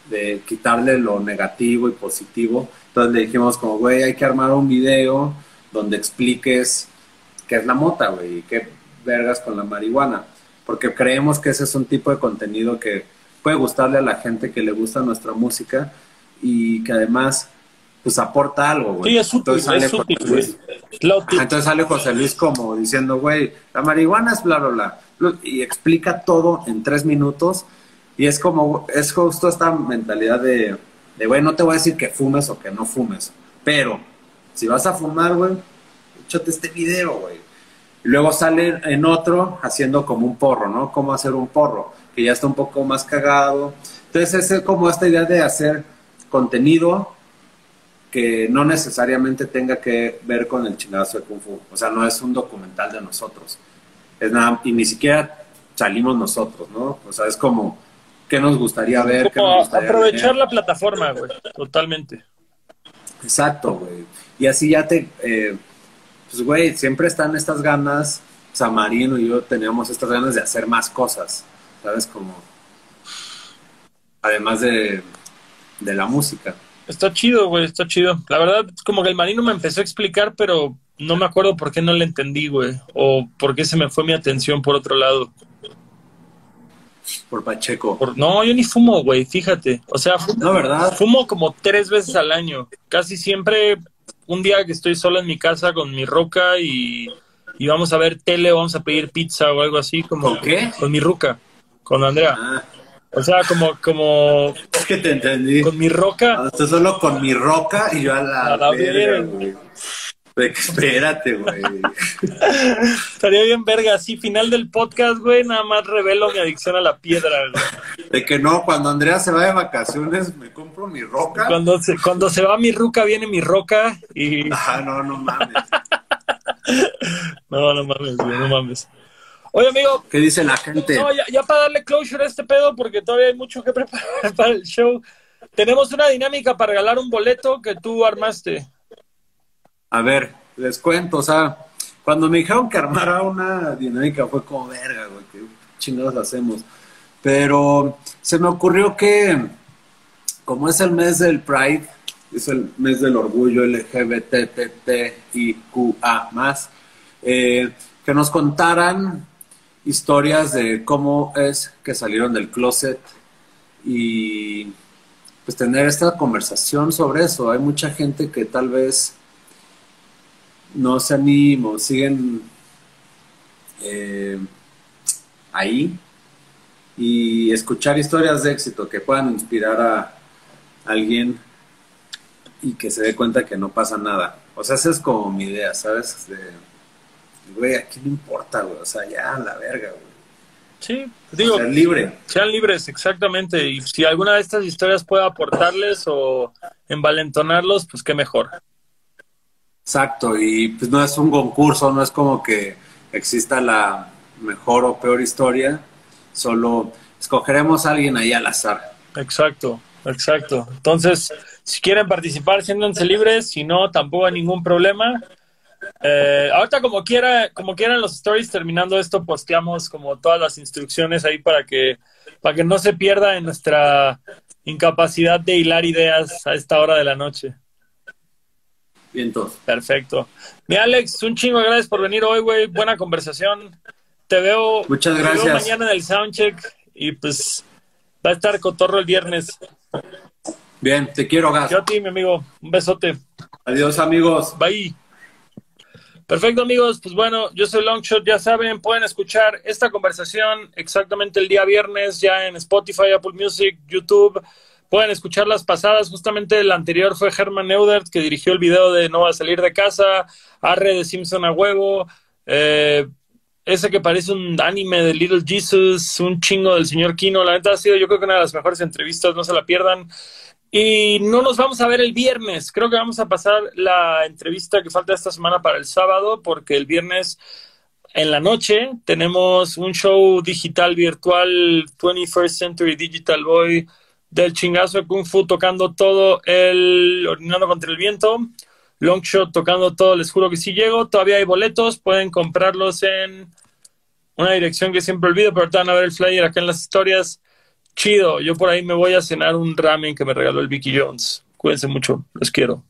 de quitarle lo negativo y positivo. Entonces le dijimos como, güey, hay que armar un video donde expliques qué es la mota, güey, y qué vergas con la marihuana. Porque creemos que ese es un tipo de contenido que puede gustarle a la gente que le gusta nuestra música y que además, pues aporta algo, güey. Sí, es útil, Entonces sale es útil, José Luis- entonces sale José Luis como diciendo, güey, la marihuana es bla, bla, bla. Y explica todo en tres minutos. Y es como, es justo esta mentalidad de, de, güey, no te voy a decir que fumes o que no fumes. Pero, si vas a fumar, güey, échate este video, güey. Y luego sale en otro haciendo como un porro, ¿no? Cómo hacer un porro, que ya está un poco más cagado. Entonces es como esta idea de hacer contenido que no necesariamente tenga que ver con el chingazo de Kung Fu. O sea, no es un documental de nosotros. Es nada, y ni siquiera salimos nosotros, ¿no? O sea, es como, ¿qué nos gustaría ver? ¿Qué nos gustaría aprovechar ver? la plataforma, güey. Totalmente. Exacto, güey. Y así ya te, eh, pues, güey, siempre están estas ganas, o sea, Marino y yo teníamos estas ganas de hacer más cosas, ¿sabes? Como, además de, de la música. Está chido, güey, está chido. La verdad, como que el marino me empezó a explicar, pero no me acuerdo por qué no le entendí, güey. O por qué se me fue mi atención por otro lado. Por Pacheco. Por- No, yo ni fumo, güey, fíjate. O sea, fu- No, ¿verdad? fumo como tres veces al año. Casi siempre un día que estoy solo en mi casa con mi roca y, y vamos a ver tele o vamos a pedir pizza o algo así. Como, ¿Con qué? Con mi ruca, con Andrea. Ah, O sea, como, como es que te entendí. con mi roca. Ah, Estoy solo con mi roca y yo a la, A la verga, güey. Espérate, güey. Estaría bien verga, así, final del podcast, güey, nada más revelo mi adicción a la piedra, güey. De que no, cuando Andrea se va de vacaciones me compro mi roca. Cuando se, cuando se va mi ruca, viene mi roca y... Ah, no, no mames. No, no mames, güey, no mames. Oye, amigo, ¿Qué dice la gente? no, ya, ya para darle closure a este pedo, porque todavía hay mucho que preparar para el show. tenemos una dinámica para regalar un boleto que tú armaste. A ver, les cuento, o sea, cuando me dijeron que armara una dinámica fue como verga, güey, qué chingados hacemos. Pero se me ocurrió que, como es el mes del Pride, es el mes del orgullo LGBTTIQA más, eh, que nos contaran historias de cómo es que salieron del closet y pues tener esta conversación sobre eso. Hay mucha gente que tal vez no se anima, siguen eh, ahí y escuchar historias de éxito que puedan inspirar a alguien y que se dé cuenta que no pasa nada. O sea, esa es como mi idea, ¿sabes? De, güey, aquí no importa, güey. O sea, ya, la verga, güey. Sí, digo. Ser libre. Sean libres, exactamente. Y si alguna de estas historias puede aportarles o envalentonarlos, pues qué mejor. Exacto, y pues no es un concurso, no es como que exista la mejor o peor historia, solo escogeremos a alguien ahí al azar. Exacto, exacto. Entonces, si quieren participar, siéntanse libres, si no, tampoco hay ningún problema. Eh, ahorita como quiera, como quieran los stories terminando esto, posteamos como todas las instrucciones ahí para que, para que no se pierda en nuestra incapacidad de hilar ideas a esta hora de la noche. Perfecto. Mi Alex, un chingo de gracias por venir hoy, güey. Buena conversación. Te veo, Muchas te veo gracias. mañana en el soundcheck y pues va a estar cotorro el viernes. Bien, te quiero, Gas. Yo a ti, mi amigo. Un besote. Adiós, amigos. Bye. Perfecto, amigos. Pues bueno, yo soy Longshot. Ya saben, pueden escuchar esta conversación exactamente el día viernes ya en Spotify, Apple Music, YouTube. Pueden escuchar las pasadas. Justamente el anterior fue Herman Neudert, que dirigió el video de No va a salir de casa, Arre de Simpson a huevo, eh, ese que parece un anime de Little Jesus, un chingo del señor Kino. La neta ha sido yo creo que una de las mejores entrevistas, no se la pierdan. Y no nos vamos a ver el viernes. Creo que vamos a pasar la entrevista que falta esta semana para el sábado, porque el viernes en la noche tenemos un show digital virtual 21st Century Digital Boy del chingazo de Kung Fu tocando todo el Orinando contra el Viento. Longshot tocando todo, les juro que sí llego. Todavía hay boletos, pueden comprarlos en una dirección que siempre olvido, pero ahorita van a ver el flyer acá en las historias. Chido, yo por ahí me voy a cenar un ramen que me regaló el Vicky Jones. Cuídense mucho, los quiero.